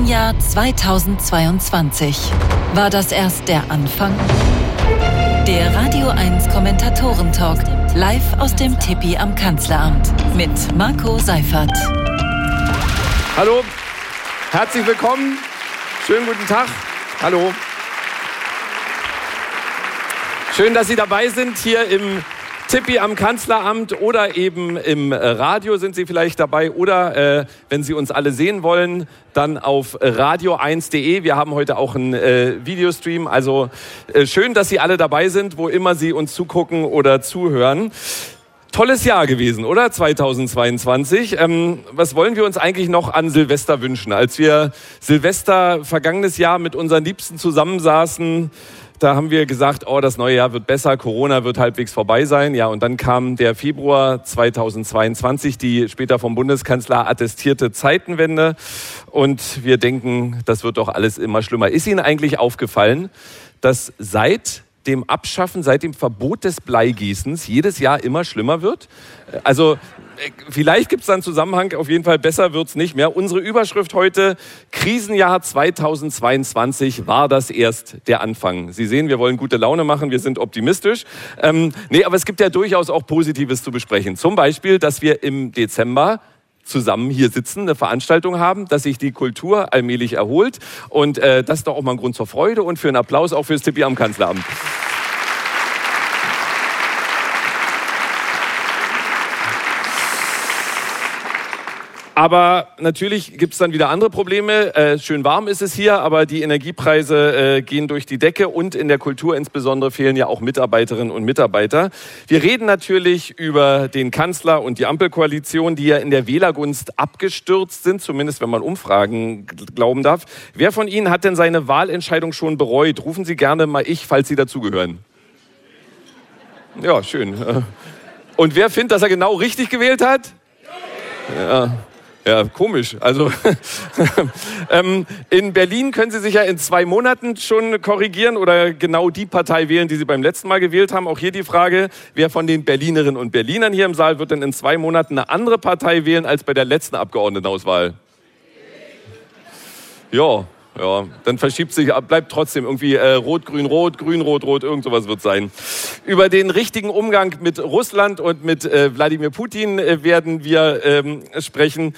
Krisenjahr 2022. War das erst der Anfang? Der Radio 1 Kommentatoren-Talk. Live aus dem Tippi am Kanzleramt. Mit Marco Seifert. Hallo, herzlich willkommen. Schönen guten Tag. Hallo. Schön, dass Sie dabei sind hier im Tippi am Kanzleramt oder eben im äh, Radio sind Sie vielleicht dabei oder äh, wenn Sie uns alle sehen wollen, dann auf radio1.de. Wir haben heute auch einen äh, Videostream. Also äh, schön, dass Sie alle dabei sind, wo immer Sie uns zugucken oder zuhören. Tolles Jahr gewesen, oder? 2022. Ähm, was wollen wir uns eigentlich noch an Silvester wünschen? Als wir Silvester vergangenes Jahr mit unseren Liebsten zusammensaßen, da haben wir gesagt, oh, das neue Jahr wird besser, Corona wird halbwegs vorbei sein. Ja, und dann kam der Februar 2022, die später vom Bundeskanzler attestierte Zeitenwende. Und wir denken, das wird doch alles immer schlimmer. Ist Ihnen eigentlich aufgefallen, dass seit dem Abschaffen, seit dem Verbot des Bleigießens jedes Jahr immer schlimmer wird? Also vielleicht gibt es da einen Zusammenhang, auf jeden Fall besser wird es nicht mehr. Unsere Überschrift heute, Krisenjahr 2022, war das erst der Anfang. Sie sehen, wir wollen gute Laune machen, wir sind optimistisch. Ähm, nee, aber es gibt ja durchaus auch Positives zu besprechen. Zum Beispiel, dass wir im Dezember zusammen hier sitzen, eine Veranstaltung haben, dass sich die Kultur allmählich erholt. Und äh, das ist doch auch mal ein Grund zur Freude und für einen Applaus auch fürs Tippi am Kanzleramt. Aber natürlich gibt es dann wieder andere Probleme. Äh, schön warm ist es hier, aber die Energiepreise äh, gehen durch die Decke und in der Kultur insbesondere fehlen ja auch Mitarbeiterinnen und Mitarbeiter. Wir reden natürlich über den Kanzler und die Ampelkoalition, die ja in der Wählergunst abgestürzt sind, zumindest wenn man Umfragen glauben darf. Wer von Ihnen hat denn seine Wahlentscheidung schon bereut? Rufen Sie gerne mal ich, falls Sie dazugehören. Ja, schön. Und wer findet, dass er genau richtig gewählt hat? Ja. Ja, komisch. Also ähm, in Berlin können Sie sich ja in zwei Monaten schon korrigieren oder genau die Partei wählen, die Sie beim letzten Mal gewählt haben. Auch hier die Frage, wer von den Berlinerinnen und Berlinern hier im Saal wird denn in zwei Monaten eine andere Partei wählen als bei der letzten Abgeordnetenauswahl? Ja, ja, dann verschiebt sich, bleibt trotzdem irgendwie äh, rot, grün, rot, grün, rot, rot, irgend sowas wird sein. Über den richtigen Umgang mit Russland und mit äh, Wladimir Putin äh, werden wir ähm, sprechen.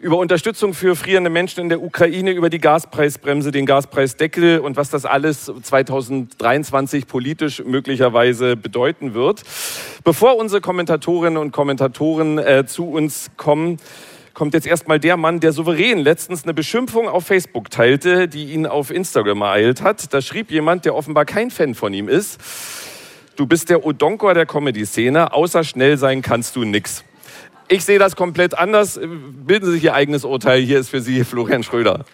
Über Unterstützung für frierende Menschen in der Ukraine, über die Gaspreisbremse, den Gaspreisdeckel und was das alles 2023 politisch möglicherweise bedeuten wird. Bevor unsere Kommentatorinnen und Kommentatoren äh, zu uns kommen, kommt jetzt erstmal der Mann, der souverän letztens eine Beschimpfung auf Facebook teilte, die ihn auf Instagram ereilt hat. Da schrieb jemand, der offenbar kein Fan von ihm ist, du bist der Odonkor der Comedy-Szene, außer schnell sein kannst du nix. Ich sehe das komplett anders. Bilden Sie sich Ihr eigenes Urteil. Hier ist für Sie Florian Schröder.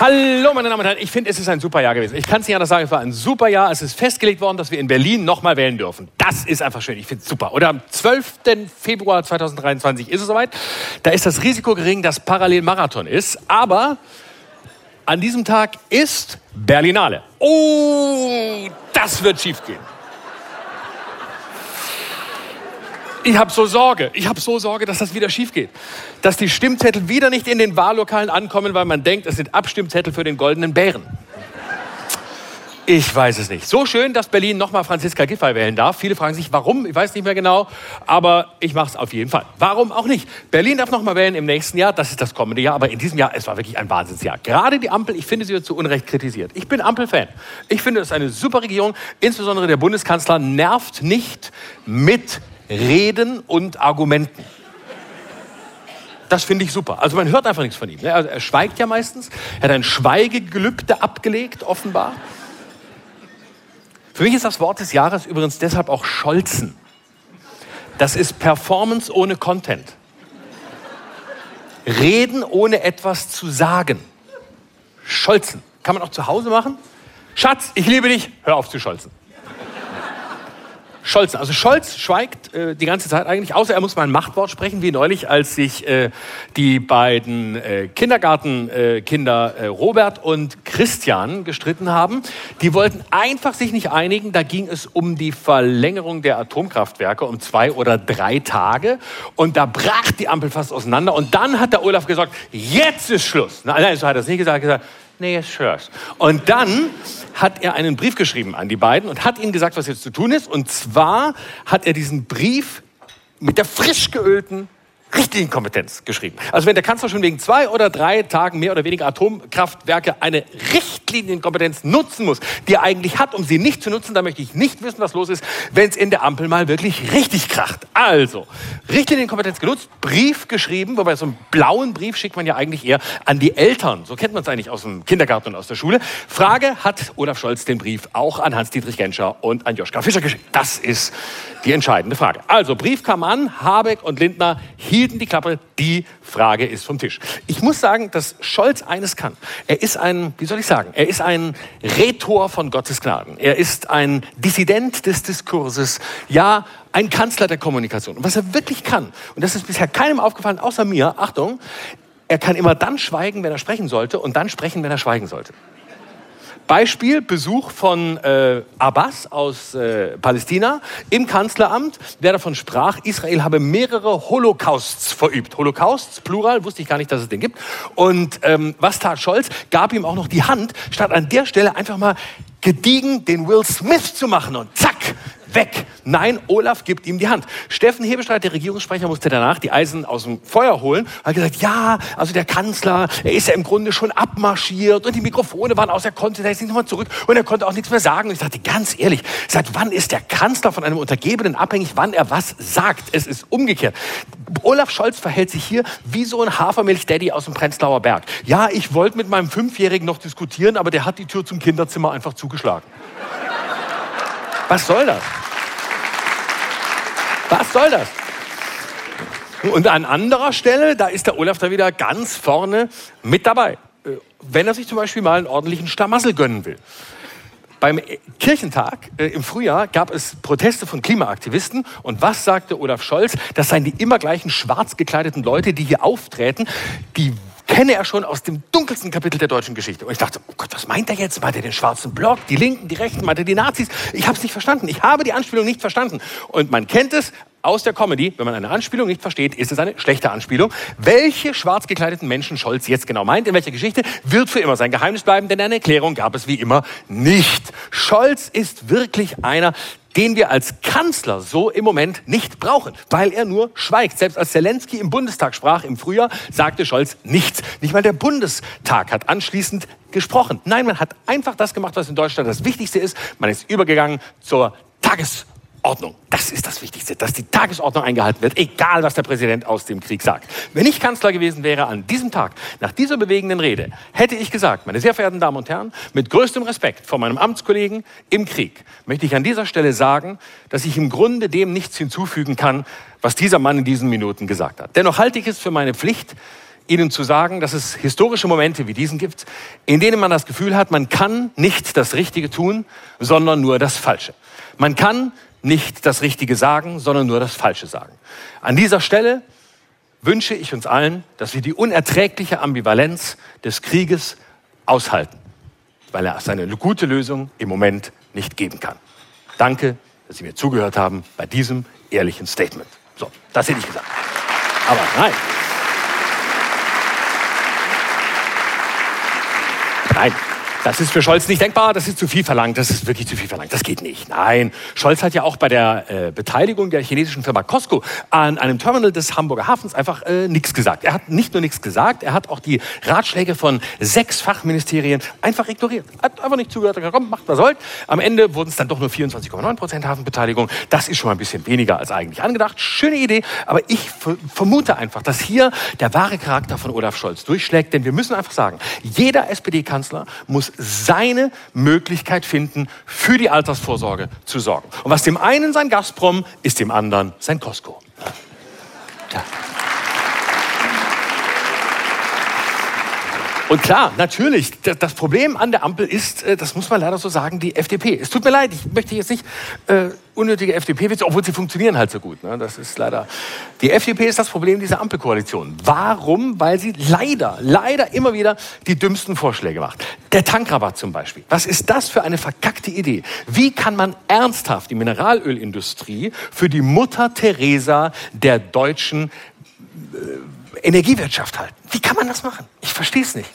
Hallo, meine Damen und Herren. Ich finde, es ist ein super Jahr gewesen. Ich kann es nicht anders sagen, es war ein super Jahr. Es ist festgelegt worden, dass wir in Berlin nochmal wählen dürfen. Das ist einfach schön. Ich finde es super. Oder am 12. Februar 2023 ist es soweit. Da ist das Risiko gering, dass parallel Marathon ist. Aber an diesem Tag ist Berlinale. Oh, das wird schiefgehen. Ich habe so Sorge, ich habe so Sorge, dass das wieder schief geht. Dass die Stimmzettel wieder nicht in den Wahllokalen ankommen, weil man denkt, es sind Abstimmzettel für den goldenen Bären. Ich weiß es nicht. So schön, dass Berlin nochmal Franziska Giffey wählen darf. Viele fragen sich, warum? Ich weiß nicht mehr genau, aber ich mache es auf jeden Fall. Warum auch nicht? Berlin darf nochmal wählen im nächsten Jahr. Das ist das kommende Jahr. Aber in diesem Jahr, es war wirklich ein Wahnsinnsjahr. Gerade die Ampel, ich finde, sie wird zu Unrecht kritisiert. Ich bin Ampel-Fan. Ich finde, es ist eine super Regierung. Insbesondere der Bundeskanzler nervt nicht mit Reden und Argumenten. Das finde ich super. Also man hört einfach nichts von ihm. Ne? Also er schweigt ja meistens. Er hat ein Schweigegelübde abgelegt, offenbar. Für mich ist das Wort des Jahres übrigens deshalb auch Scholzen. Das ist Performance ohne Content. Reden ohne etwas zu sagen. Scholzen. Kann man auch zu Hause machen? Schatz, ich liebe dich. Hör auf zu scholzen. Scholz. Also Scholz schweigt äh, die ganze Zeit eigentlich, außer er muss mal ein Machtwort sprechen, wie neulich, als sich äh, die beiden äh, Kindergartenkinder äh, Robert und Christian gestritten haben. Die wollten einfach sich nicht einigen. Da ging es um die Verlängerung der Atomkraftwerke um zwei oder drei Tage. Und da brach die Ampel fast auseinander. Und dann hat der Olaf gesagt, jetzt ist Schluss. Nein, so hat er es nicht gesagt. Er hat gesagt, nee, Schluss. Und dann hat er einen Brief geschrieben an die beiden und hat ihnen gesagt, was jetzt zu tun ist. Und zwar hat er diesen Brief mit der frisch geölten Richtlinienkompetenz geschrieben. Also wenn der Kanzler schon wegen zwei oder drei Tagen mehr oder weniger Atomkraftwerke eine Richtlinienkompetenz nutzen muss, die er eigentlich hat, um sie nicht zu nutzen, dann möchte ich nicht wissen, was los ist, wenn es in der Ampel mal wirklich richtig kracht. Also, Richtlinienkompetenz genutzt, Brief geschrieben, wobei so einen blauen Brief schickt man ja eigentlich eher an die Eltern. So kennt man es eigentlich aus dem Kindergarten und aus der Schule. Frage, hat Olaf Scholz den Brief auch an Hans-Dietrich Genscher und an Joschka Fischer geschickt? Das ist die entscheidende Frage. Also, Brief kam an, Habeck und Lindner hielten die Klappe, die Frage ist vom Tisch. Ich muss sagen, dass Scholz eines kann. Er ist ein, wie soll ich sagen, er ist ein Rhetor von Gottes Gnaden. Er ist ein Dissident des Diskurses, ja, ein Kanzler der Kommunikation. Und was er wirklich kann, und das ist bisher keinem aufgefallen, außer mir, Achtung, er kann immer dann schweigen, wenn er sprechen sollte, und dann sprechen, wenn er schweigen sollte. Beispiel Besuch von äh, Abbas aus äh, Palästina im Kanzleramt, der davon sprach, Israel habe mehrere Holocausts verübt. Holocausts, Plural, wusste ich gar nicht, dass es den gibt. Und ähm, was tat Scholz? Gab ihm auch noch die Hand, statt an der Stelle einfach mal gediegen den Will Smith zu machen und zack, weg. Nein, Olaf gibt ihm die Hand. Steffen Hebestreit, der Regierungssprecher, musste danach die Eisen aus dem Feuer holen. Hat gesagt, ja, also der Kanzler, er ist ja im Grunde schon abmarschiert und die Mikrofone waren aus, er konnte da jetzt nicht nochmal zurück und er konnte auch nichts mehr sagen. Und ich dachte, ganz ehrlich, seit wann ist der Kanzler von einem Untergebenen abhängig, wann er was sagt? Es ist umgekehrt. Olaf Scholz verhält sich hier wie so ein Hafermilch-Daddy aus dem Prenzlauer Berg. Ja, ich wollte mit meinem Fünfjährigen noch diskutieren, aber der hat die Tür zum Kinderzimmer einfach zugeschlagen. Was soll das? Was soll das? Und an anderer Stelle, da ist der Olaf da wieder ganz vorne mit dabei. Äh, wenn er sich zum Beispiel mal einen ordentlichen Stamassel gönnen will. Beim Kirchentag äh, im Frühjahr gab es Proteste von Klimaaktivisten. Und was sagte Olaf Scholz? Das seien die immer gleichen schwarz gekleideten Leute, die hier auftreten. Die kenne er schon aus dem dunkelsten Kapitel der deutschen Geschichte. Und ich dachte, oh Gott, was meint er jetzt? Meint er den schwarzen Block, die Linken, die Rechten, meint er die Nazis? Ich habe es nicht verstanden. Ich habe die Anspielung nicht verstanden. Und man kennt es aus der Comedy, wenn man eine Anspielung nicht versteht, ist es eine schlechte Anspielung. Welche schwarz gekleideten Menschen Scholz jetzt genau meint, in welcher Geschichte, wird für immer sein Geheimnis bleiben, denn eine Erklärung gab es wie immer nicht. Scholz ist wirklich einer, den wir als Kanzler so im Moment nicht brauchen, weil er nur schweigt. Selbst als Zelensky im Bundestag sprach im Frühjahr, sagte Scholz nichts. Nicht mal der Bundestag hat anschließend gesprochen. Nein, man hat einfach das gemacht, was in Deutschland das Wichtigste ist. Man ist übergegangen zur Tagesordnung. Ordnung. Das ist das Wichtigste, dass die Tagesordnung eingehalten wird, egal was der Präsident aus dem Krieg sagt. Wenn ich Kanzler gewesen wäre an diesem Tag, nach dieser bewegenden Rede, hätte ich gesagt, meine sehr verehrten Damen und Herren, mit größtem Respekt vor meinem Amtskollegen im Krieg, möchte ich an dieser Stelle sagen, dass ich im Grunde dem nichts hinzufügen kann, was dieser Mann in diesen Minuten gesagt hat. Dennoch halte ich es für meine Pflicht, Ihnen zu sagen, dass es historische Momente wie diesen gibt, in denen man das Gefühl hat, man kann nicht das Richtige tun, sondern nur das Falsche. Man kann nicht das Richtige sagen, sondern nur das Falsche sagen. An dieser Stelle wünsche ich uns allen, dass wir die unerträgliche Ambivalenz des Krieges aushalten, weil er seine gute Lösung im Moment nicht geben kann. Danke, dass Sie mir zugehört haben bei diesem ehrlichen Statement. So, das hätte ich gesagt. Aber nein. Nein. Das ist für Scholz nicht denkbar, das ist zu viel verlangt, das ist wirklich zu viel verlangt, das geht nicht. Nein, Scholz hat ja auch bei der äh, Beteiligung der chinesischen Firma Costco an einem Terminal des Hamburger Hafens einfach äh, nichts gesagt. Er hat nicht nur nichts gesagt, er hat auch die Ratschläge von sechs Fachministerien einfach ignoriert. Hat einfach nicht zugehört, komm, macht was sollt. Am Ende wurden es dann doch nur 24,9 Prozent Hafenbeteiligung. Das ist schon mal ein bisschen weniger als eigentlich angedacht. Schöne Idee, aber ich vermute einfach, dass hier der wahre Charakter von Olaf Scholz durchschlägt, denn wir müssen einfach sagen, jeder SPD-Kanzler muss seine Möglichkeit finden, für die Altersvorsorge zu sorgen. Und was dem einen sein Gazprom, ist dem anderen sein Costco. Ja. Und klar, natürlich, das Problem an der Ampel ist, äh, das muss man leider so sagen, die FDP. Es tut mir leid, ich möchte jetzt nicht äh, unnötige FDP-Witze, obwohl sie funktionieren halt so gut. Ne? Das ist leider. Die FDP ist das Problem dieser Ampelkoalition. Warum? Weil sie leider, leider immer wieder die dümmsten Vorschläge macht. Der Tankrabatt zum Beispiel. Was ist das für eine verkackte Idee? Wie kann man ernsthaft die Mineralölindustrie für die Mutter Teresa der deutschen äh, Energiewirtschaft halten. Wie kann man das machen? Ich verstehe es nicht.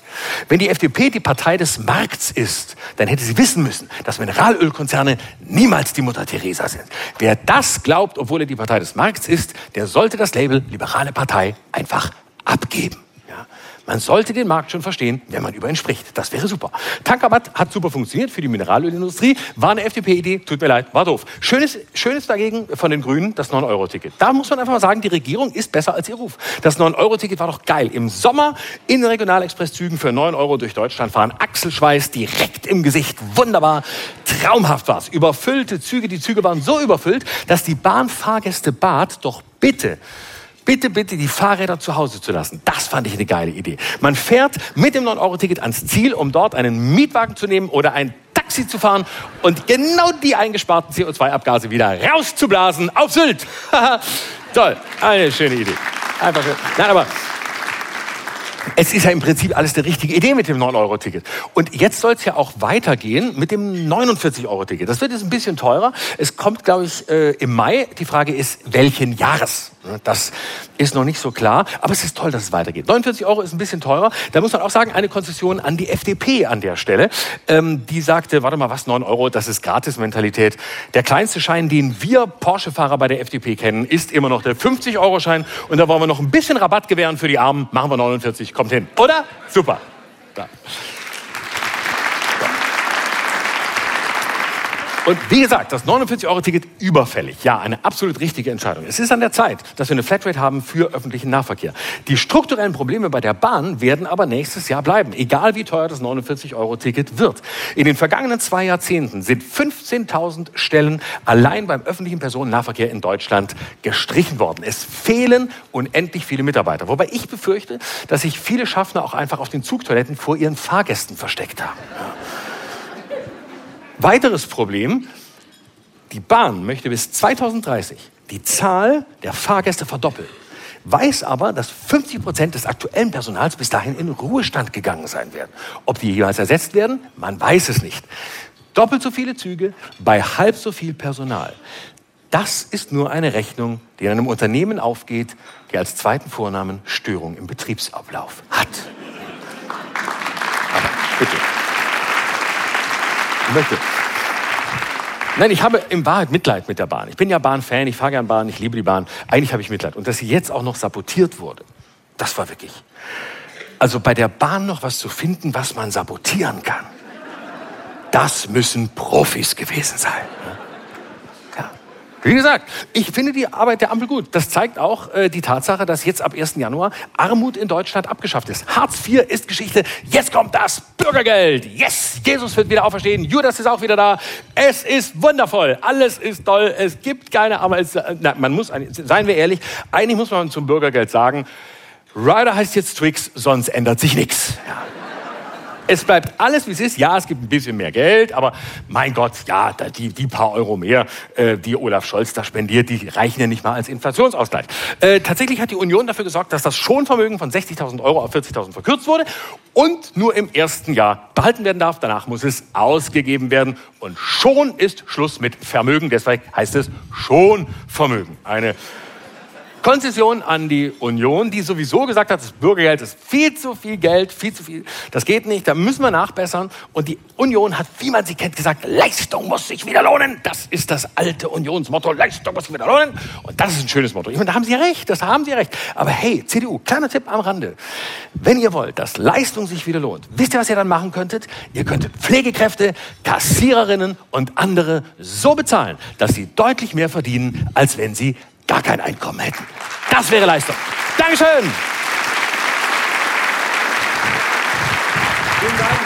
Wenn die FDP die Partei des Markts ist, dann hätte sie wissen müssen, dass Mineralölkonzerne niemals die Mutter Teresa sind. Wer das glaubt, obwohl er die Partei des Markts ist, der sollte das Label liberale Partei einfach abgeben. Man sollte den Markt schon verstehen, wenn man über ihn spricht. Das wäre super. Tankrabatt hat super funktioniert für die Mineralölindustrie. War eine FDP-Idee, tut mir leid, war doof. Schönes, Schönes dagegen von den Grünen, das 9-Euro-Ticket. Da muss man einfach mal sagen, die Regierung ist besser als ihr Ruf. Das 9-Euro-Ticket war doch geil. Im Sommer in Regionalexpresszügen für 9 Euro durch Deutschland fahren. Achselschweiß direkt im Gesicht. Wunderbar. Traumhaft war's. Überfüllte Züge. Die Züge waren so überfüllt, dass die Bahnfahrgäste bat, doch bitte bitte, bitte die Fahrräder zu Hause zu lassen. Das fand ich eine geile Idee. Man fährt mit dem 9-Euro-Ticket ans Ziel, um dort einen Mietwagen zu nehmen oder ein Taxi zu fahren und genau die eingesparten CO2-Abgase wieder rauszublasen auf Sylt. Toll, eine schöne Idee. Einfach schön. Nein, aber es ist ja im Prinzip alles eine richtige Idee mit dem 9-Euro-Ticket. Und jetzt soll es ja auch weitergehen mit dem 49-Euro-Ticket. Das wird jetzt ein bisschen teurer. Es kommt, glaube ich, äh, im Mai. Die Frage ist, welchen Jahres? Das ist noch nicht so klar, aber es ist toll, dass es weitergeht. 49 Euro ist ein bisschen teurer. Da muss man auch sagen, eine Konzession an die FDP an der Stelle. Ähm, die sagte, warte mal, was, 9 Euro, das ist Gratis-Mentalität. Der kleinste Schein, den wir Porsche-Fahrer bei der FDP kennen, ist immer noch der 50-Euro-Schein. Und da wollen wir noch ein bisschen Rabatt gewähren für die Armen. Machen wir 49, kommt hin. Oder? Super. Da. Und wie gesagt, das 49-Euro-Ticket überfällig. Ja, eine absolut richtige Entscheidung. Es ist an der Zeit, dass wir eine Flatrate haben für öffentlichen Nahverkehr. Die strukturellen Probleme bei der Bahn werden aber nächstes Jahr bleiben, egal wie teuer das 49-Euro-Ticket wird. In den vergangenen zwei Jahrzehnten sind 15.000 Stellen allein beim öffentlichen Personennahverkehr in Deutschland gestrichen worden. Es fehlen unendlich viele Mitarbeiter. Wobei ich befürchte, dass sich viele Schaffner auch einfach auf den Zugtoiletten vor ihren Fahrgästen versteckt haben. Ja. Weiteres Problem, die Bahn möchte bis 2030 die Zahl der Fahrgäste verdoppeln, weiß aber, dass 50 Prozent des aktuellen Personals bis dahin in Ruhestand gegangen sein werden. Ob die jeweils ersetzt werden, man weiß es nicht. Doppelt so viele Züge bei halb so viel Personal. Das ist nur eine Rechnung, die in einem Unternehmen aufgeht, die als zweiten Vornamen Störung im Betriebsablauf hat. Aber bitte. Ich möchte. Nein, ich habe in Wahrheit Mitleid mit der Bahn. Ich bin ja Bahnfan, ich fahre gern Bahn, ich liebe die Bahn. Eigentlich habe ich Mitleid. Und dass sie jetzt auch noch sabotiert wurde, das war wirklich. Also bei der Bahn noch was zu finden, was man sabotieren kann, das müssen Profis gewesen sein. Wie gesagt, ich finde die Arbeit der Ampel gut. Das zeigt auch äh, die Tatsache, dass jetzt ab 1. Januar Armut in Deutschland abgeschafft ist. Hartz IV ist Geschichte. Jetzt kommt das Bürgergeld. Yes, Jesus wird wieder auferstehen. Judas ist auch wieder da. Es ist wundervoll. Alles ist toll. Es gibt keine, es, äh, na, man muss, seien wir ehrlich, eigentlich muss man zum Bürgergeld sagen, Ryder heißt jetzt Twix, sonst ändert sich nichts. Ja. Es bleibt alles, wie es ist. Ja, es gibt ein bisschen mehr Geld, aber mein Gott, ja, die, die paar Euro mehr, äh, die Olaf Scholz da spendiert, die reichen ja nicht mal als Inflationsausgleich. Äh, tatsächlich hat die Union dafür gesorgt, dass das Schonvermögen von 60.000 Euro auf 40.000 verkürzt wurde und nur im ersten Jahr behalten werden darf. Danach muss es ausgegeben werden und schon ist Schluss mit Vermögen. Deswegen heißt es Schonvermögen. Eine Konzession an die Union, die sowieso gesagt hat, das Bürgergeld ist viel zu viel Geld, viel zu viel. Das geht nicht, da müssen wir nachbessern. Und die Union hat, wie man sie kennt, gesagt, Leistung muss sich wieder lohnen. Das ist das alte Unionsmotto, Leistung muss sich wieder lohnen. Und das ist ein schönes Motto. Ich meine, da haben Sie recht, das haben Sie recht. Aber hey, CDU, kleiner Tipp am Rande. Wenn ihr wollt, dass Leistung sich wieder lohnt, wisst ihr, was ihr dann machen könntet? Ihr könntet Pflegekräfte, Kassiererinnen und andere so bezahlen, dass sie deutlich mehr verdienen, als wenn sie gar kein Einkommen hätten. Das wäre Leistung. Dankeschön. Vielen Dank.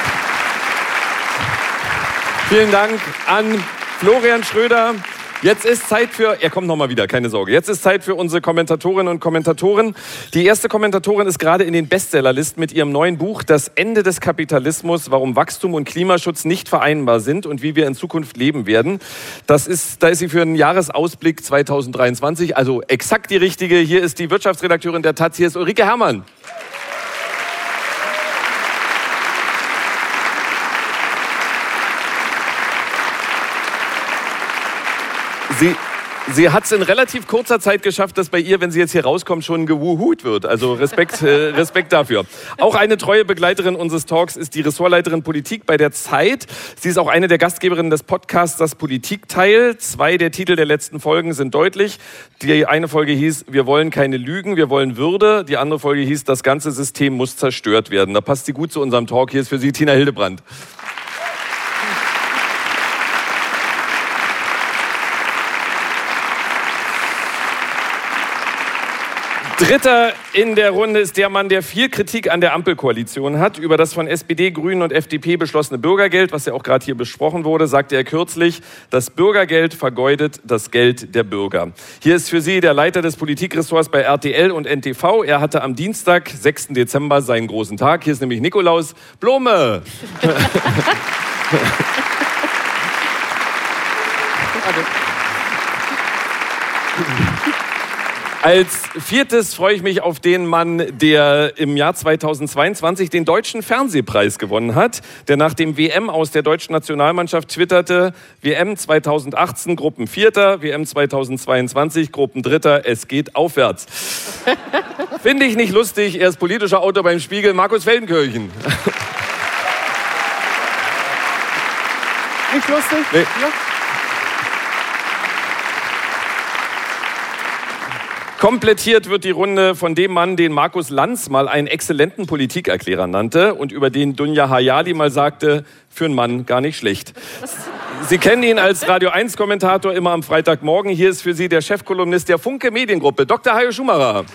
Vielen Dank an Florian Schröder Jetzt ist Zeit für, er kommt nochmal wieder, keine Sorge. Jetzt ist Zeit für unsere Kommentatorinnen und Kommentatoren. Die erste Kommentatorin ist gerade in den Bestsellerlisten mit ihrem neuen Buch Das Ende des Kapitalismus, warum Wachstum und Klimaschutz nicht vereinbar sind und wie wir in Zukunft leben werden. Das ist, da ist sie für einen Jahresausblick 2023, also exakt die richtige. Hier ist die Wirtschaftsredakteurin der Taz, hier ist Ulrike Herrmann. Sie, Sie hat es in relativ kurzer Zeit geschafft, dass bei ihr, wenn sie jetzt hier rauskommt, schon gewuhut wird. Also Respekt, äh, Respekt dafür. Auch eine treue Begleiterin unseres Talks ist die Ressortleiterin Politik bei der Zeit. Sie ist auch eine der Gastgeberinnen des Podcasts Das Politikteil. Zwei der Titel der letzten Folgen sind deutlich. Die eine Folge hieß Wir wollen keine Lügen, wir wollen Würde. Die andere Folge hieß Das ganze System muss zerstört werden. Da passt sie gut zu unserem Talk. Hier ist für Sie Tina Hildebrand. Dritter in der Runde ist der Mann, der viel Kritik an der Ampelkoalition hat. Über das von SPD, Grünen und FDP beschlossene Bürgergeld, was ja auch gerade hier besprochen wurde, sagte er kürzlich, das Bürgergeld vergeudet das Geld der Bürger. Hier ist für Sie der Leiter des Politikressorts bei RTL und NTV. Er hatte am Dienstag, 6. Dezember, seinen großen Tag. Hier ist nämlich Nikolaus Blome. Als viertes freue ich mich auf den Mann, der im Jahr 2022 den Deutschen Fernsehpreis gewonnen hat, der nach dem WM aus der deutschen Nationalmannschaft twitterte, WM 2018 Gruppen Vierter, WM 2022 Gruppen Dritter, es geht aufwärts. Finde ich nicht lustig, er ist politischer Autor beim Spiegel, Markus Feldenkirchen. Nicht lustig? Nee. Ja. Komplettiert wird die Runde von dem Mann, den Markus Lanz mal einen exzellenten Politikerklärer nannte und über den Dunja Hayali mal sagte, für einen Mann gar nicht schlecht. Sie kennen ihn als Radio 1 Kommentator immer am Freitagmorgen. Hier ist für Sie der Chefkolumnist der Funke Mediengruppe, Dr. Hajo Schumacher.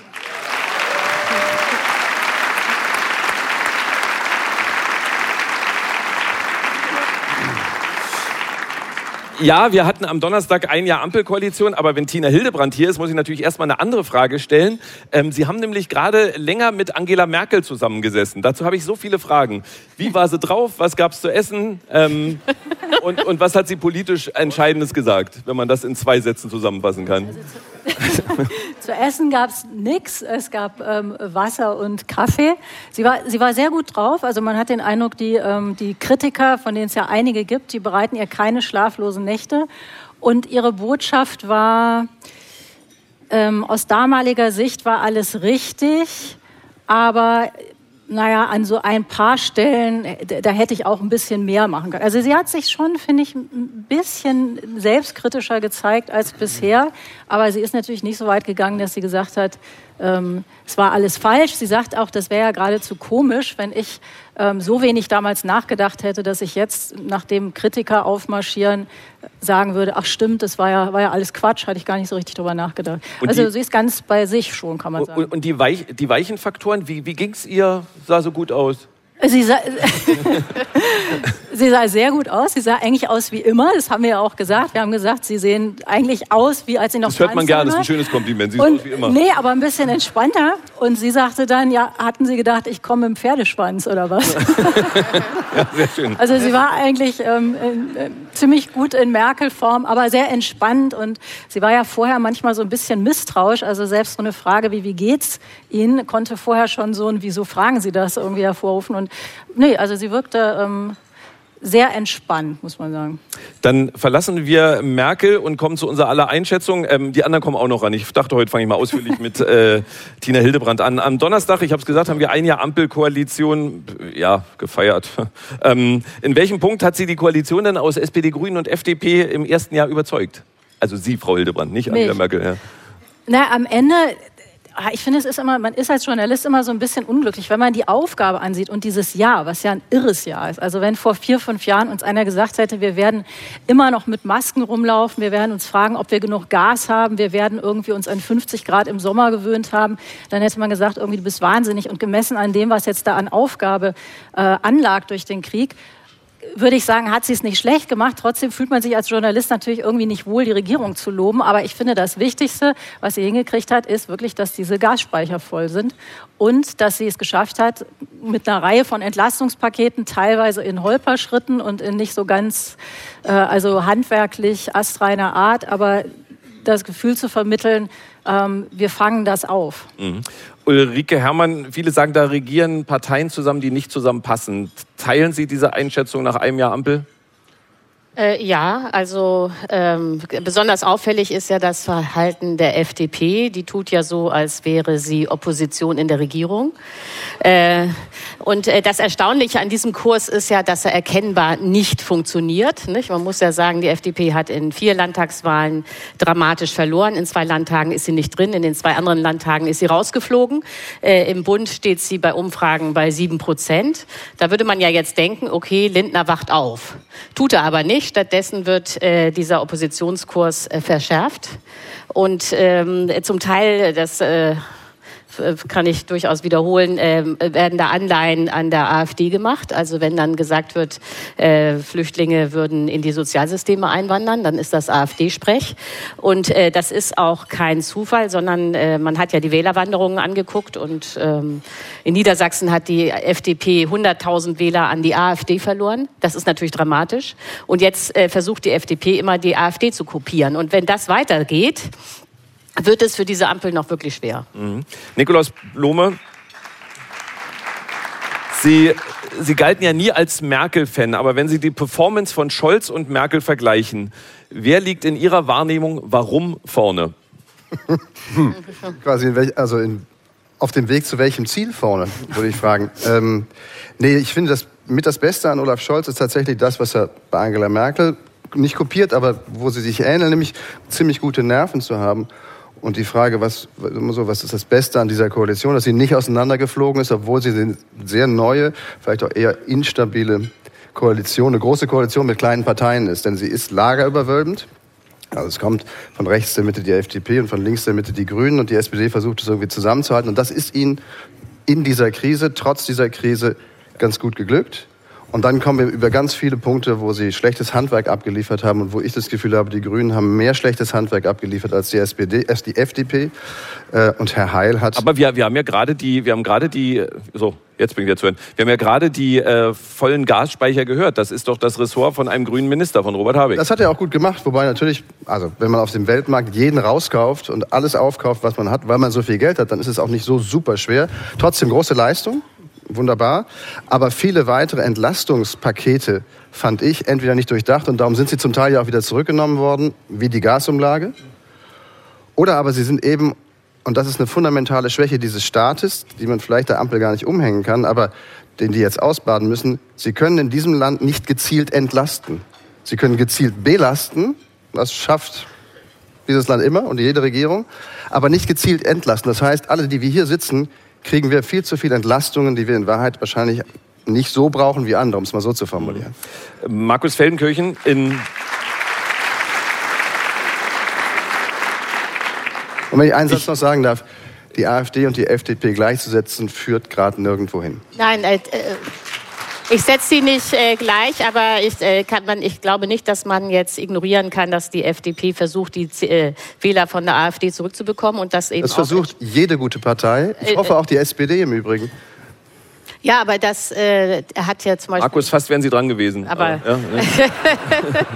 Ja, wir hatten am Donnerstag ein Jahr Ampelkoalition, aber wenn Tina Hildebrand hier ist, muss ich natürlich erstmal eine andere Frage stellen. Ähm, Sie haben nämlich gerade länger mit Angela Merkel zusammengesessen. Dazu habe ich so viele Fragen. Wie war sie drauf? Was gab es zu essen? Ähm, und, und was hat sie politisch Entscheidendes gesagt, wenn man das in zwei Sätzen zusammenfassen kann? Zu essen gab es nichts. Es gab ähm, Wasser und Kaffee. Sie war, sie war sehr gut drauf. Also man hat den Eindruck, die, ähm, die Kritiker, von denen es ja einige gibt, die bereiten ihr keine schlaflosen Nächte. Und ihre Botschaft war, ähm, aus damaliger Sicht war alles richtig, aber naja, an so ein paar Stellen, da hätte ich auch ein bisschen mehr machen können. Also sie hat sich schon, finde ich, ein bisschen selbstkritischer gezeigt als bisher. Aber sie ist natürlich nicht so weit gegangen, dass sie gesagt hat, ähm, es war alles falsch. Sie sagt auch, das wäre ja geradezu komisch, wenn ich ähm, so wenig damals nachgedacht hätte, dass ich jetzt, nachdem Kritiker aufmarschieren, sagen würde, ach stimmt, das war ja, war ja alles Quatsch, hatte ich gar nicht so richtig drüber nachgedacht. Und also die- sie ist ganz bei sich schon, kann man sagen. Und, und die, Weich, die weichen Faktoren, wie, wie ging es ihr? Sah so gut aus. Sie sah, sie sah sehr gut aus. Sie sah eigentlich aus wie immer. Das haben wir ja auch gesagt. Wir haben gesagt, sie sehen eigentlich aus, wie als sie noch Das hört man 20 gerne, das ist ein schönes Kompliment. Sie Und, aus wie immer. nee, aber ein bisschen entspannter. Und sie sagte dann, ja, hatten Sie gedacht, ich komme im Pferdeschwanz oder was? Sehr schön. Also sie war eigentlich ähm, äh, ziemlich gut in Merkel-Form, aber sehr entspannt. Und sie war ja vorher manchmal so ein bisschen misstrauisch. Also selbst so eine Frage wie, wie geht's Ihnen, konnte vorher schon so ein, wieso fragen Sie das irgendwie hervorrufen. Und nee, also sie wirkte ähm, sehr entspannt, muss man sagen. Dann verlassen wir Merkel und kommen zu unserer aller Einschätzung. Ähm, die anderen kommen auch noch ran. Ich dachte, heute fange ich mal ausführlich mit äh, Tina Hildebrand an. Am Donnerstag, ich habe es gesagt, haben wir ein Jahr Ampelkoalition ja, gefeiert. ähm, in welchem Punkt hat Sie die Koalition denn aus SPD, Grünen und FDP im ersten Jahr überzeugt? Also Sie, Frau Hildebrand, nicht Angela Mich. Merkel. Ja. Na, am Ende, ich finde, es ist immer, man ist als Journalist immer so ein bisschen unglücklich, wenn man die Aufgabe ansieht und dieses Jahr, was ja ein irres Jahr ist. Also wenn vor vier, fünf Jahren uns einer gesagt hätte, wir werden immer noch mit Masken rumlaufen, wir werden uns fragen, ob wir genug Gas haben, wir werden irgendwie uns an 50 Grad im Sommer gewöhnt haben, dann hätte man gesagt, irgendwie du bist wahnsinnig. Und gemessen an dem, was jetzt da an Aufgabe äh, anlag durch den Krieg, würde ich sagen, hat sie es nicht schlecht gemacht. Trotzdem fühlt man sich als Journalist natürlich irgendwie nicht wohl, die Regierung zu loben. Aber ich finde, das Wichtigste, was sie hingekriegt hat, ist wirklich, dass diese Gasspeicher voll sind und dass sie es geschafft hat, mit einer Reihe von Entlastungspaketen, teilweise in Holperschritten und in nicht so ganz, äh, also handwerklich astreiner Art, aber das Gefühl zu vermitteln, ähm, wir fangen das auf. Mhm. Ulrike Herrmann, viele sagen, da regieren Parteien zusammen, die nicht zusammenpassen. Teilen Sie diese Einschätzung nach einem Jahr Ampel? Äh, ja, also ähm, besonders auffällig ist ja das Verhalten der FDP. Die tut ja so, als wäre sie Opposition in der Regierung. Äh, und äh, das Erstaunliche an diesem Kurs ist ja, dass er erkennbar nicht funktioniert. Nicht? Man muss ja sagen, die FDP hat in vier Landtagswahlen dramatisch verloren. In zwei Landtagen ist sie nicht drin, in den zwei anderen Landtagen ist sie rausgeflogen. Äh, Im Bund steht sie bei Umfragen bei sieben Prozent. Da würde man ja jetzt denken, okay, Lindner wacht auf. Tut er aber nicht nicht. Stattdessen wird äh, dieser Oppositionskurs äh, verschärft. Und ähm, zum Teil, das äh, äh, kann ich durchaus wiederholen, äh, werden da Anleihen an der AfD gemacht. Also wenn dann gesagt wird, äh, Flüchtlinge würden in die Sozialsysteme einwandern, dann ist das AfD-Sprech. Und äh, das ist auch kein Zufall, sondern äh, man hat ja die Wählerwanderungen angeguckt und ähm, in Niedersachsen hat die FDP 100.000 Wähler an die AfD verloren. Das ist natürlich dramatisch. Und jetzt äh, versucht die FDP immer die AfD zu kopieren. Und wenn das weitergeht, wird es für diese Ampel noch wirklich schwer. Mhm. Nikolaus Blome, Sie, Sie galten ja nie als Merkel-Fan, aber wenn Sie die Performance von Scholz und Merkel vergleichen, wer liegt in Ihrer Wahrnehmung warum vorne? hm. Quasi in welch, also in, auf dem Weg zu welchem Ziel vorne, würde ich fragen. ähm, nee, ich finde, das mit das Beste an Olaf Scholz ist tatsächlich das, was er bei Angela Merkel nicht kopiert, aber wo sie sich ähneln, nämlich ziemlich gute Nerven zu haben. Und die Frage, was, so, was ist das Beste an dieser Koalition, dass sie nicht auseinandergeflogen ist, obwohl sie eine sehr neue, vielleicht auch eher instabile Koalition, eine große Koalition mit kleinen Parteien ist. Denn sie ist lagerüberwölbend. Also es kommt von rechts der Mitte die FDP und von links der Mitte die Grünen und die SPD versucht es irgendwie zusammenzuhalten. Und das ist ihnen in dieser Krise, trotz dieser Krise, ganz gut geglückt. Und dann kommen wir über ganz viele Punkte, wo sie schlechtes Handwerk abgeliefert haben und wo ich das Gefühl habe, die Grünen haben mehr schlechtes Handwerk abgeliefert als die SPD, erst die FDP. Äh, und Herr Heil hat. Aber wir, wir haben ja gerade die, wir haben gerade die, so, jetzt bin ich wieder zu hören. Wir haben ja gerade die äh, vollen Gasspeicher gehört. Das ist doch das Ressort von einem grünen Minister, von Robert Habeck. Das hat er auch gut gemacht. Wobei natürlich, also wenn man auf dem Weltmarkt jeden rauskauft und alles aufkauft, was man hat, weil man so viel Geld hat, dann ist es auch nicht so super schwer. Trotzdem große Leistung wunderbar. Aber viele weitere Entlastungspakete fand ich entweder nicht durchdacht und darum sind sie zum Teil ja auch wieder zurückgenommen worden, wie die Gasumlage. Oder aber sie sind eben, und das ist eine fundamentale Schwäche dieses Staates, die man vielleicht der Ampel gar nicht umhängen kann, aber den die jetzt ausbaden müssen, sie können in diesem Land nicht gezielt entlasten. Sie können gezielt belasten, das schafft dieses Land immer und jede Regierung, aber nicht gezielt entlasten. Das heißt, alle, die wir hier sitzen, kriegen wir viel zu viele Entlastungen, die wir in Wahrheit wahrscheinlich nicht so brauchen wie andere, um es mal so zu formulieren. Markus Feldenkirchen in Und wenn ich einen Satz noch sagen darf, die AfD und die FDP gleichzusetzen, führt gerade nirgendwo hin. Nein, äh, äh ich setze sie nicht äh, gleich, aber ich, äh, kann man, ich glaube nicht, dass man jetzt ignorieren kann, dass die FDP versucht, die äh, Wähler von der AfD zurückzubekommen und das eben. Das versucht jede gute Partei. Ich äh, hoffe auch die SPD im Übrigen. Ja, aber das äh, hat ja zum Beispiel. Markus, fast wären Sie dran gewesen. Aber. aber ja, ja.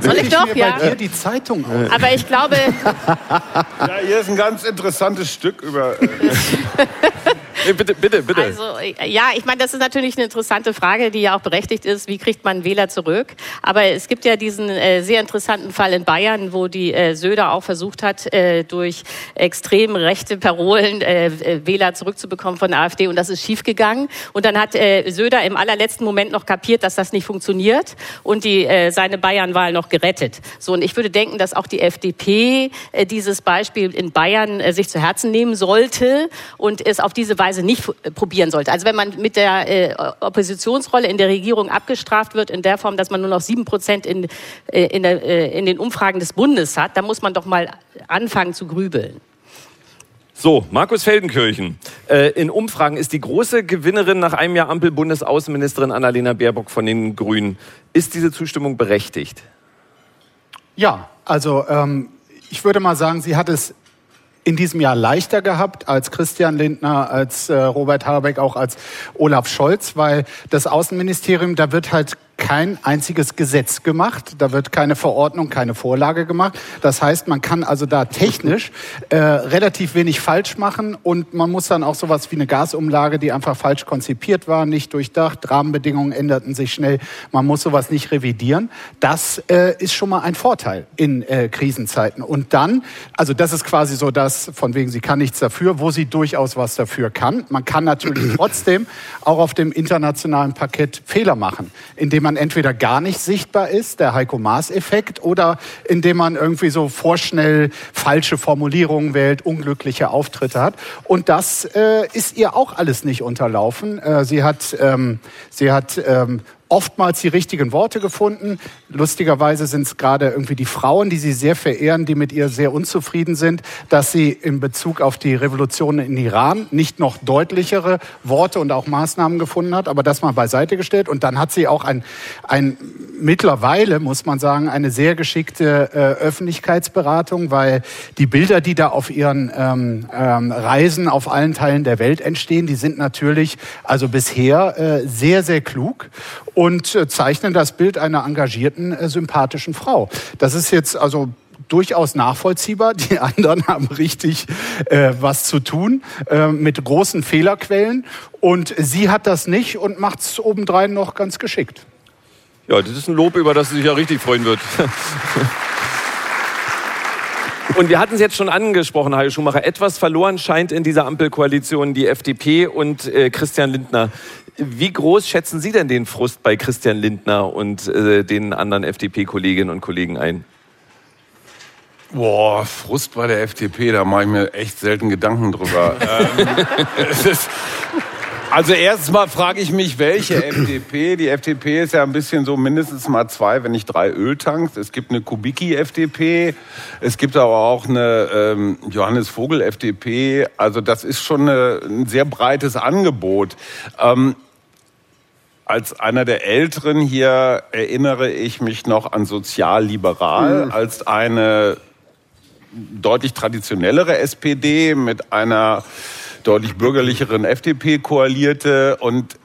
Soll ich, ich doch, ja? Bei dir die Zeitung auf. Aber ich glaube. ja, hier ist ein ganz interessantes Stück über. Äh, Nee, bitte, bitte, bitte. Also, ja, ich meine, das ist natürlich eine interessante Frage, die ja auch berechtigt ist. Wie kriegt man Wähler zurück? Aber es gibt ja diesen äh, sehr interessanten Fall in Bayern, wo die äh, Söder auch versucht hat, äh, durch extrem rechte Parolen äh, äh, Wähler zurückzubekommen von der AfD. Und das ist schiefgegangen. Und dann hat äh, Söder im allerletzten Moment noch kapiert, dass das nicht funktioniert und die, äh, seine Bayernwahl noch gerettet. So, und ich würde denken, dass auch die FDP äh, dieses Beispiel in Bayern äh, sich zu Herzen nehmen sollte und es auf diese Weise Weise nicht äh, probieren sollte. Also wenn man mit der äh, Oppositionsrolle in der Regierung abgestraft wird, in der Form, dass man nur noch sieben Prozent in, äh, in, äh, in den Umfragen des Bundes hat, dann muss man doch mal anfangen zu grübeln. So, Markus Feldenkirchen. Äh, in Umfragen ist die große Gewinnerin nach einem Jahr Ampel Bundesaußenministerin Annalena Baerbock von den Grünen. Ist diese Zustimmung berechtigt? Ja, also ähm, ich würde mal sagen, sie hat es in diesem Jahr leichter gehabt als Christian Lindner, als äh, Robert Habeck, auch als Olaf Scholz, weil das Außenministerium, da wird halt kein einziges Gesetz gemacht, da wird keine Verordnung, keine Vorlage gemacht. Das heißt, man kann also da technisch äh, relativ wenig falsch machen und man muss dann auch sowas wie eine Gasumlage, die einfach falsch konzipiert war, nicht durchdacht, Rahmenbedingungen änderten sich schnell, man muss sowas nicht revidieren. Das äh, ist schon mal ein Vorteil in äh, Krisenzeiten. Und dann, also das ist quasi so das, von wegen sie kann nichts dafür, wo sie durchaus was dafür kann. Man kann natürlich trotzdem auch auf dem internationalen Parkett Fehler machen, indem man man entweder gar nicht sichtbar ist, der Heiko Maas-Effekt, oder indem man irgendwie so vorschnell falsche Formulierungen wählt, unglückliche Auftritte hat. Und das äh, ist ihr auch alles nicht unterlaufen. Äh, sie hat, ähm, sie hat ähm, oftmals die richtigen Worte gefunden. Lustigerweise sind es gerade irgendwie die Frauen, die sie sehr verehren, die mit ihr sehr unzufrieden sind, dass sie in Bezug auf die Revolution in Iran nicht noch deutlichere Worte und auch Maßnahmen gefunden hat, aber das mal beiseite gestellt. Und dann hat sie auch ein, ein mittlerweile, muss man sagen, eine sehr geschickte äh, Öffentlichkeitsberatung, weil die Bilder, die da auf ihren ähm, ähm, Reisen auf allen Teilen der Welt entstehen, die sind natürlich also bisher äh, sehr, sehr klug und äh, zeichnen das Bild einer engagierten, äh, sympathischen Frau. Das ist jetzt also durchaus nachvollziehbar. Die anderen haben richtig äh, was zu tun äh, mit großen Fehlerquellen. Und sie hat das nicht und macht es obendrein noch ganz geschickt. Ja, das ist ein Lob, über das sie sich ja richtig freuen wird. Und wir hatten es jetzt schon angesprochen, Hajo Schumacher. Etwas verloren scheint in dieser Ampelkoalition die FDP und äh, Christian Lindner. Wie groß schätzen Sie denn den Frust bei Christian Lindner und äh, den anderen FDP-Kolleginnen und Kollegen ein? Boah, Frust bei der FDP, da mache ich mir echt selten Gedanken drüber. ähm, ist, also erstens mal frage ich mich, welche FDP? Die FDP ist ja ein bisschen so mindestens mal zwei, wenn nicht drei Öltanks. Es gibt eine Kubicki-FDP, es gibt aber auch eine ähm, Johannes Vogel-FDP. Also das ist schon eine, ein sehr breites Angebot. Ähm, als einer der Älteren hier erinnere ich mich noch an sozialliberal mhm. als eine deutlich traditionellere SPD mit einer deutlich bürgerlicheren FDP koalierte und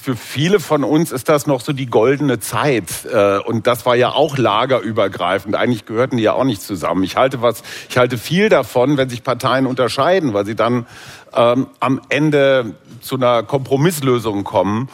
für viele von uns ist das noch so die goldene Zeit. Äh, und das war ja auch lagerübergreifend. Eigentlich gehörten die ja auch nicht zusammen. Ich halte was, ich halte viel davon, wenn sich Parteien unterscheiden, weil sie dann ähm, am Ende zu einer Kompromisslösung kommen.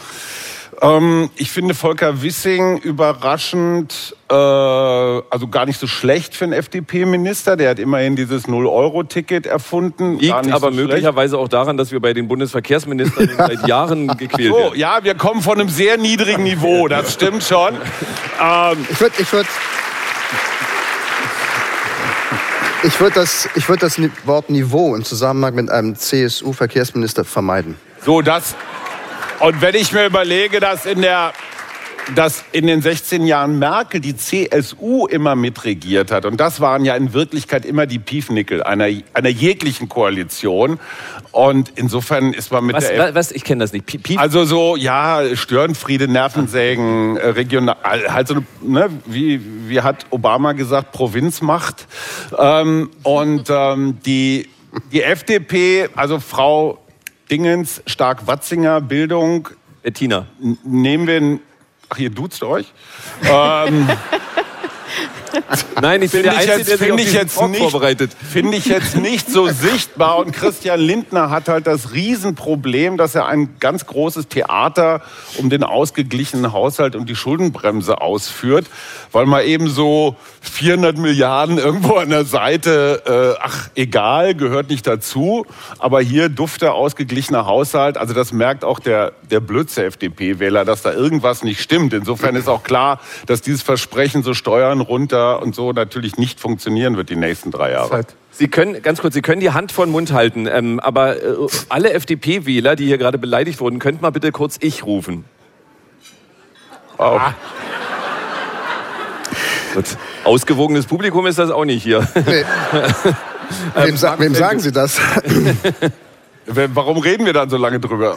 Ähm, ich finde Volker Wissing überraschend, äh, also gar nicht so schlecht für einen FDP-Minister. Der hat immerhin dieses Null-Euro-Ticket erfunden. Liegt aber so möglicherweise auch daran, dass wir bei den Bundesverkehrsministern seit Jahren gequält werden. So, ja, wir kommen von einem sehr niedrigen Niveau, das stimmt schon. Ähm, ich würde ich würd, ich würd das, ich würd das Wort Niveau im Zusammenhang mit einem CSU-Verkehrsminister vermeiden. So, das, und wenn ich mir überlege, dass in der dass in den 16 Jahren Merkel die CSU immer mitregiert hat. Und das waren ja in Wirklichkeit immer die Piefnickel einer, einer jeglichen Koalition. Und insofern ist man mit was, der... Was? Ich kenne das nicht. Pief also so, ja, Störenfriede, Nervensägen, äh, regional... Halt so, ne, wie, wie hat Obama gesagt, Provinzmacht. Ähm, und ähm, die, die FDP, also Frau Dingens, Stark-Watzinger, Bildung. Bettina. Nehmen wir Ach, ihr duzt euch? ähm, Nein, ich bin der Einzige, jetzt, der sich ich jetzt nicht, vorbereitet. Finde ich jetzt nicht so sichtbar. Und Christian Lindner hat halt das Riesenproblem, dass er ein ganz großes Theater um den ausgeglichenen Haushalt und die Schuldenbremse ausführt, weil man eben so 400 Milliarden irgendwo an der Seite, äh, ach egal, gehört nicht dazu. Aber hier dufte ausgeglichener Haushalt. Also das merkt auch der, der Blödse FDP-Wähler, dass da irgendwas nicht stimmt. Insofern ist auch klar, dass dieses Versprechen so Steuern runter und so natürlich nicht funktionieren wird die nächsten drei Jahre. Sie können, ganz kurz, Sie können die Hand vor den Mund halten, ähm, aber äh, alle FDP-Wähler, die hier gerade beleidigt wurden, könnten mal bitte kurz ich rufen. Wow. Ah. Ausgewogenes Publikum ist das auch nicht hier. Nee. Wem, sa wem sagen Sie das? Warum reden wir dann so lange drüber?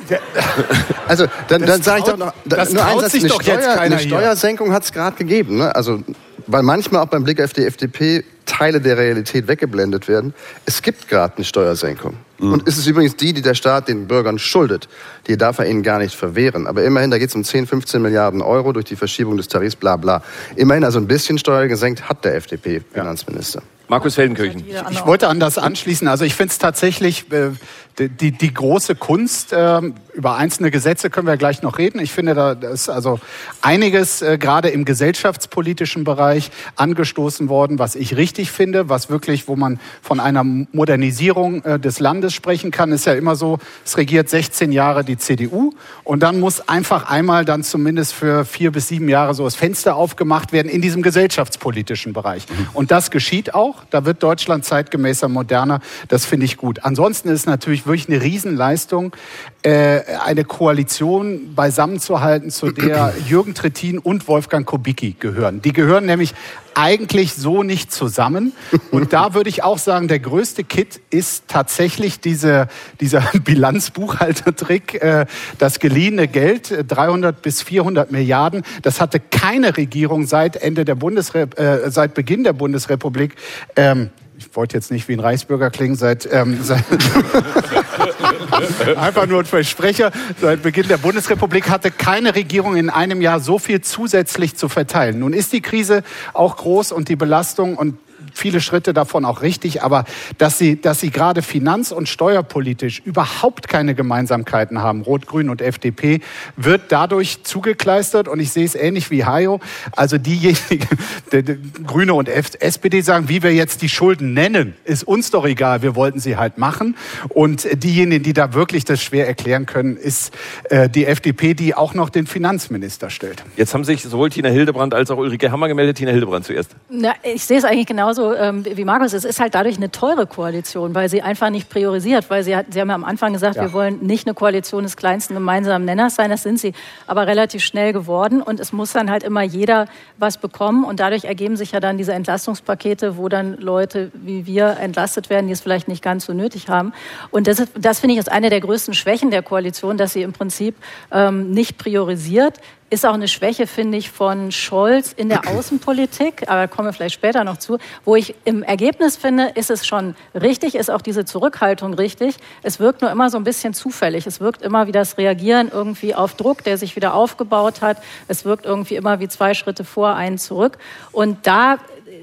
Also dann, dann sage ich doch noch, das nur einen traut Satz, sich eine, doch jetzt Steuer, keiner eine. Steuersenkung hat es gerade gegeben. Ne? Also, weil manchmal auch beim Blick auf die FDP Teile der Realität weggeblendet werden. Es gibt gerade eine Steuersenkung. Und es ist übrigens die, die der Staat den Bürgern schuldet. Die darf er ihnen gar nicht verwehren. Aber immerhin, da geht es um 10, 15 Milliarden Euro durch die Verschiebung des Tarifs, bla bla. Immerhin, also ein bisschen Steuer gesenkt hat der FDP-Finanzminister. Markus Feldenkirchen. Ich wollte an das anschließen. Also ich finde es tatsächlich äh, die, die, die große Kunst. ähm, über einzelne Gesetze können wir gleich noch reden. Ich finde, da ist also einiges äh, gerade im gesellschaftspolitischen Bereich angestoßen worden, was ich richtig finde, was wirklich, wo man von einer Modernisierung äh, des Landes sprechen kann. Ist ja immer so, es regiert 16 Jahre die CDU und dann muss einfach einmal dann zumindest für vier bis sieben Jahre so das Fenster aufgemacht werden in diesem gesellschaftspolitischen Bereich. Und das geschieht auch. Da wird Deutschland zeitgemäßer, moderner. Das finde ich gut. Ansonsten ist natürlich wirklich eine Riesenleistung, äh, eine Koalition beisammenzuhalten, zu der Jürgen Trittin und Wolfgang Kubicki gehören. Die gehören nämlich eigentlich so nicht zusammen. Und da würde ich auch sagen, der größte Kit ist tatsächlich diese, dieser Bilanzbuchhaltertrick, äh, das geliehene Geld, äh, 300 bis 400 Milliarden. Das hatte keine Regierung seit Ende der Bundesre äh, seit Beginn der Bundesrepublik. Ähm, ich wollte jetzt nicht wie ein Reichsbürger klingen, seit, ähm, seit einfach nur ein Versprecher. Seit Beginn der Bundesrepublik hatte keine Regierung in einem Jahr so viel zusätzlich zu verteilen. Nun ist die Krise auch groß und die Belastung und viele Schritte davon auch richtig, aber dass sie, dass sie gerade finanz- und steuerpolitisch überhaupt keine Gemeinsamkeiten haben, Rot, Grün und FDP, wird dadurch zugekleistert und ich sehe es ähnlich wie Hayo. Also diejenigen, die, die Grüne und F SPD sagen, wie wir jetzt die Schulden nennen, ist uns doch egal, wir wollten sie halt machen. Und diejenigen, die da wirklich das schwer erklären können, ist äh, die FDP, die auch noch den Finanzminister stellt. Jetzt haben sich sowohl Tina Hildebrand als auch Ulrike Hammer gemeldet. Tina Hildebrand zuerst. Na, ich sehe es eigentlich genauso ähm, wie Markus. Es ist halt dadurch eine teure Koalition, weil sie einfach nicht priorisiert. Weil sie, hat, sie haben ja am Anfang gesagt, Ja. wir wollen nicht eine Koalition des kleinsten gemeinsamen Nenners sein. Das sind sie aber relativ schnell geworden. Und es muss dann halt immer jeder was bekommen. Und dadurch ergeben sich ja dann diese Entlastungspakete, wo dann Leute wie wir entlastet werden, die es vielleicht nicht ganz so nötig haben. Und das, ist, das finde ich ist eine der größten Schwächen der Koalition, dass sie im Prinzip ähm, nicht priorisiert. Ist auch eine Schwäche, finde ich, von Scholz in der Außenpolitik, aber da kommen wir vielleicht später noch zu. Wo ich im Ergebnis finde, ist es schon richtig, ist auch diese Zurückhaltung richtig. Es wirkt nur immer so ein bisschen zufällig. Es wirkt immer wie das Reagieren irgendwie auf Druck, der sich wieder aufgebaut hat. Es wirkt irgendwie immer wie zwei Schritte vor, einen zurück. Und da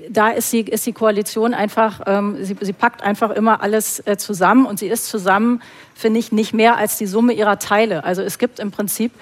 da ist die, ist die Koalition einfach, ähm, sie, sie packt einfach immer alles äh, zusammen und sie ist zusammen, finde ich, nicht mehr als die Summe ihrer Teile. Also es gibt im Prinzip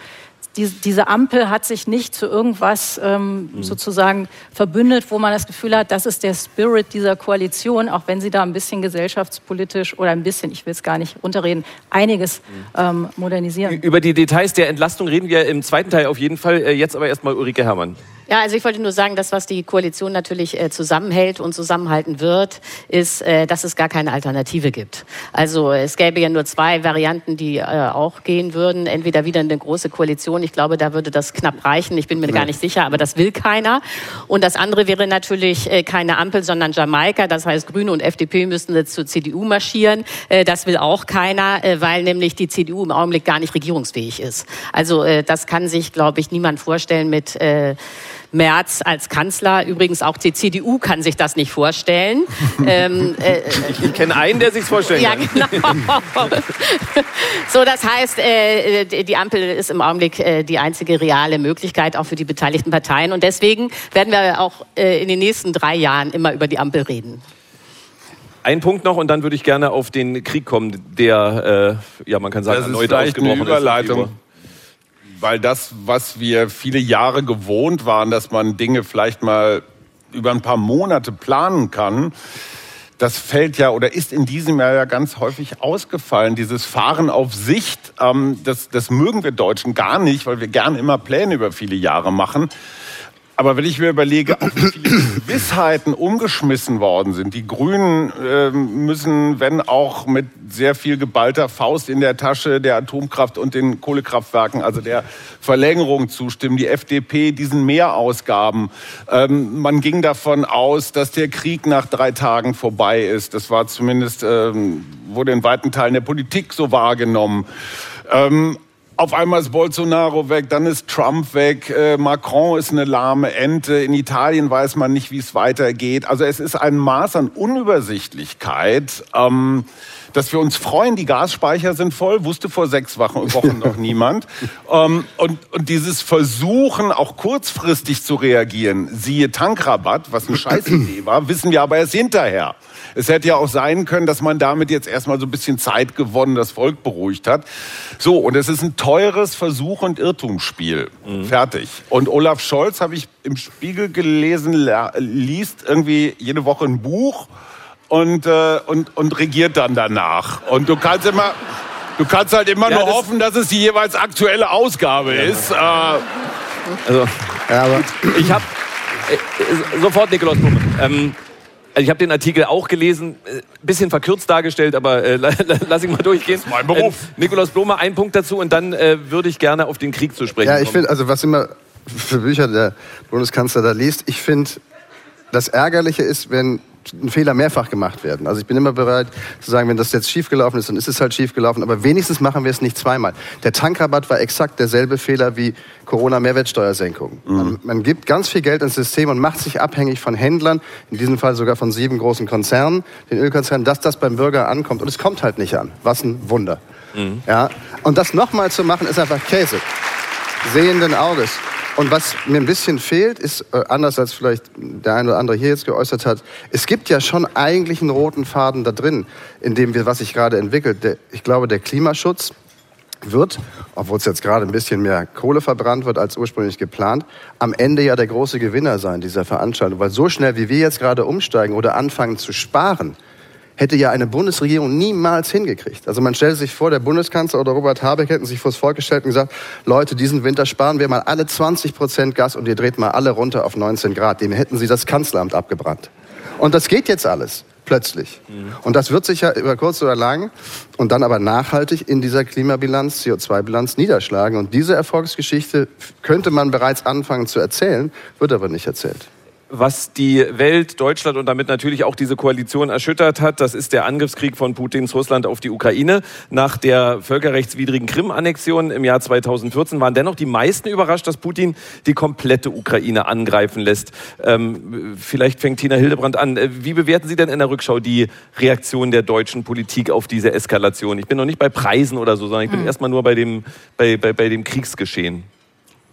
die, diese Ampel hat sich nicht zu irgendwas ähm, sozusagen verbündet, wo man das Gefühl hat, das ist der Spirit dieser Koalition, auch wenn sie da ein bisschen gesellschaftspolitisch oder ein bisschen, ich will es gar nicht runterreden, einiges ähm, modernisieren. Über die Details der Entlastung reden wir im zweiten Teil auf jeden Fall. Äh, Jetzt aber erstmal Ulrike Herrmann. Ja, also ich wollte nur sagen, das, was die Koalition natürlich äh, zusammenhält und zusammenhalten wird, ist, äh, dass es gar keine Alternative gibt. Also es gäbe ja nur zwei Varianten, die äh, auch gehen würden. Entweder wieder eine große Koalition. Ich glaube, da würde das knapp reichen. Ich bin mir gar nicht sicher, aber das will keiner. Und das andere wäre natürlich äh, keine Ampel, sondern Jamaika. Das heißt, Grüne und FDP müssten jetzt zur CDU marschieren. Äh, das will auch keiner, äh, weil nämlich die CDU im Augenblick gar nicht regierungsfähig ist. Also äh, das kann sich, glaube ich, niemand vorstellen mit äh, Merz als Kanzler. Übrigens auch die CDU kann sich das nicht vorstellen. ähm, äh, Ich, ich kenne einen, der sich's vorstellen ja, kann. genau. so, das heißt, äh, die Ampel ist im Augenblick äh, die einzige reale Möglichkeit auch für die beteiligten Parteien. Und deswegen werden wir auch äh, in den nächsten drei Jahren immer über die Ampel reden. Ein Punkt noch und dann würde ich gerne auf den Krieg kommen, der, äh, ja, man kann sagen, Das ist erneut eine ausgebrochen Überleitung. ist. Weil das, was wir viele Jahre gewohnt waren, dass man Dinge vielleicht mal über ein paar Monate planen kann, das fällt ja oder ist in diesem Jahr ja ganz häufig ausgefallen. Dieses Fahren auf Sicht, ähm, das, das mögen wir Deutschen gar nicht, weil wir gern immer Pläne über viele Jahre machen. Aber wenn ich mir überlege, auch wie viele Gewissheiten umgeschmissen worden sind. Die Grünen äh, müssen, wenn auch mit sehr viel geballter Faust in der Tasche der Atomkraft und den Kohlekraftwerken, also der Verlängerung zustimmen. Die FDP diesen Mehrausgaben. Ähm, man ging davon aus, dass der Krieg nach drei Tagen vorbei ist. Das war zumindest, ähm, wurde in weiten Teilen der Politik so wahrgenommen. Ähm, auf einmal ist Bolsonaro weg, dann ist Trump weg, äh, Macron ist eine lahme Ente, in Italien weiß man nicht, wie es weitergeht. Also es ist ein Maß an Unübersichtlichkeit. Ähm, dass wir uns freuen, die Gasspeicher sind voll, wusste vor sechs Wochen, Wochen noch niemand. Ähm, und, und dieses Versuchen, auch kurzfristig zu reagieren, siehe Tankrabatt, was eine Scheißidee war, wissen wir aber erst hinterher. Es hätte ja auch sein können, dass man damit jetzt erstmal so ein bisschen Zeit gewonnen, das Volk beruhigt hat. So, und es ist ein teures Versuch- und Irrtumsspiel. Mhm. Fertig. Und Olaf Scholz, habe ich im Spiegel gelesen, liest irgendwie jede Woche ein Buch und, äh, und, und regiert dann danach. Und du kannst immer, du kannst halt immer ja, nur hoffen, dass es die jeweils aktuelle Ausgabe ja. ist. Äh, also, ja, aber ich habe äh, sofort Nikolaus Blume. Ähm, also ich habe den Artikel auch gelesen, äh, bisschen verkürzt dargestellt, aber äh, lass ich mal durchgehen. Das ist mein Beruf. Äh, Nikolaus Blome, ein Punkt dazu und dann äh, würde ich gerne auf den Krieg zu sprechen Ja, ich finde, also was immer für Bücher der Bundeskanzler da liest, ich finde, das Ärgerliche ist, wenn ein Fehler mehrfach gemacht werden. Also ich bin immer bereit zu sagen, wenn das jetzt schiefgelaufen ist, dann ist es halt schiefgelaufen. Aber wenigstens machen wir es nicht zweimal. Der Tankrabatt war exakt derselbe Fehler wie Corona-Mehrwertsteuersenkung. Mhm. Man, man, gibt ganz viel Geld ins System und macht sich abhängig von Händlern, in diesem Fall sogar von sieben großen Konzernen, den Ölkonzernen, dass das beim Bürger ankommt. Und es kommt halt nicht an. Was ein Wunder. Mhm. Ja? Und das nochmal zu machen, ist einfach Käse. Sehenden Auges. Und was mir ein bisschen fehlt, ist, äh, anders als vielleicht der eine oder andere hier jetzt geäußert hat, es gibt ja schon eigentlich einen roten Faden da drin, in dem wir, was sich gerade entwickelt. Der, ich glaube, der Klimaschutz wird, obwohl es jetzt gerade ein bisschen mehr Kohle verbrannt wird als ursprünglich geplant, am Ende ja der große Gewinner sein dieser Veranstaltung. Weil so schnell, wie wir jetzt gerade umsteigen oder anfangen zu sparen, hätte ja eine Bundesregierung niemals hingekriegt. Also man stellt sich vor, der Bundeskanzler oder Robert Habeck hätten sich vors Volk gestellt und gesagt, Leute, diesen Winter sparen wir mal alle 20 Prozent Gas und ihr dreht mal alle runter auf 19 Grad. Dem hätten sie das Kanzleramt abgebrannt. Und das geht jetzt alles plötzlich. Mhm. Und das wird sich ja über kurz oder lang und dann aber nachhaltig in dieser Klimabilanz, CO2-Bilanz niederschlagen. Und diese Erfolgsgeschichte könnte man bereits anfangen zu erzählen, wird aber nicht erzählt was die Welt, Deutschland und damit natürlich auch diese Koalition erschüttert hat, das ist der Angriffskrieg von Putins Russland auf die Ukraine. Nach der völkerrechtswidrigen Krim-Annexion im Jahr 2014 waren dennoch die meisten überrascht, dass Putin die komplette Ukraine angreifen lässt. Ähm, vielleicht fängt Tina Hildebrand an. Äh, wie bewerten Sie denn in der Rückschau die Reaktion der deutschen Politik auf diese Eskalation? Ich bin noch nicht bei Preisen oder so, sondern ich bin mhm. erstmal nur bei dem, bei, bei, bei dem Kriegsgeschehen.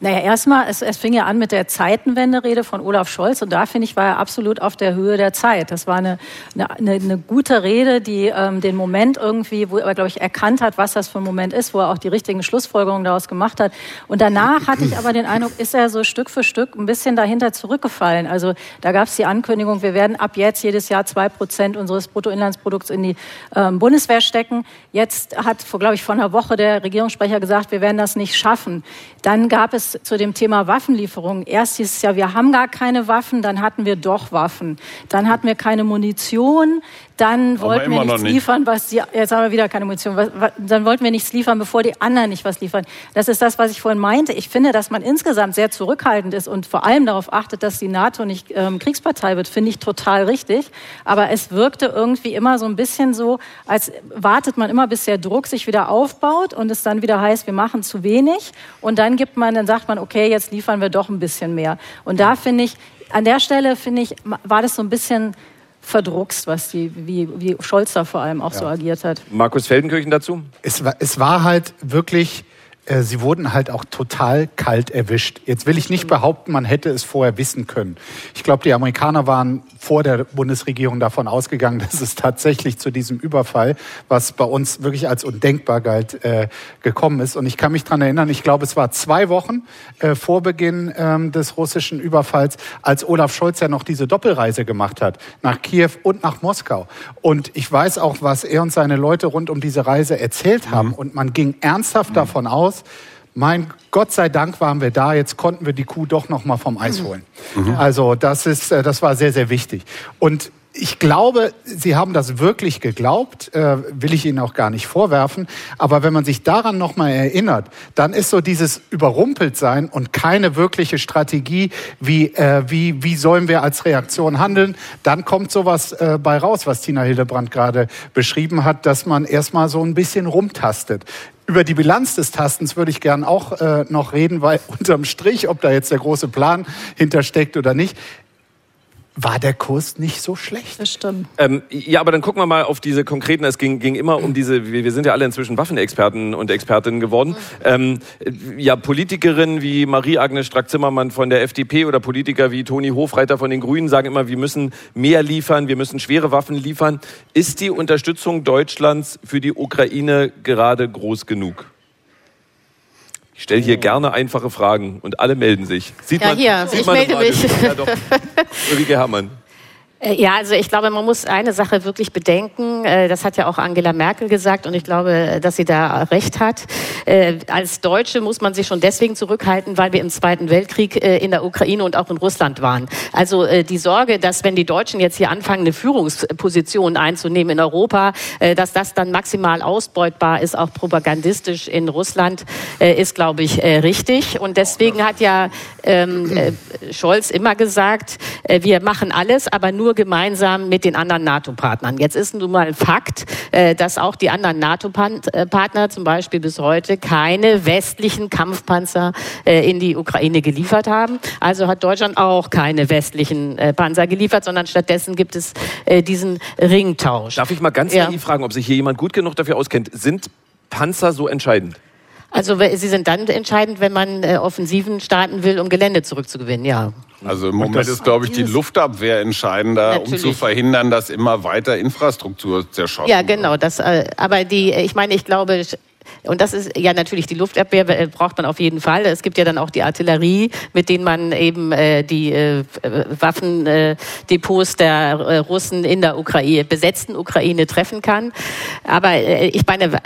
Naja, erstmal, es, es fing ja an mit der Zeitenwende-Rede von Olaf Scholz und da finde ich, war er absolut auf der Höhe der Zeit. Das war eine, eine, eine gute Rede, die ähm, den Moment irgendwie, wo er, glaube ich, erkannt hat, was das für ein Moment ist, wo er auch die richtigen Schlussfolgerungen daraus gemacht hat. Und danach hatte ich aber den Eindruck, ist er so Stück für Stück ein bisschen dahinter zurückgefallen. Also da gab es die Ankündigung, wir werden ab jetzt jedes Jahr zwei Prozent unseres Bruttoinlandsprodukts in die ähm, Bundeswehr stecken. Jetzt hat, glaube ich, vor einer Woche der Regierungssprecher gesagt, wir werden das nicht schaffen. Dann gab es zu dem Thema Waffenlieferung. Erst hieß es ja, wir haben gar keine Waffen, dann hatten wir doch Waffen. Dann hatten wir keine Munition, dann wollten wir nichts nicht. liefern, was die, jetzt haben wir wieder keine Munition, was, was, dann wollten wir nichts liefern, bevor die anderen nicht was liefern. Das ist das, was ich vorhin meinte. Ich finde, dass man insgesamt sehr zurückhaltend ist und vor allem darauf achtet, dass die NATO nicht ähm, Kriegspartei wird, finde ich total richtig. Aber es wirkte irgendwie immer so ein bisschen so, als wartet man immer, bis der Druck sich wieder aufbaut und es dann wieder heißt, wir machen zu wenig. Und dann gibt man, dann sagt man, okay, jetzt liefern wir doch ein bisschen mehr. Und da finde ich, an der Stelle finde ich, war das so ein bisschen verdruckst, was die, wie, wie Scholz da vor allem auch ja. so agiert hat. Markus Feldenkirchen dazu? Es war, es war halt wirklich äh, sie wurden halt auch total kalt erwischt. Jetzt will ich nicht behaupten, man hätte es vorher wissen können. Ich glaube, die Amerikaner waren vor der Bundesregierung davon ausgegangen, dass es tatsächlich zu diesem Überfall, was bei uns wirklich als undenkbar galt, äh, gekommen ist. Und ich kann mich dran erinnern, ich glaube, es war zwei Wochen äh, vor Beginn ähm, des russischen Überfalls, als Olaf Scholz ja noch diese Doppelreise gemacht hat, nach Kiew und nach Moskau. Und ich weiß auch, was er und seine Leute rund um diese Reise erzählt haben. Mhm. Und man ging ernsthaft mhm. davon aus, mein Gott sei Dank waren wir da, jetzt konnten wir die Kuh doch noch mal vom Eis holen. Mhm. Also das ist, äh, das war sehr, sehr wichtig. Und ich glaube, Sie haben das wirklich geglaubt, äh, will ich Ihnen auch gar nicht vorwerfen. Aber wenn man sich daran nochmal erinnert, dann ist so dieses überrumpelt sein und keine wirkliche Strategie, wie, äh, wie, wie sollen wir als Reaktion handeln, dann kommt sowas äh, bei raus, was Tina Hildebrand gerade beschrieben hat, dass man erstmal so ein bisschen rumtastet. Über die Bilanz des Tastens würde ich gern auch äh, noch reden, weil unterm Strich, ob da jetzt der große Plan hintersteckt oder nicht, war der Kurs nicht so schlecht. Das stimmt. Ähm, ja, aber dann gucken wir mal auf diese konkreten. Es ging, ging immer um diese, wir, sind ja alle inzwischen Waffenexperten und Expertinnen geworden. Ähm, ja, Politikerinnen wie Marie-Agnes Strack-Zimmermann von der FDP oder Politiker wie Toni Hofreiter von den Grünen sagen immer, wir müssen mehr liefern, wir müssen schwere Waffen liefern. Ist die Unterstützung Deutschlands für die Ukraine gerade groß genug? Ich stelle hier gerne einfache Fragen und alle melden sich. Sieht ja, man, hier, sieht ich man melde mich. Ja, doch. Ulrike Herrmann. Äh, ja, also ich glaube, man muss eine Sache wirklich bedenken. Äh, das hat ja auch Angela Merkel gesagt und ich glaube, dass sie da recht hat. Äh, als Deutsche muss man sich schon deswegen zurückhalten, weil wir im Zweiten Weltkrieg in der Ukraine und auch in Russland waren. Also die Sorge, dass wenn die Deutschen jetzt hier anfangen, eine Führungsposition einzunehmen in Europa, dass das dann maximal ausbeutbar ist, auch propagandistisch in Russland, ist, glaube ich, richtig. Und deswegen hat ja ähm, Scholz immer gesagt, wir machen alles, aber nur gemeinsam mit den anderen NATO-Partnern. Jetzt ist nun mal ein Fakt, äh, dass auch die anderen NATO-Partner zum Beispiel bis heute keine westlichen Kampfpanzer äh, in die Ukraine geliefert haben. Also hat Deutschland auch keine westlichen äh, Panzer geliefert, sondern stattdessen gibt es diesen Ringtausch. Darf ich mal ganz ja. naiv fragen, ob sich hier jemand gut genug dafür auskennt? Sind Panzer so entscheidend? Also sie sind dann entscheidend, wenn man Offensiven starten will, um Gelände zurückzugewinnen, ja. Also im Moment ist, glaube ich, die Luftabwehr entscheidender, Natürlich. um zu verhindern, dass immer weiter Infrastruktur zerschossen wird. Ja, genau. Das, äh, aber die, ich meine, ich glaube, und das ist ja natürlich die Luftabwehr äh, braucht man auf jeden Fall. Es gibt ja dann auch die Artillerie, mit denen man eben äh, die äh, Waffendepots der Russen in der Ukraine, besetzten Ukraine treffen kann. Aber äh, ich meine,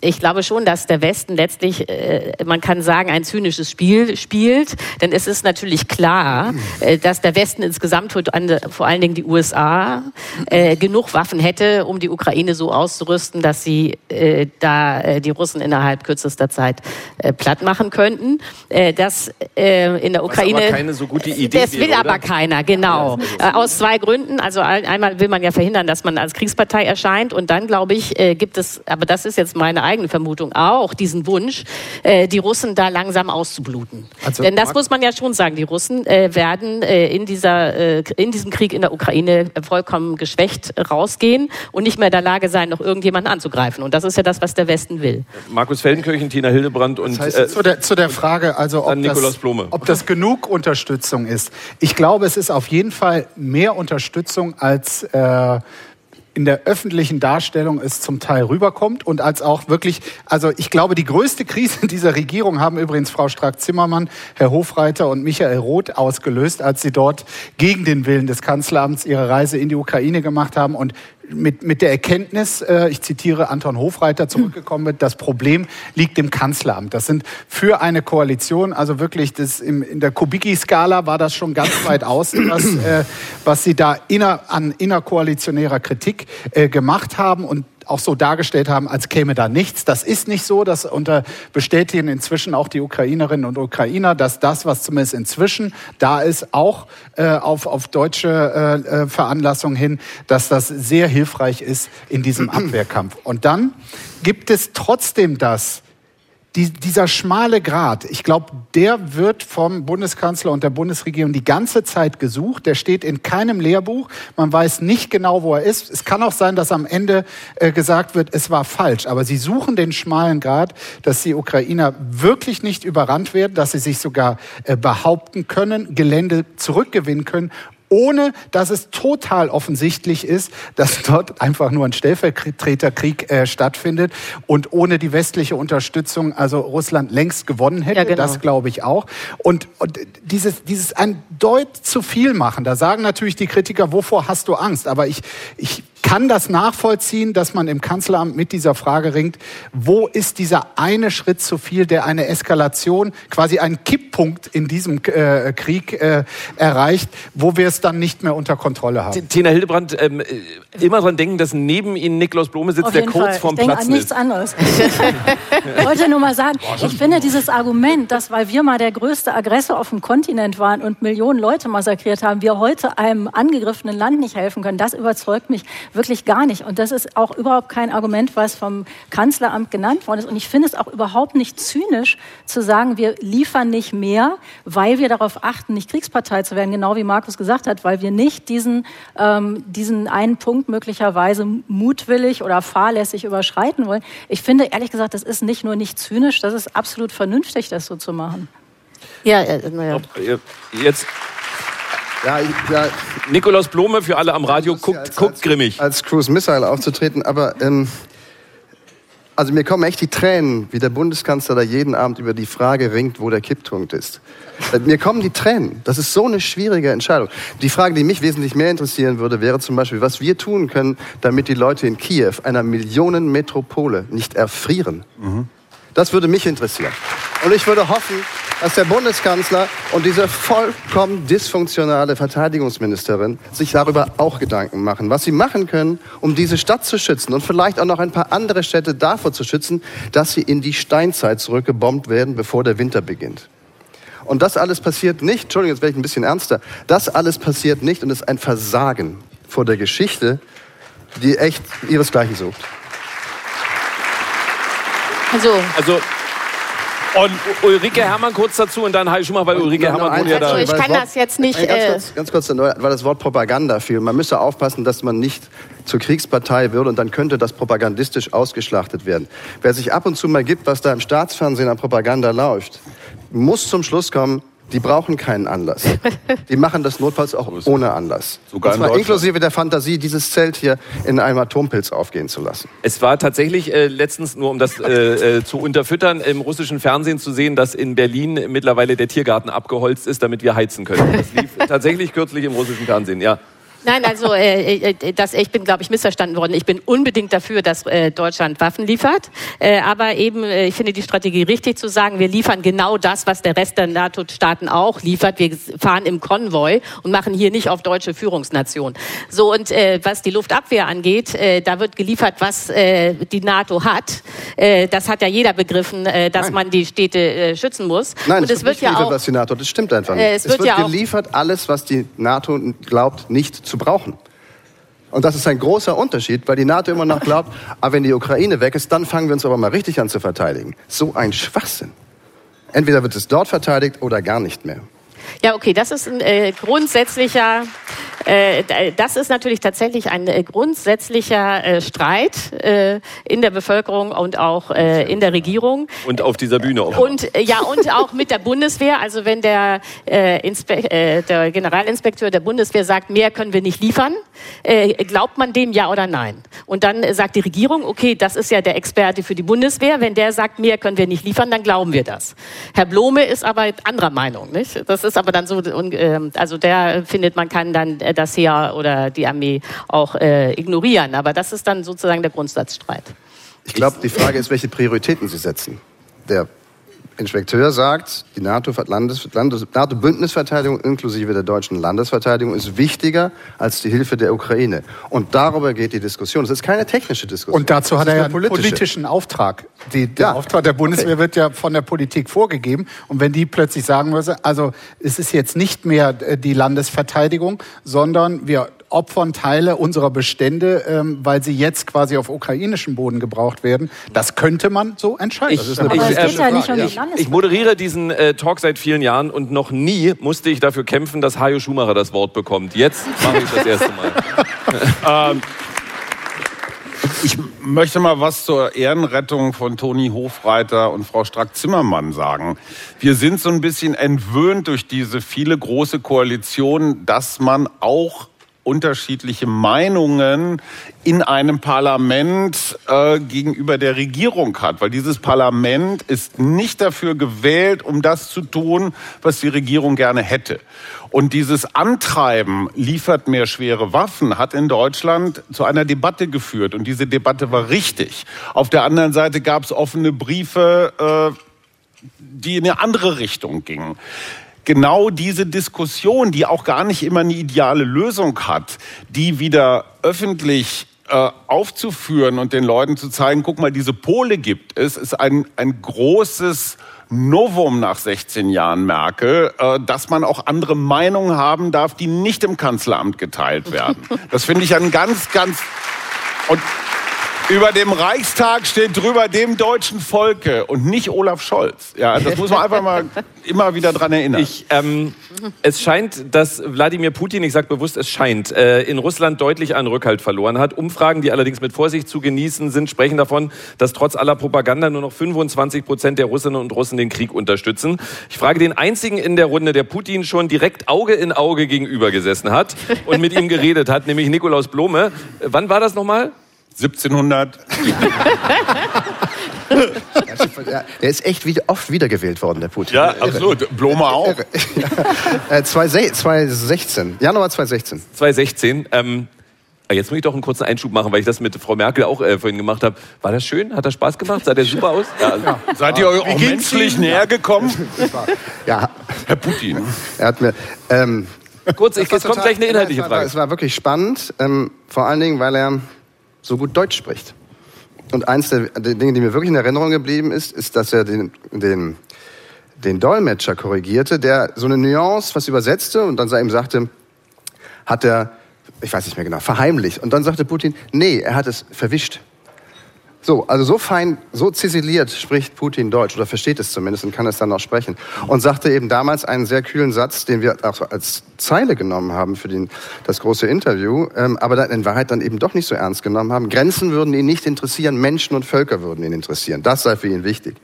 ich glaube schon, dass der Westen letztlich, äh, man kann sagen, ein zynisches Spiel spielt. Denn es ist natürlich klar, äh, dass der Westen insgesamt, vor allen Dingen die USA, äh, genug Waffen hätte, um die Ukraine so auszurüsten, dass sie äh, da äh, die Russen innerhalb kürzester Zeit äh, platt machen könnten. Das in der Ukraine. Aber keine so gute Idee. Das will aber keiner, genau. Aus zwei Gründen. Also einmal will man ja verhindern, dass man als Kriegspartei erscheint. Und dann, glaube ich, gibt es, aber das ist jetzt meine meine eigene Vermutung auch, diesen Wunsch, äh, die Russen da langsam auszubluten. Also, Denn das muss man ja schon sagen, die Russen äh, werden äh, in, dieser, äh, in diesem Krieg in der Ukraine vollkommen geschwächt rausgehen und nicht mehr in der Lage sein, noch irgendjemanden anzugreifen. Und das ist ja das, was der Westen will. Markus Feldenkirchen, Tina Hildebrand und... Das heißt, äh, zu, der, zu der Frage, also ob das, ob das genug Unterstützung ist. Ich glaube, es ist auf jeden Fall mehr Unterstützung als äh, in der öffentlichen Darstellung es zum Teil rüberkommt und als auch wirklich, also ich glaube, die größte Krise dieser Regierung haben übrigens Frau Strack-Zimmermann, Herr Hofreiter und Michael Roth ausgelöst, als sie dort gegen den Willen des Kanzleramts ihre Reise in die Ukraine gemacht haben. Und mit, mit der Erkenntnis, äh, ich zitiere Anton Hofreiter, zurückgekommen wird, das Problem liegt im Kanzleramt. Das sind für eine Koalition, also wirklich das im, in der Kubicki-Skala war das schon ganz weit außen, was, äh, was sie da inner, an innerkoalitionärer Kritik äh, gemacht haben. Und auch so dargestellt haben, als käme da nichts. Das ist nicht so. Das unter bestätigen inzwischen auch die Ukrainerinnen und Ukrainer, dass das, was zumindest inzwischen da ist, auch äh, auf, auf deutsche äh, äh Veranlassung hin, dass das sehr hilfreich ist in diesem Abwehrkampf. Und dann gibt es trotzdem das, die, dieser schmale Grat, ich glaube, der wird vom Bundeskanzler und der Bundesregierung die ganze Zeit gesucht. Der steht in keinem Lehrbuch. Man weiß nicht genau, wo er ist. Es kann auch sein, dass am Ende äh, gesagt wird, es war falsch. Aber sie suchen den schmalen Grat, dass die Ukrainer wirklich nicht überrannt werden, dass sie sich sogar äh, behaupten können, Gelände zurückgewinnen können ohne dass es total offensichtlich ist, dass dort einfach nur ein Stellvertreterkrieg äh, stattfindet und ohne die westliche Unterstützung also Russland längst gewonnen hätte. Ja, genau. Das glaube ich auch. Und, und dieses, dieses ein Deut zu viel machen, da sagen natürlich die Kritiker, wovor hast du Angst? Aber ich, ich kann das nachvollziehen, dass man im Kanzleramt mit dieser Frage ringt, wo ist dieser eine Schritt zu viel, der eine Eskalation, quasi einen Kipppunkt in diesem äh, Krieg äh, erreicht, wo wir es dann nicht mehr unter Kontrolle haben. Tina Hildebrand, ähm, immer dran denken, dass neben Ihnen Nikolaus Blome sitzt, Auf der kurz Fall. vorm ich denke Platzen an nichts ist. anderes. ich wollte nur mal sagen, ich finde dieses Argument, dass weil wir mal der größte Aggressor auf dem Kontinent waren und Millionen Leute massakriert haben, wir heute einem angegriffenen Land nicht helfen können, das überzeugt mich wirklich gar nicht. Und das ist auch überhaupt kein Argument, was vom Kanzleramt genannt worden ist. Und ich finde es auch überhaupt nicht zynisch zu sagen, wir liefern nicht mehr, weil wir darauf achten, nicht Kriegspartei zu werden, genau wie Markus gesagt hat, weil wir nicht diesen, ähm, diesen einen Punkt möglicherweise mutwillig oder fahrlässig überschreiten wollen. Ich finde ehrlich gesagt, das ist nicht nur nicht zynisch, das ist absolut vernünftig, das so zu machen. Ja, äh, naja. Jetzt Ja, ich, ja, Nikolaus Blome für alle am Radio guckt, als- guckt als, grimmig. Als Cruise Missile aufzutreten, aber ähm, also mir kommen echt die Tränen, wie der Bundeskanzler da jeden Abend über die Frage ringt, wo der Kipppunkt ist. Äh, Mir kommen die Tränen. Das ist so eine schwierige Entscheidung. Die Frage, die mich wesentlich mehr interessieren würde, wäre zum Beispiel, was wir tun können, damit die Leute in Kiew, einer Millionenmetropole, nicht erfrieren. Das würde mich interessieren. Und ich würde hoffen, dass der Bundeskanzler und diese vollkommen dysfunktionale Verteidigungsministerin sich darüber auch Gedanken machen, was sie machen können, um diese Stadt zu schützen und vielleicht auch noch ein paar andere Städte davor zu schützen, dass sie in die Steinzeit zurückgebombt werden, bevor der Winter beginnt. Und das alles passiert nicht, Entschuldigung, jetzt werde ich ein bisschen ernster, das alles passiert nicht und ist ein Versagen vor der Geschichte, die echt ihresgleichen sucht. Also, Also und Ulrike Hermann kurz dazu und dann Heil Schumacher, weil Ulrike Noch Hermann wohnt ja da. Also ich kann das jetzt nicht, Nein, Ganz äh, kurz, ganz kurz, weil das Wort Propaganda fiel. Man müsse aufpassen, dass man nicht zur Kriegspartei wird und dann könnte das propagandistisch ausgeschlachtet werden. Wer sich ab und zu mal gibt, was da im Staatsfernsehen an Propaganda läuft, muss zum Schluss kommen, die brauchen keinen Anlass. Die machen das notfalls auch ohne Anlass. Sogar und in zwar Deutschland. inklusive der Fantasie, dieses Zelt hier in einem Atompilz aufgehen zu lassen. Es war tatsächlich äh, letztens, nur um das äh, äh, zu unterfüttern, im russischen Fernsehen zu sehen, dass in Berlin mittlerweile der Tiergarten abgeholzt ist, damit wir heizen können. Das lief tatsächlich kürzlich im russischen Fernsehen, ja. Nein, also äh, äh, das, ich bin, glaube ich, missverstanden worden. Ich bin unbedingt dafür, dass äh, Deutschland Waffen liefert. Äh, aber eben, äh, ich finde die Strategie richtig zu sagen, wir liefern genau das, was der Rest der NATO-Staaten auch liefert. Wir fahren im Konvoi und machen hier nicht auf deutsche Führungsnation. So, und äh, was die Luftabwehr angeht, äh, da wird geliefert, was äh, die NATO hat. Äh, das hat ja jeder begriffen, äh, dass Nein. man die Städte äh, schützen muss. Nein, und es wird nicht geliefert, was die NATO, das stimmt einfach nicht. Äh, es es, wird wird, ja auch- geliefert alles, was die NATO glaubt, nicht zu brauchen. Und das ist ein großer Unterschied, weil die NATO immer noch glaubt, aber wenn die Ukraine weg ist, dann fangen wir uns aber mal richtig an zu verteidigen. So ein Schwachsinn. Entweder wird es dort verteidigt oder gar nicht mehr. Ja, okay, das ist ein äh, grundsätzlicher, äh, das ist natürlich tatsächlich ein äh, grundsätzlicher äh, Streit äh, in der Bevölkerung und auch äh, in der Regierung. Und auf dieser Bühne auch. Und ja, und auch mit der Bundeswehr. Also wenn der, der Generalinspekteur der Bundeswehr sagt, mehr können wir nicht liefern, glaubt man dem ja oder nein? Und dann sagt die Regierung, okay, das ist ja der Experte für die Bundeswehr. Wenn der sagt, mehr können wir nicht liefern, dann glauben wir das. Herr Blome ist aber anderer Meinung. Nicht? Das ist aber dann so, ähm, also der findet, man kann dann äh, das Heer oder die Armee auch äh, ignorieren. Aber das ist dann sozusagen der Grundsatzstreit. Ich glaube, die Frage ist, welche Prioritäten Sie setzen. Der Inspekteur sagt, die NATO Landes- Landes- NATO-Bündnisverteidigung inklusive der deutschen Landesverteidigung ist wichtiger als die Hilfe der Ukraine. Und darüber geht die Diskussion. Es ist keine technische Diskussion. Und dazu hat er ja eine einen politische. politischen Auftrag. Die, der Ja. Auftrag der Bundeswehr wird ja von der Politik vorgegeben. Und wenn die plötzlich sagen würde, also es ist jetzt nicht mehr äh, die Landesverteidigung, sondern wir opfern Teile unserer Bestände, ähm, weil sie jetzt quasi auf ukrainischem Boden gebraucht werden. Das könnte man so entscheiden. Ich- das ist Aber eine Aber Ich- es geht ja nicht um die ja. Ich moderiere diesen äh, Talk seit vielen Jahren und noch nie musste ich dafür kämpfen, dass Hajo Schumacher das Wort bekommt. Jetzt mache ich das erste Mal. Ich möchte mal was zur Ehrenrettung von Toni Hofreiter und Frau Strack-Zimmermann sagen. Wir sind so ein bisschen entwöhnt durch diese viele große Koalition, dass man auch unterschiedliche Meinungen in einem Parlament äh, gegenüber der Regierung hat, weil dieses Parlament ist nicht dafür gewählt, um das zu tun, was die Regierung gerne hätte. Und dieses Antreiben liefert mehr schwere Waffen hat in Deutschland zu einer Debatte geführt. Und diese Debatte war richtig. Auf der anderen Seite gab es offene Briefe, äh, die in eine andere Richtung gingen genau diese Diskussion, die auch gar nicht immer eine ideale Lösung hat, die wieder öffentlich äh, aufzuführen und den Leuten zu zeigen, guck mal, diese Pole gibt es, ist ein, ein großes Novum nach 16 Jahren Merkel, äh, dass man auch andere Meinungen haben darf, die nicht im Kanzleramt geteilt werden. Das finde ich ein ganz, ganz... Und über dem Reichstag steht drüber dem deutschen Volke und nicht Olaf Scholz. Ja, das muss man einfach mal immer wieder dran erinnern. Ich, ähm, es scheint, dass Wladimir Putin, ich sage bewusst, es scheint, äh, in Russland deutlich an Rückhalt verloren hat. Umfragen, die allerdings mit Vorsicht zu genießen sind, sprechen davon, dass trotz aller Propaganda nur noch 25 Prozent der Russinnen und Russen den Krieg unterstützen. Ich frage den einzigen in der Runde, der Putin schon direkt Auge in Auge gegenüber gesessen hat und mit ihm geredet hat, nämlich Nikolaus Blome. Wann war das nochmal? 1700. Er ist echt wieder, oft wiedergewählt worden, der Putin. Ja, absolut. Blome auch. Äh, 2016, Januar 2016. 2016. Ähm, jetzt muss ich doch einen kurzen Einschub machen, weil ich das mit Frau Merkel auch äh, vorhin gemacht habe. War das schön? Hat das Spaß gemacht? Sah der super aus? Ja, also, Seid ihr euch auch menschlich näher gekommen? Ja, Herr Putin. er hat mir. Ähm, Kurz, ich, jetzt kommt gleich eine inhaltliche es war, Frage. Es war wirklich spannend, ähm, vor allen Dingen, weil er so gut Deutsch spricht. Und eins der, Dinge, die mir wirklich in Erinnerung geblieben ist, ist, dass er den, den, den Dolmetscher korrigierte, der so eine Nuance was übersetzte und dann ihm sagte, hat er, ich weiß nicht mehr genau, verheimlicht. Und dann sagte Putin, nee, er hat es verwischt. So, also so fein, so ziseliert spricht Putin Deutsch oder versteht es zumindest und kann es dann auch sprechen. Und sagte eben damals einen sehr kühlen Satz, den wir auch als Zeile genommen haben für den, das große Interview, ähm, aber dann in Wahrheit dann eben doch nicht so ernst genommen haben. Grenzen würden ihn nicht interessieren, Menschen und Völker würden ihn interessieren. Das sei für ihn wichtig.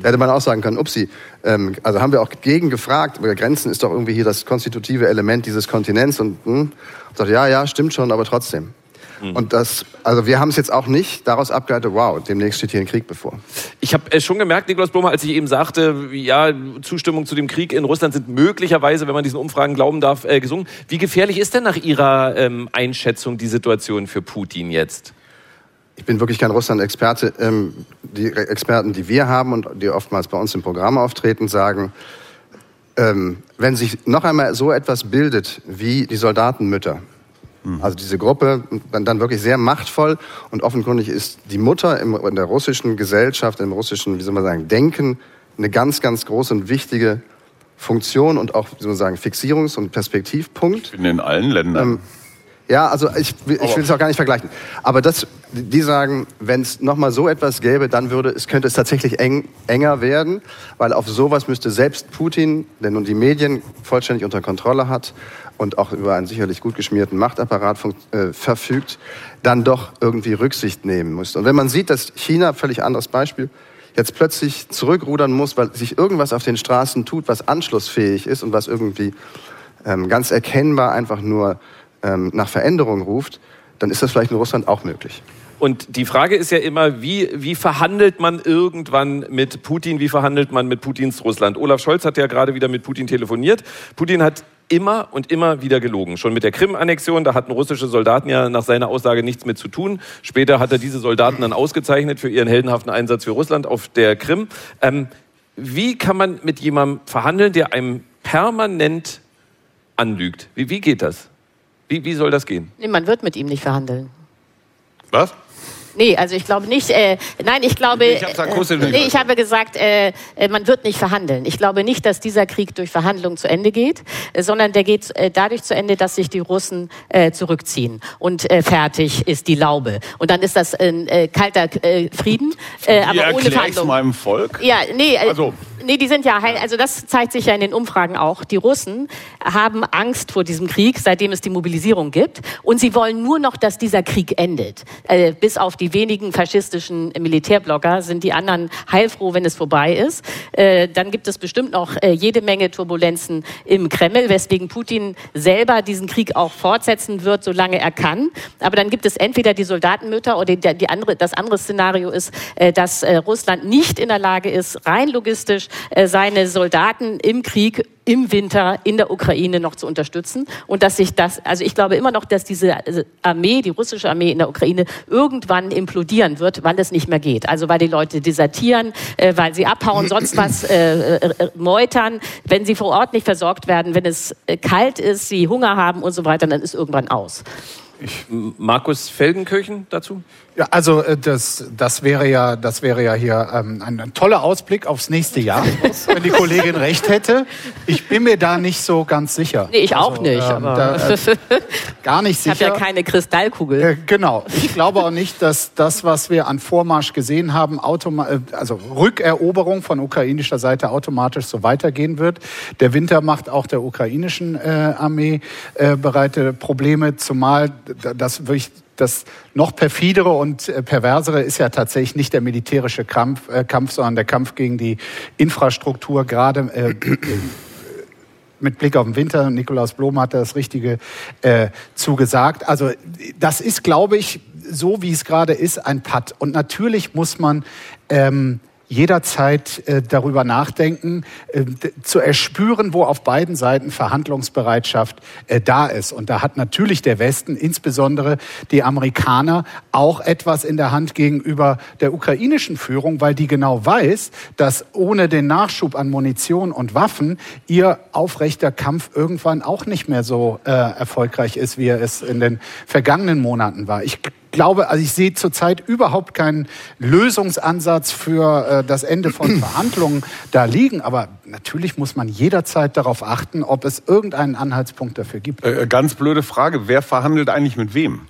Da hätte man auch sagen können, upsi, ähm, also haben wir auch gegen gefragt, Grenzen ist doch irgendwie hier das konstitutive Element dieses Kontinents und hm, sagt, ja, ja, stimmt schon, aber trotzdem. Und das, also wir haben es jetzt auch nicht daraus abgeleitet, wow, demnächst steht hier ein Krieg bevor. Ich habe schon gemerkt, Nikolaus Blome, als ich eben sagte, ja, Zustimmung zu dem Krieg in Russland sind möglicherweise, wenn man diesen Umfragen glauben darf, äh, gesungen. Wie gefährlich ist denn nach Ihrer ähm, Einschätzung die Situation für Putin jetzt? Ich bin wirklich kein Russland-Experte. Ähm, die Experten, die wir haben und die oftmals bei uns im Programm auftreten, sagen, ähm, wenn sich noch einmal so etwas bildet wie die Soldatenmütter, also diese Gruppe, dann, wirklich sehr machtvoll und offenkundig ist die Mutter in der russischen Gesellschaft, im russischen, wie soll man sagen, Denken eine ganz, ganz große und wichtige Funktion und auch, wie soll man sagen, Fixierungs- und Perspektivpunkt. Ich bin in allen Ländern. Ja, also ich, will- ich will es auch gar nicht vergleichen. Aber das, die sagen, wenn es nochmal so etwas gäbe, dann würde es, könnte es tatsächlich eng, enger werden, weil auf sowas müsste selbst Putin, der nun die Medien vollständig unter Kontrolle hat und auch über einen sicherlich gut geschmierten Machtapparat äh, verfügt, dann doch irgendwie Rücksicht nehmen muss. Und wenn man sieht, dass China, völlig anderes Beispiel, jetzt plötzlich zurückrudern muss, weil sich irgendwas auf den Straßen tut, was anschlussfähig ist und was irgendwie ähm, ganz erkennbar einfach nur ähm, nach Veränderung ruft, dann ist das vielleicht in Russland auch möglich. Und die Frage ist ja immer, wie, wie verhandelt man irgendwann mit Putin, wie verhandelt man mit Putins Russland? Olaf Scholz hat ja gerade wieder mit Putin telefoniert. Putin hat immer und immer wieder gelogen. Schon mit der Krim-Annexion, da hatten russische Soldaten ja nach seiner Aussage nichts mit zu tun. Später hat er diese Soldaten dann ausgezeichnet für ihren heldenhaften Einsatz für Russland auf der Krim. Ähm, wie kann man mit jemandem verhandeln, der einem permanent anlügt? Wie, wie geht das? Wie, wie soll das gehen? Nee, man wird mit ihm nicht verhandeln. Was? Nee, also ich glaube nicht. Äh, nein, ich glaube. Ich nicht nee, ich habe gesagt, äh, äh, man wird nicht verhandeln. Ich glaube nicht, dass dieser Krieg durch Verhandlungen zu Ende geht, äh, sondern der geht äh, dadurch zu Ende, dass sich die Russen äh, zurückziehen und äh, fertig ist die Laube. Und dann ist das ein äh, kalter äh, Frieden, äh, aber ohne Verhandlungen. meinem Volk? Ja, nee, äh, Also, Nee, die sind ja, heil- also das zeigt sich ja in den Umfragen auch. Die Russen haben Angst vor diesem Krieg, seitdem es die Mobilisierung gibt. Und sie wollen nur noch, dass dieser Krieg endet. Äh, bis auf die wenigen faschistischen Militärblogger sind die anderen heilfroh, wenn es vorbei ist. Äh, dann gibt es bestimmt noch äh, jede Menge Turbulenzen im Kreml, weswegen Putin selber diesen Krieg auch fortsetzen wird, solange er kann. Aber dann gibt es entweder die Soldatenmütter oder die, andere, das andere Szenario ist, dass Russland nicht in der Lage ist, rein logistisch seine Soldaten im Krieg im Winter in der Ukraine noch zu unterstützen und dass sich das, also ich glaube immer noch, dass diese äh, Armee, die russische Armee in der Ukraine irgendwann implodieren wird, weil es nicht mehr geht. Also weil die Leute desertieren, äh, weil sie abhauen, sonst was äh, äh, meutern, wenn sie vor Ort nicht versorgt werden, wenn es äh, kalt ist, sie Hunger haben und so weiter, dann ist irgendwann aus. Markus Feldenkirchen dazu? Ja, also äh, das, das wäre ja, das wäre ja hier ähm, ein, ein toller Ausblick aufs nächste Jahr, wenn die Kollegin recht hätte. Ich bin mir da nicht so ganz sicher. Nee, ich auch Also, nicht, ähm, aber da, äh, gar nicht ich habe sicher. ja keine Kristallkugel. Äh, genau. Ich glaube auch nicht, dass das, was wir an Vormarsch gesehen haben, automa äh, also Rückeroberung von ukrainischer Seite automatisch so weitergehen wird. Der Winter macht auch der ukrainischen äh, Armee äh, bereite Probleme, zumal das wirklich das noch perfidere und äh, perversere ist ja tatsächlich nicht der militärische Kampf, äh, Kampf sondern der Kampf gegen die Infrastruktur, gerade äh, mit Blick auf den Winter, Nikolaus Blom hat das Richtige äh, zugesagt. Also das ist, glaube ich, so wie es gerade ist, ein Patt. Und natürlich muss man ähm, jederzeit äh, darüber nachdenken, äh, zu erspüren, wo auf beiden Seiten Verhandlungsbereitschaft äh, da ist. Und da hat natürlich der Westen, insbesondere die Amerikaner, auch etwas in der Hand gegenüber der ukrainischen Führung, weil die genau weiß, dass ohne den Nachschub an Munition und Waffen ihr aufrechter Kampf irgendwann auch nicht mehr so äh, erfolgreich ist, wie er es in den vergangenen Monaten war. Ich glaube, also ich sehe zurzeit überhaupt keinen Lösungsansatz für äh, das Ende von Verhandlungen da liegen. Aber natürlich muss man jederzeit darauf achten, ob es irgendeinen Anhaltspunkt dafür gibt. Äh, ganz blöde Frage, wer verhandelt eigentlich mit wem?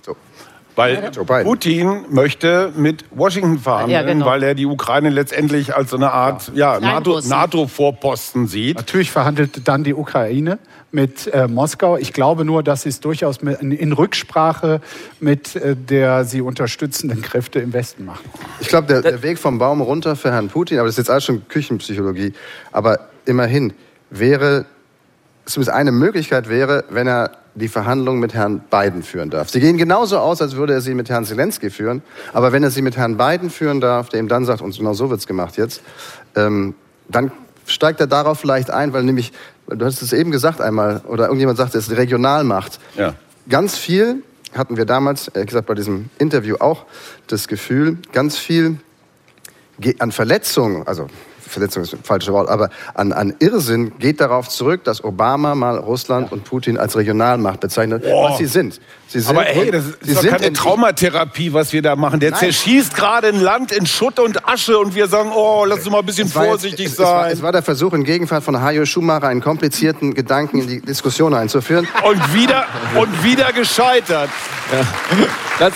Weil. Putin möchte mit Washington verhandeln, Ja, genau. weil er die Ukraine letztendlich als so eine Art ja. NATO-. NATO-Vorposten sieht. Natürlich verhandelt dann die Ukraine mit äh, Moskau. Ich glaube nur, dass sie es durchaus mit, in Rücksprache mit äh, der sie unterstützenden Kräfte im Westen machen. Ich glaube, der, der Weg vom Baum runter für Herrn Putin, aber das ist jetzt alles schon Küchenpsychologie, aber immerhin wäre, zumindest eine Möglichkeit wäre, wenn er die Verhandlungen mit Herrn Biden führen darf. Sie gehen genauso aus, als würde er sie mit Herrn Zelensky führen, aber wenn er sie mit Herrn Biden führen darf, der ihm dann sagt, und genau so wird's gemacht jetzt, ähm, dann steigt er darauf vielleicht ein, weil nämlich, du hast es eben gesagt einmal, oder irgendjemand sagte, es ist Regionalmacht. Ja. Ganz viel hatten wir damals, ehrlich gesagt, bei diesem Interview auch das Gefühl, ganz viel an Verletzungen, also Verletzung ist ein falsches Wort, aber an, an Irrsinn geht darauf zurück, dass Obama mal Russland und Putin als Regionalmacht bezeichnet, was sie sind. Sie sind Aber ey, das ist sie doch keine in- Traumatherapie, was wir da machen. Der Nein. zerschießt gerade ein Land in Schutt und Asche und wir sagen, oh, lass uns mal ein bisschen Es war jetzt- vorsichtig es, es, war, sein. es war der Versuch, in Gegenwart von Hajo Schumacher einen komplizierten Gedanken in die Diskussion einzuführen. und wieder und wieder gescheitert. Das,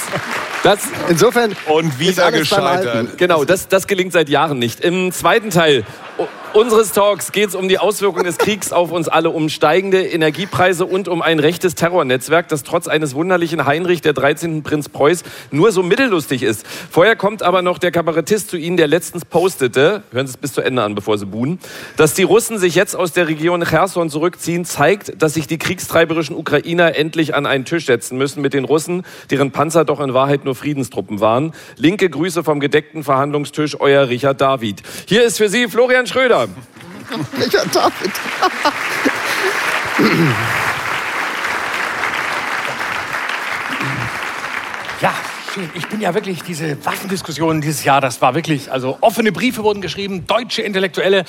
das, Insofern Und ist wieder gescheitert. Alten. Genau, das, das gelingt seit Jahren nicht. Im zweiten Teil u- unseres Talks geht es um die Auswirkungen des Kriegs auf uns alle, um steigende Energiepreise und um ein rechtes Terrornetzwerk, das trotz eines wunderlichen Heinrich der 13. Prinz Preuß nur so mittellustig ist. Vorher kommt aber noch der Kabarettist zu Ihnen, der letztens postete, hören Sie es bis zu Ende an, bevor Sie buhen, dass die Russen sich jetzt aus der Region Cherson zurückziehen, zeigt, dass sich die kriegstreiberischen Ukrainer endlich an einen Tisch setzen müssen mit den Russen, deren Panzer doch in Wahrheit nur Friedenstruppen waren. Linke Grüße vom gedeckten Verhandlungstisch, euer Richard David. Hier ist für Sie Florian Schröder. Richard David. Ja. Ich bin ja wirklich, diese Waffendiskussion dieses Jahr, das war wirklich, also offene Briefe wurden geschrieben, deutsche Intellektuelle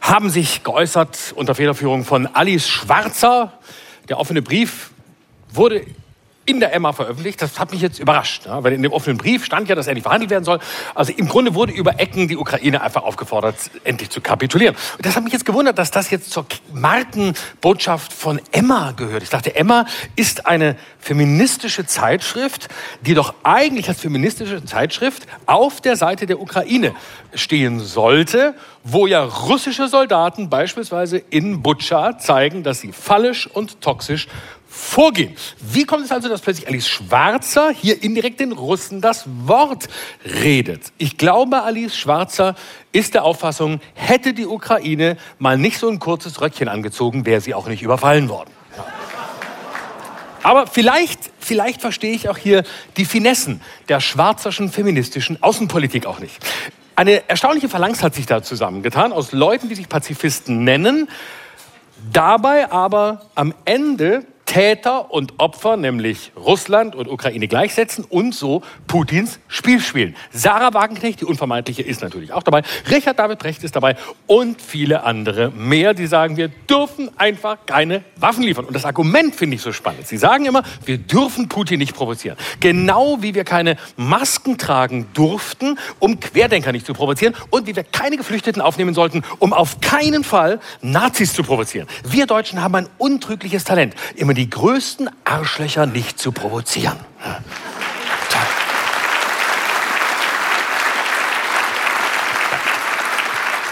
haben sich geäußert unter Federführung von Alice Schwarzer. Der offene Brief wurde in der Emma veröffentlicht. Das hat mich jetzt überrascht, ja, weil in dem offenen Brief stand ja, dass endlich verhandelt werden soll. Also im Grunde wurde über Ecken die Ukraine einfach aufgefordert, endlich zu kapitulieren. Und das hat mich jetzt gewundert, dass das jetzt zur Markenbotschaft von Emma gehört. Ich dachte, Emma ist eine feministische Zeitschrift, die doch eigentlich als feministische Zeitschrift auf der Seite der Ukraine stehen sollte, wo ja russische Soldaten beispielsweise in Butscha zeigen, dass sie fallisch und toxisch vorgehen. Wie kommt es also, dass plötzlich Alice Schwarzer hier indirekt den Russen das Wort redet? Ich glaube, Alice Schwarzer ist der Auffassung, hätte die Ukraine mal nicht so ein kurzes Röckchen angezogen, wäre sie auch nicht überfallen worden. Aber vielleicht, vielleicht verstehe ich auch hier die Finessen der schwarzerschen feministischen Außenpolitik auch nicht. Eine erstaunliche Phalanx hat sich da zusammengetan aus Leuten, die sich Pazifisten nennen, dabei aber am Ende Täter und Opfer, nämlich Russland und Ukraine gleichsetzen und so Putins Spiel spielen. Sarah Wagenknecht, die unvermeidliche, ist natürlich auch dabei. Richard David Brecht ist dabei und viele andere mehr, die sagen, wir dürfen einfach keine Waffen liefern. Und das Argument finde ich so spannend. Sie sagen immer, wir dürfen Putin nicht provozieren. Genau wie wir keine Masken tragen durften, um Querdenker nicht zu provozieren und wie wir keine Geflüchteten aufnehmen sollten, um auf keinen Fall Nazis zu provozieren. Wir Deutschen haben ein untrügliches Talent, immer die größten Arschlöcher nicht zu provozieren.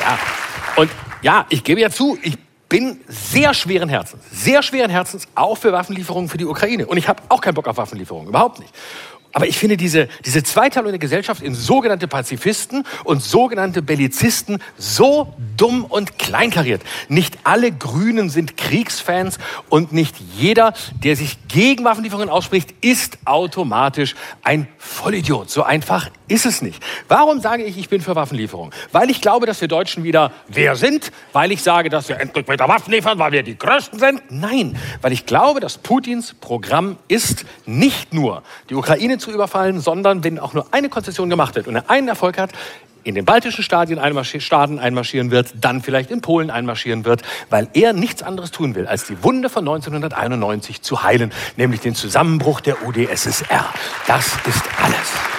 Ja. Und ja, ich gebe ja zu, ich bin sehr schweren Herzens, sehr schweren Herzens auch für Waffenlieferungen für die Ukraine. Und ich habe auch keinen Bock auf Waffenlieferungen, überhaupt nicht. Aber ich finde diese, diese Zweiteilung der Gesellschaft in sogenannte Pazifisten und sogenannte Bellizisten so dumm und kleinkariert. Nicht alle Grünen sind Kriegsfans und nicht jeder, der sich gegen Waffenlieferungen ausspricht, ist automatisch ein Vollidiot. So einfach ist es nicht. Warum sage ich, ich bin für Waffenlieferungen? Weil ich glaube, dass wir Deutschen wieder wer sind? Weil ich sage, dass wir endlich wieder Waffen liefern, weil wir die Größten sind? Nein, weil ich glaube, dass Putins Programm ist, nicht nur die Ukraine zu überfallen, sondern wenn auch nur eine Konzession gemacht wird und er einen Erfolg hat, in den baltischen Stadien einmarschi Staaten einmarschieren wird, dann vielleicht in Polen einmarschieren wird, weil er nichts anderes tun will, als die Wunde von 1991 zu heilen, nämlich den Zusammenbruch der UdSSR. Das ist alles.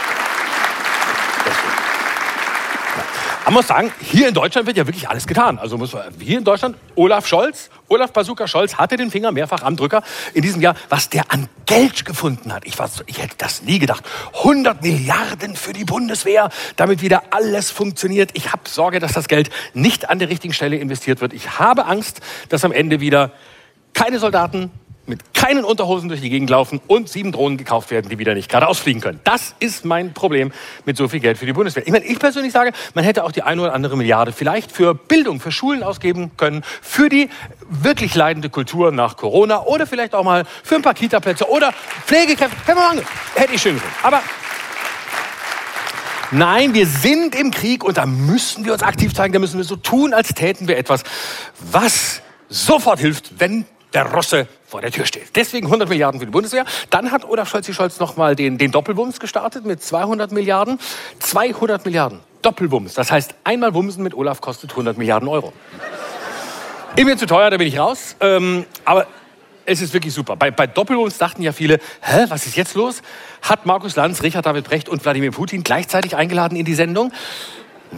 Man muss sagen, hier in Deutschland wird ja wirklich alles getan. Also muss man, hier in Deutschland, Olaf Scholz, Olaf Bazooka Scholz hatte den Finger mehrfach am Drücker in diesem Jahr, was der an Geld gefunden hat. Ich, war, ich hätte das nie gedacht. 100 Milliarden für die Bundeswehr, damit wieder alles funktioniert. Ich habe Sorge, dass das Geld nicht an der richtigen Stelle investiert wird. Ich habe Angst, dass am Ende wieder keine Soldaten, mit keinen Unterhosen durch die Gegend laufen und sieben Drohnen gekauft werden, die wieder nicht gerade ausfliegen können. Das ist mein Problem mit so viel Geld für die Bundeswehr. Ich meine, ich persönlich sage, man hätte auch die eine oder andere Milliarde vielleicht für Bildung, für Schulen ausgeben können, für die wirklich leidende Kultur nach Corona oder vielleicht auch mal für ein paar Kita-Plätze oder Pflegekräfte. Hätte ich schön gefunden. Aber Nein, wir sind im Krieg und da müssen wir uns aktiv zeigen, da müssen wir so tun, als täten wir etwas, was sofort hilft, wenn der Russe vor der Tür steht. Deswegen 100 Milliarden für die Bundeswehr. Dann hat Olaf Scholz-Scholz nochmal den, den Doppelwumms gestartet mit 200 Milliarden. 200 Milliarden. Doppelwumms. Das heißt, einmal Wumsen mit Olaf kostet 100 Milliarden Euro. Ist mir zu teuer, da bin ich raus. Ähm, aber es ist wirklich super. Bei, bei Doppelwumms dachten ja viele, hä, was ist jetzt los? Hat Markus Lanz, Richard David Brecht und Wladimir Putin gleichzeitig eingeladen in die Sendung?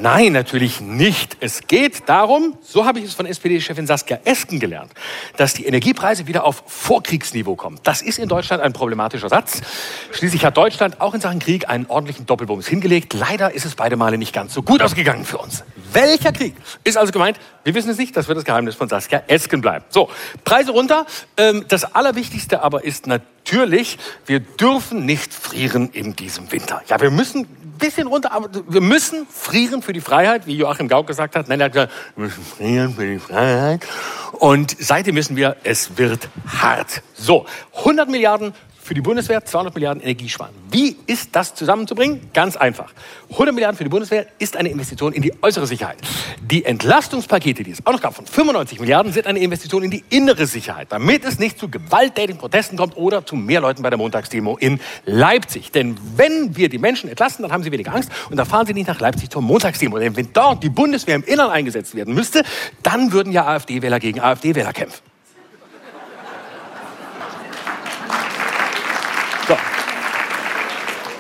Nein, natürlich nicht. Es geht darum, so habe ich es von SPD-Chefin Saskia Esken gelernt, dass die Energiepreise wieder auf Vorkriegsniveau kommen. Das ist in Deutschland ein problematischer Satz. Schließlich hat Deutschland auch in Sachen Krieg einen ordentlichen Doppelbonus hingelegt. Leider ist es beide Male nicht ganz so gut ausgegangen für uns. Welcher Krieg ist also gemeint? Wir wissen es nicht. Das wird das Geheimnis von Saskia Esken bleiben. So, Preise runter. Ähm, das Allerwichtigste aber ist natürlich, wir dürfen nicht frieren in diesem Winter. Ja, wir müssen bisschen runter, aber wir müssen frieren für die Freiheit, wie Joachim Gauck gesagt hat. Nein, er hat gesagt, wir müssen frieren für die Freiheit. Und seitdem wissen wir, es wird hart. So, 100 Milliarden für die Bundeswehr 200 Milliarden Energiesparen. Wie ist das zusammenzubringen? Ganz einfach. 100 Milliarden für die Bundeswehr ist eine Investition in die äußere Sicherheit. Die Entlastungspakete, die es auch noch gab, von 95 Milliarden, sind eine Investition in die innere Sicherheit, damit es nicht zu gewalttätigen Protesten kommt oder zu mehr Leuten bei der Montagsdemo in Leipzig. Denn wenn wir die Menschen entlasten, dann haben sie weniger Angst und dann fahren sie nicht nach Leipzig zur Montagsdemo. Denn wenn dort die Bundeswehr im Innern eingesetzt werden müsste, dann würden ja AfD-Wähler gegen AfD-Wähler kämpfen.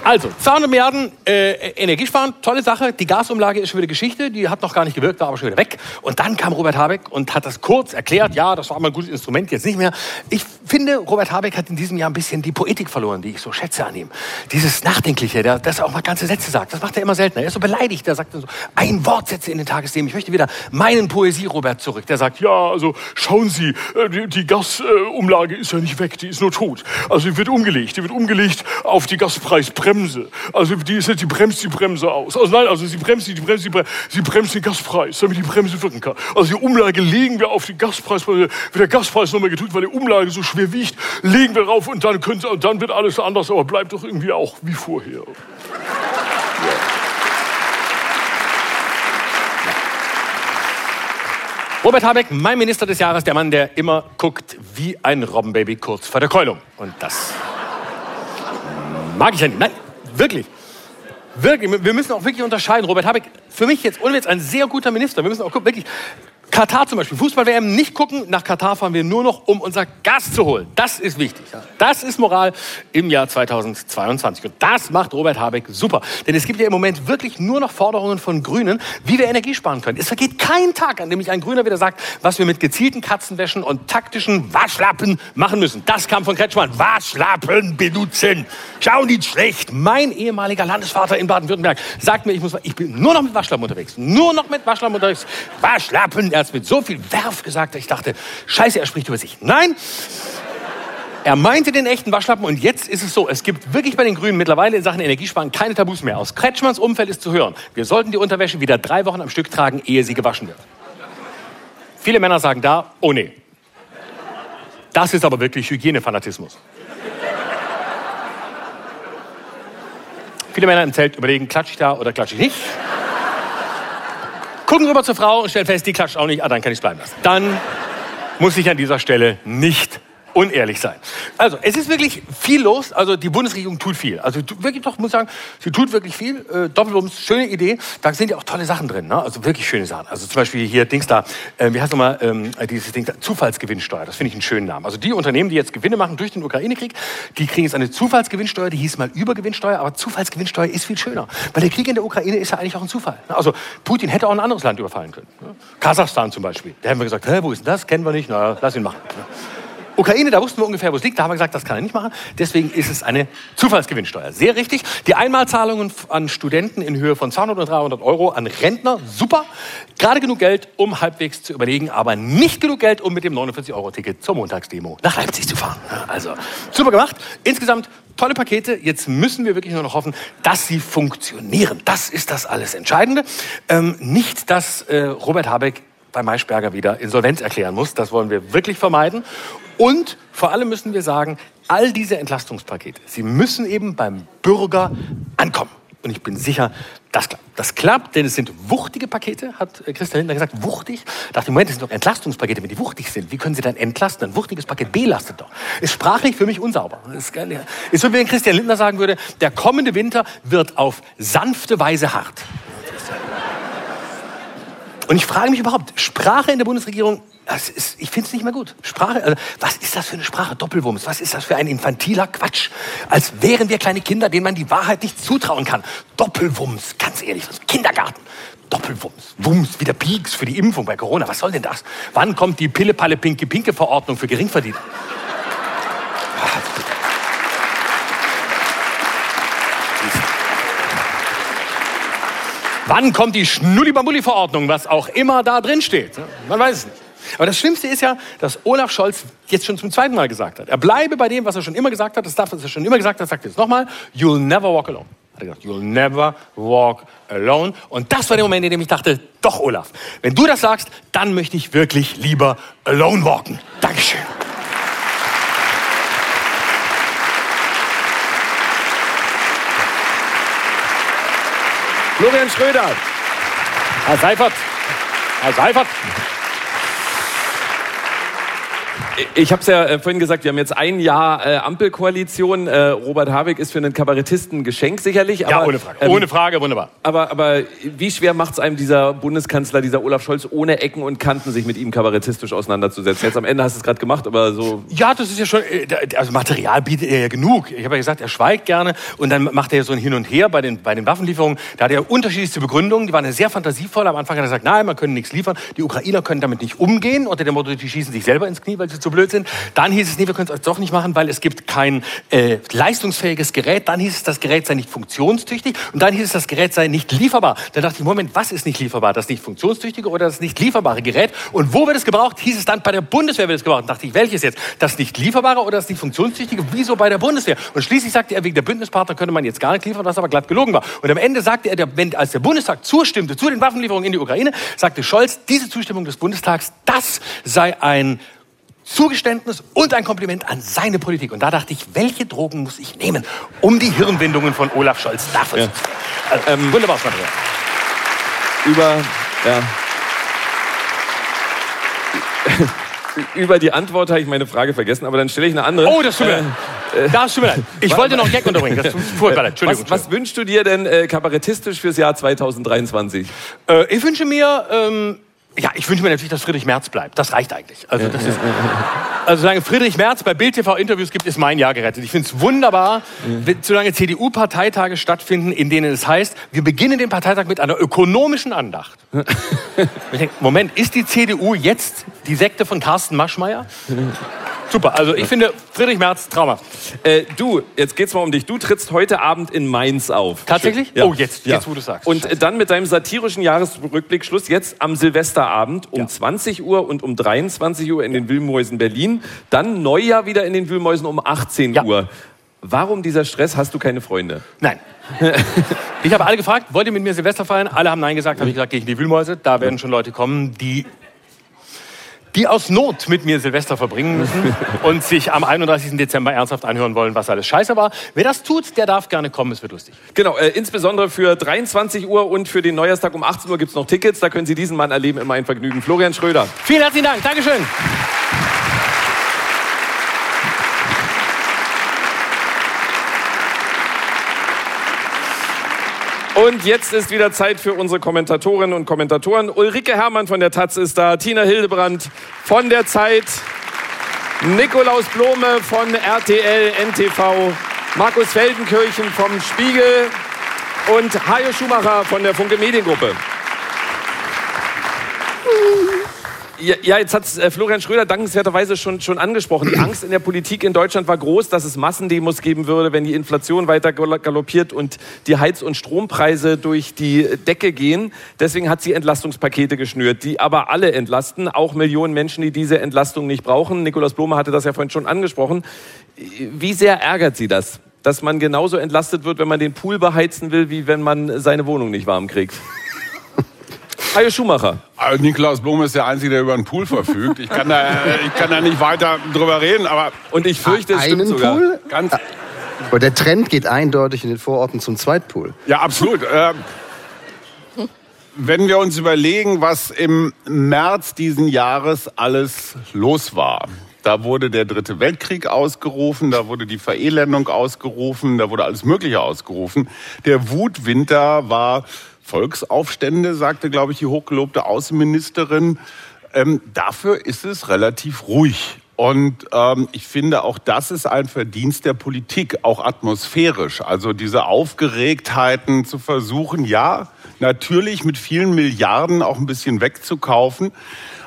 Also, 200 Milliarden äh, Energiesparen, tolle Sache. Die Gasumlage ist schon wieder Geschichte, die hat noch gar nicht gewirkt, war aber schon wieder weg. Und dann kam Robert Habeck und hat das kurz erklärt. Ja, das war mal ein gutes Instrument, jetzt nicht mehr. Ich finde, Robert Habeck hat in diesem Jahr ein bisschen die Poetik verloren, die ich so schätze an ihm. Dieses Nachdenkliche, der, dass er auch mal ganze Sätze sagt, das macht er immer seltener. Er ist so beleidigt, er sagt so ein Wortsätze in den Tagesthemen. Ich möchte wieder meinen Poesie-Robert zurück. Der sagt, ja, also schauen Sie, äh, die, die Gasumlage ist ja nicht weg, die ist nur tot. Also die wird umgelegt, die wird umgelegt auf die Gaspreisbremse. Also die ist jetzt, die bremst die Bremse aus. Also nein, also sie bremst die, die bremst Bremse, sie bremst den Gaspreis, damit die Bremse wirken kann. Also die Umlage legen wir auf den Gaspreis, weil der Gaspreis nochmal getut, weil die Umlage so schwer wiegt, legen wir drauf und dann, können, und dann wird alles anders, aber bleibt doch irgendwie auch wie vorher. Robert Habeck, mein Minister des Jahres, der Mann, der immer guckt wie ein Robbenbaby kurz vor der Keulung. Und das mag ich ja nicht. Nein, wirklich. Wirklich, wir müssen auch wirklich unterscheiden. Robert Habeck, für mich jetzt jetzt ein sehr guter Minister. Wir müssen auch gucken, wirklich. Katar zum Beispiel, Fußball-WM nicht gucken. Nach Katar fahren wir nur noch, um unser Gas zu holen. Das ist wichtig. Das ist Moral im Jahr 2022. Und das macht Robert Habeck super. Denn es gibt ja im Moment wirklich nur noch Forderungen von Grünen, wie wir Energie sparen können. Es vergeht kein Tag, an dem mich ein Grüner wieder sagt, was wir mit gezielten Katzenwäschen und taktischen Waschlappen machen müssen. Das kam von Kretschmann. Waschlappen benutzen. Schau nicht schlecht. Mein ehemaliger Landesvater in Baden-Württemberg sagt mir, ich, muss, ich bin nur noch mit Waschlappen unterwegs. Nur noch mit Waschlappen unterwegs. Waschlappen. Er hat mit so viel Werf gesagt, dass ich dachte, scheiße, er spricht über sich. Nein, er meinte den echten Waschlappen und jetzt ist es so, es gibt wirklich bei den Grünen mittlerweile in Sachen Energiesparen keine Tabus mehr. Aus Kretschmanns Umfeld ist zu hören, wir sollten die Unterwäsche wieder drei Wochen am Stück tragen, ehe sie gewaschen wird. Viele Männer sagen da, oh nee. Das ist aber wirklich Hygienefanatismus. Viele Männer im Zelt überlegen, klatsche ich da oder klatsche ich nicht? Gucken rüber zur Frau und stellen fest, die klatscht auch nicht, ah, dann kann ich es bleiben lassen. Dann muss ich an dieser Stelle nicht unehrlich sein. Also, es ist wirklich viel los. Also, die Bundesregierung tut viel. Also, wirklich doch, muss sagen, sie tut wirklich viel. Äh, Doppelbums, schöne Idee. Da sind ja auch tolle Sachen drin. Ne? Also, wirklich schöne Sachen. Also, zum Beispiel hier, Dings da, äh, wie heißt nochmal, ähm, dieses Ding da, Zufallsgewinnsteuer. Das finde ich einen schönen Namen. Also, die Unternehmen, die jetzt Gewinne machen durch den Ukraine-Krieg, die kriegen jetzt eine Zufallsgewinnsteuer. Die hieß mal Übergewinnsteuer, aber Zufallsgewinnsteuer ist viel schöner. Weil der Krieg in der Ukraine ist ja eigentlich auch ein Zufall. Ne? Also, Putin hätte auch ein anderes Land überfallen können. Ne? Kasachstan zum Beispiel. Da haben wir gesagt, hä, wo ist denn das? Kennen wir nicht. Na, lass ihn machen. Ukraine, da wussten wir ungefähr, wo es liegt. Da haben wir gesagt, das kann er nicht machen. Deswegen ist es eine Zufallsgewinnsteuer. Sehr richtig. Die Einmalzahlungen an Studenten in Höhe von 200 oder 300 Euro an Rentner, super. Gerade genug Geld, um halbwegs zu überlegen, aber nicht genug Geld, um mit dem 49-Euro-Ticket zur Montagsdemo nach Leipzig zu fahren. Also, super gemacht. Insgesamt tolle Pakete. Jetzt müssen wir wirklich nur noch hoffen, dass sie funktionieren. Das ist das alles Entscheidende. Ähm, nicht, dass äh, Robert Habeck bei Maischberger wieder Insolvenz erklären muss. Das wollen wir wirklich vermeiden. Und vor allem müssen wir sagen, all diese Entlastungspakete, sie müssen eben beim Bürger ankommen. Und ich bin sicher, das klappt. Das klappt, denn es sind wuchtige Pakete, hat Christian Lindner gesagt. Wuchtig. Ich dachte, Moment, das sind doch Entlastungspakete, wenn die wuchtig sind. Wie können sie dann entlasten? Ein wuchtiges Paket belastet doch. Ist sprachlich für mich unsauber. Ist, ist so, wie wenn Christian Lindner sagen würde, der kommende Winter wird auf sanfte Weise hart. Und ich frage mich überhaupt, Sprache in der Bundesregierung ist, ich finde es nicht mehr gut. Sprache, also, was ist das für eine Sprache? Doppelwumms. Was ist das für ein infantiler Quatsch? Als wären wir kleine Kinder, denen man die Wahrheit nicht zutrauen kann. Doppelwumms, ganz ehrlich, was Kindergarten. Doppelwumms. Wumms, wieder Pieks für die Impfung bei Corona. Was soll denn das? Wann kommt die Pille-Palle-Pinke-Pinke-Verordnung für Geringverdiener? Wann kommt die Schnulli-Bambulli-Verordnung, was auch immer da drin steht? Man weiß es nicht. Aber das Schlimmste ist ja, dass Olaf Scholz jetzt schon zum zweiten Mal gesagt hat. Er bleibe bei dem, was er schon immer gesagt hat. Das darf, was er schon immer gesagt hat, sagt jetzt nochmal. You'll never walk alone. Hat er gesagt, you'll never walk alone. Und das war der Moment, in dem ich dachte, doch Olaf, wenn du das sagst, dann möchte ich wirklich lieber alone walken. Dankeschön. Florian Schröder. Herr Seifert. Herr Seifert. Ich habe es ja äh, vorhin gesagt, wir haben jetzt ein Jahr äh, Ampelkoalition. Äh, Robert Habeck ist für einen Kabarettisten ein Geschenk sicherlich. ja, aber, ohne Frage. ähm, ohne Frage, wunderbar. Aber, aber wie schwer macht es einem dieser Bundeskanzler, dieser Olaf Scholz, ohne Ecken und Kanten sich mit ihm kabarettistisch auseinanderzusetzen? Jetzt am Ende hast du es gerade gemacht, aber so. Ja, das ist ja schon, also Material bietet er ja genug. Ich habe ja gesagt, er schweigt gerne und dann macht er ja so ein Hin und Her bei den, bei den Waffenlieferungen. Da hat er unterschiedlichste Begründungen, die waren ja sehr fantasievoll. Am Anfang hat er gesagt, nein, man können nichts liefern. Die Ukrainer können damit nicht umgehen. Unter dem Motto, die schießen sich selber ins Knie, weil sie zu blöd sind. Dann hieß es, nee, wir können es doch nicht machen, weil es gibt kein äh, leistungsfähiges Gerät. Dann hieß es, das Gerät sei nicht funktionstüchtig. Und dann hieß es, das Gerät sei nicht lieferbar. Dann dachte ich, Moment, was ist nicht lieferbar? Das nicht funktionstüchtige oder das nicht lieferbare Gerät? Und wo wird es gebraucht? Hieß es dann, bei der Bundeswehr wird es gebraucht. Dann dachte ich, welches jetzt? Das nicht lieferbare oder das nicht funktionstüchtige? Wieso bei der Bundeswehr? Und schließlich sagte er, wegen der Bündnispartner könne man jetzt gar nicht liefern, was aber glatt gelogen war. Und am Ende sagte er, wenn, als der Bundestag zustimmte zu den Waffenlieferungen in die Ukraine, sagte Scholz, diese Zustimmung des Bundestags, das sei ein Zugeständnis und ein Kompliment an seine Politik. Und da dachte ich, welche Drogen muss ich nehmen, um die Hirnwindungen von Olaf Scholz dafür Ja. zu also, ähm, Wunderbares Material. über, ja. über die Antwort habe ich meine Frage vergessen, aber dann stelle ich eine andere. Oh, das tut mir leid. Das tut mir leid. Ich wollte noch Gag unterbringen. Das tut mir leid. Entschuldigung. Was, was wünschst du dir denn äh, kabarettistisch fürs Jahr 2023? Äh, ich wünsche mir, ähm, ja, ich wünsche mir natürlich, dass Friedrich Merz bleibt. Das reicht eigentlich. Also, das ist, also solange Friedrich Merz bei Bild TV Interviews gibt, ist mein Jahr gerettet. Ich finde es wunderbar, wenn- solange CDU-Parteitage stattfinden, in denen es heißt, wir beginnen den Parteitag mit einer ökonomischen Andacht. ich denke, Moment, ist die CDU jetzt die Sekte von Carsten Maschmeyer? Super, also ich finde Friedrich Merz traumhaft. Äh, du, jetzt geht's mal um dich. Du trittst heute Abend in Mainz auf. Tatsächlich? Ja. Oh, jetzt, jetzt, wo du sagst. Und äh, dann mit deinem satirischen Jahresrückblick Schluss jetzt am Silvesterabend um 20 Uhr und um 23 Uhr in den Wühlmäusen Berlin. Dann Neujahr wieder in den Wühlmäusen um 18 Ja. Uhr. Warum dieser Stress? Hast du keine Freunde? Nein. ich habe alle gefragt, wollt ihr mit mir Silvester feiern? Alle haben Nein gesagt. Habe ich gesagt, gehe ich in die Wühlmäuse. Da werden schon Leute kommen, die, die aus Not mit mir Silvester verbringen müssen und sich am 31. Dezember ernsthaft anhören wollen, was alles scheiße war. Wer das tut, der darf gerne kommen. Es wird lustig. Genau, äh, insbesondere für 23 Uhr und für den Neujahrstag um 18 Uhr gibt's noch Tickets. Da können Sie diesen Mann erleben. Immer ein Vergnügen. Florian Schröder. Vielen herzlichen Dank. Dankeschön. Und jetzt ist wieder Zeit für unsere Kommentatorinnen und Kommentatoren. Ulrike Herrmann von der Taz ist da, Tina Hildebrand von der Zeit, Nikolaus Blome von RTL NTV, Markus Feldenkirchen vom Spiegel und Hajo Schumacher von der Funke Mediengruppe. Ja, jetzt hat äh, Florian Schröder dankenswerterweise schon, schon angesprochen. Die Angst in der Politik in Deutschland war groß, dass es Massendemos geben würde, wenn die Inflation weiter gal- galoppiert und die Heiz- und Strompreise durch die Decke gehen. Deswegen hat sie Entlastungspakete geschnürt, die aber alle entlasten, auch Millionen Menschen, die diese Entlastung nicht brauchen. Nikolaus Blome hatte das ja vorhin schon angesprochen. Wie sehr ärgert Sie das, dass man genauso entlastet wird, wenn man den Pool beheizen will, wie wenn man seine Wohnung nicht warm kriegt? Hajo Schumacher. Also Nikolaus Blum ist der Einzige, der über einen Pool verfügt. Ich kann da, ich kann da nicht weiter drüber reden, aber Und ich fürchte, es stimmt Einen sogar. Pool? ganz, Aber der Trend geht eindeutig in den Vororten zum Zweitpool. ja, absolut. Ähm, wenn wir uns überlegen, was im März diesen Jahres alles los war. Da wurde der Dritte Weltkrieg ausgerufen, da wurde die Verelendung ausgerufen, da wurde alles Mögliche ausgerufen. Der Wutwinter war Volksaufstände, sagte, glaube ich, die hochgelobte Außenministerin. Ähm, dafür ist es relativ ruhig. Und ähm, ich finde, auch das ist ein Verdienst der Politik, auch atmosphärisch. Also diese Aufgeregtheiten zu versuchen, ja, natürlich mit vielen Milliarden auch ein bisschen wegzukaufen.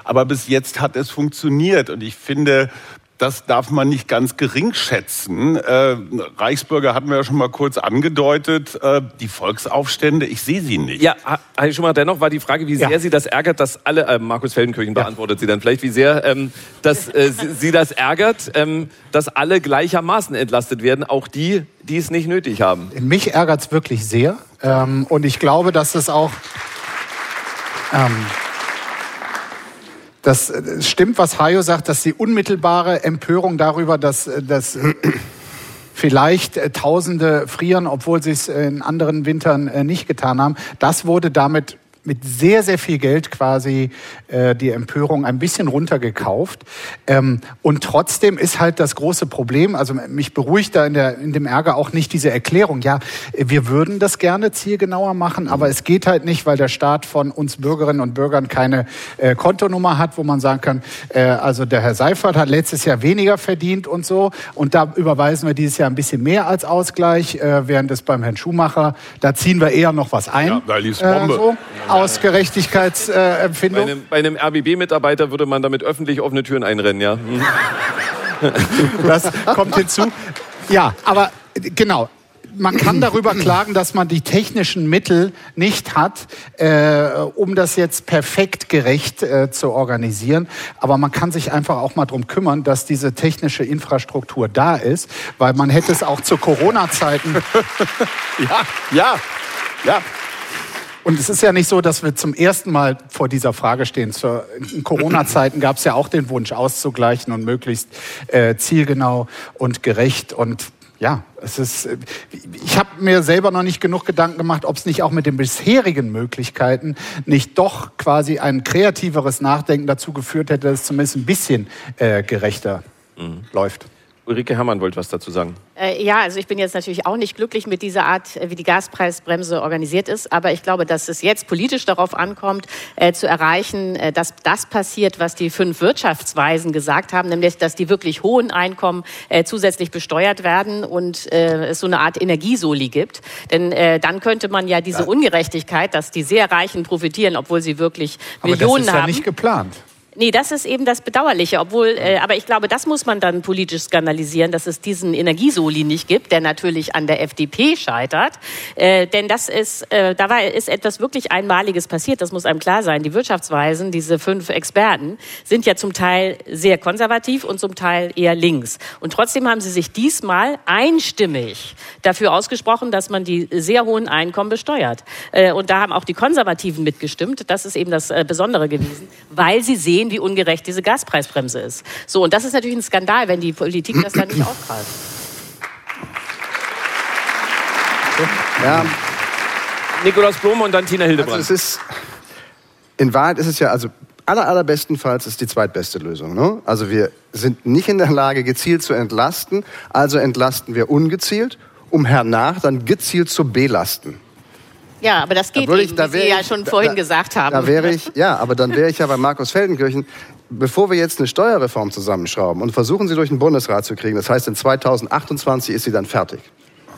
Aber bis jetzt hat es funktioniert. Und ich finde, das darf man nicht ganz gering schätzen. Äh, Reichsbürger hatten wir ja schon mal kurz angedeutet. Äh, die Volksaufstände, ich sehe sie nicht. Ja, Herr Schumacher, dennoch war die Frage, wie sehr Ja. Sie das ärgert, dass alle, äh, Markus Feldenkirchen beantwortet Sie dann vielleicht, wie sehr ähm, dass, äh, Sie, Sie das ärgert, ähm, dass alle gleichermaßen entlastet werden, auch die, die es nicht nötig haben. Mich ärgert es wirklich sehr. Ähm, und ich glaube, dass es auch. Ähm, das äh, stimmt, was Hajo sagt, dass die unmittelbare Empörung darüber, dass, äh, dass vielleicht äh, Tausende frieren, obwohl sie es in anderen Wintern nicht getan haben, das wurde damit mit sehr, sehr viel Geld quasi äh, die Empörung ein bisschen runtergekauft. Ähm, und trotzdem ist halt das große Problem, also mich beruhigt da in, der, in dem Ärger auch nicht diese Erklärung, ja, wir würden das gerne zielgenauer machen, aber es geht halt nicht, weil der Staat von uns Bürgerinnen und Bürgern keine äh, Kontonummer hat, wo man sagen kann, äh, also der Herr Seifert hat letztes Jahr weniger verdient und so und da überweisen wir dieses Jahr ein bisschen mehr als Ausgleich, äh, während es beim Herrn Schumacher, da ziehen wir eher noch was ein. Ja, da lief's Bombe. Äh, so aus Gerechtigkeitsempfindung. Bei einem, bei einem RBB-Mitarbeiter würde man damit öffentlich offene Türen einrennen, ja. Hm. Das kommt hinzu. Ja, aber genau. Man kann darüber klagen, dass man die technischen Mittel nicht hat, äh, um das jetzt perfekt gerecht äh, zu organisieren. Aber man kann sich einfach auch mal darum kümmern, dass diese technische Infrastruktur da ist, weil man hätte es auch zu Corona-Zeiten. Ja, ja, ja. Und es ist ja nicht so, dass wir zum ersten Mal vor dieser Frage stehen. Zur, in Corona-Zeiten gab es ja auch den Wunsch auszugleichen und möglichst äh, zielgenau und gerecht. Und ja, es ist. äh, Ich habe mir selber noch nicht genug Gedanken gemacht, ob es nicht auch mit den bisherigen Möglichkeiten nicht doch quasi ein kreativeres Nachdenken dazu geführt hätte, dass es zumindest ein bisschen äh, gerechter läuft. Ulrike Herrmann wollte was dazu sagen. Äh, ja, also ich bin jetzt natürlich auch nicht glücklich mit dieser Art, äh, wie die Gaspreisbremse organisiert ist. Aber ich glaube, dass es jetzt politisch darauf ankommt, äh, zu erreichen, äh, dass das passiert, was die fünf Wirtschaftsweisen gesagt haben, nämlich, dass die wirklich hohen Einkommen äh, zusätzlich besteuert werden und äh, es so eine Art Energiesoli gibt. Denn äh, dann könnte man ja diese Ungerechtigkeit, dass die sehr Reichen profitieren, obwohl sie wirklich Aber Millionen das ist ja haben. nicht geplant. Nee, das ist eben das Bedauerliche. Obwohl, äh, aber ich glaube, das muss man dann politisch skandalisieren, dass es diesen Energiesoli nicht gibt, der natürlich an der FDP scheitert. Äh, denn das ist, äh, da war, ist etwas wirklich Einmaliges passiert. Das muss einem klar sein. Die Wirtschaftsweisen, diese fünf Experten, sind ja zum Teil sehr konservativ und zum Teil eher links. Und trotzdem haben sie sich diesmal einstimmig dafür ausgesprochen, dass man die sehr hohen Einkommen besteuert. Äh, und da haben auch die Konservativen mitgestimmt. Das ist eben das äh, Besondere gewesen, weil sie sehen, wie ungerecht diese Gaspreisbremse ist. So, und das ist natürlich ein Skandal, wenn die Politik das dann nicht aufgreift. Ja, Nikolaus Blome und dann Tina also Hildebrand. es ist, in Wahrheit ist es ja, also aller, allerbestenfalls ist die zweitbeste Lösung. Ne? Also wir sind nicht in der Lage, gezielt zu entlasten, also entlasten wir ungezielt, um hernach dann gezielt zu belasten. Ja, aber das Da geht ich- da wie Sie ja schon vorhin da- gesagt haben. Da wäre ich, ja, aber dann wäre ich ja bei Markus Feldenkirchen. Bevor wir jetzt eine Steuerreform zusammenschrauben und versuchen sie durch den Bundesrat zu kriegen, das heißt in 2028 ist sie dann fertig.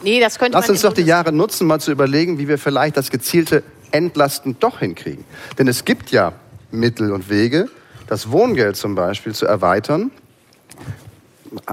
nee, das könnte Lass uns doch die Jahre nutzen, mal zu überlegen, wie wir vielleicht das gezielte Entlasten doch hinkriegen. Denn es gibt ja Mittel und Wege, das Wohngeld zum Beispiel zu erweitern.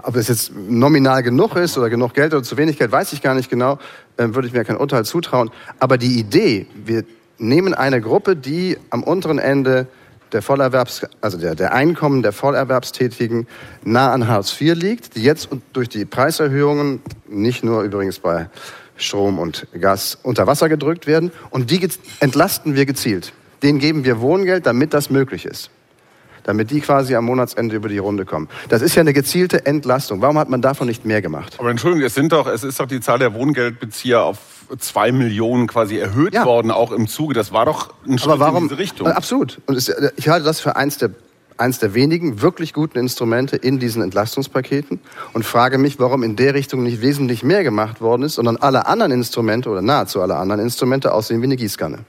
Ob es jetzt nominal genug ist oder genug Geld oder zu wenig Geld, weiß ich gar nicht genau, äh, würde ich mir kein Urteil zutrauen. Aber die Idee, wir nehmen eine Gruppe, die am unteren Ende der Vollerwerbs, also der, der Einkommen der Vollerwerbstätigen nah an Hartz IV liegt, die jetzt durch die Preiserhöhungen, nicht nur übrigens bei Strom und Gas, unter Wasser gedrückt werden. Und die entlasten wir gezielt. Denen geben wir Wohngeld, damit das möglich ist damit die quasi am Monatsende über die Runde kommen. Das ist ja eine gezielte Entlastung. Warum hat man davon nicht mehr gemacht? Aber Entschuldigung, es sind doch, es ist doch die Zahl der Wohngeldbezieher auf zwei Millionen quasi erhöht Ja. worden, auch im Zuge. Das war doch ein Schritt Aber warum? in diese Richtung. Äh, Absolut. Und es, äh, ich halte das für eins der eins der wenigen wirklich guten Instrumente in diesen Entlastungspaketen und frage mich, warum in der Richtung nicht wesentlich mehr gemacht worden ist, sondern alle anderen Instrumente oder nahezu alle anderen Instrumente aussehen wie eine Gießkanne.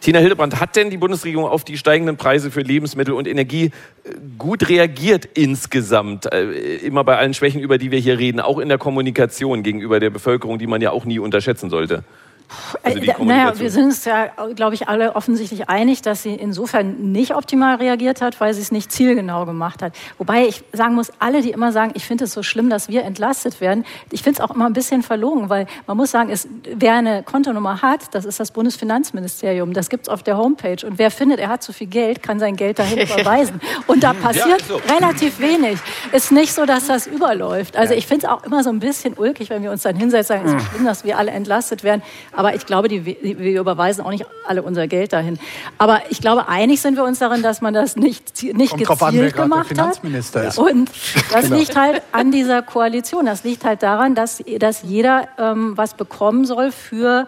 Tina Hildebrand, hat denn die Bundesregierung auf die steigenden Preise für Lebensmittel und Energie äh, gut reagiert insgesamt? Äh, Immer bei allen Schwächen, über die wir hier reden, auch in der Kommunikation gegenüber der Bevölkerung, die man ja auch nie unterschätzen sollte. Also Äh, naja, wir sind uns ja, glaube ich, alle offensichtlich einig, dass sie insofern nicht optimal reagiert hat, weil sie es nicht zielgenau gemacht hat. Wobei ich sagen muss, alle, die immer sagen, ich finde es so schlimm, dass wir entlastet werden, ich finde es auch immer ein bisschen verlogen, weil man muss sagen, es, wer eine Kontonummer hat, das ist das Bundesfinanzministerium, das gibt's auf der Homepage. Und wer findet, er hat zu viel Geld, kann sein Geld dahin überweisen. Und da passiert so. relativ wenig. Ist nicht so, dass das überläuft. Also ich finde es auch immer so ein bisschen ulkig, wenn wir uns dann hinsetzen und sagen, es ist so schlimm, dass wir alle entlastet werden. Aber ich glaube, die, wir überweisen auch nicht alle unser Geld dahin. Aber ich glaube, einig sind wir uns darin, dass man das nicht, nicht Kommt drauf an, wer gezielt gerade der gemacht Finanzminister hat. ist. Und das Genau. liegt halt an dieser Koalition. Das liegt halt daran, dass, dass jeder ähm, was bekommen soll für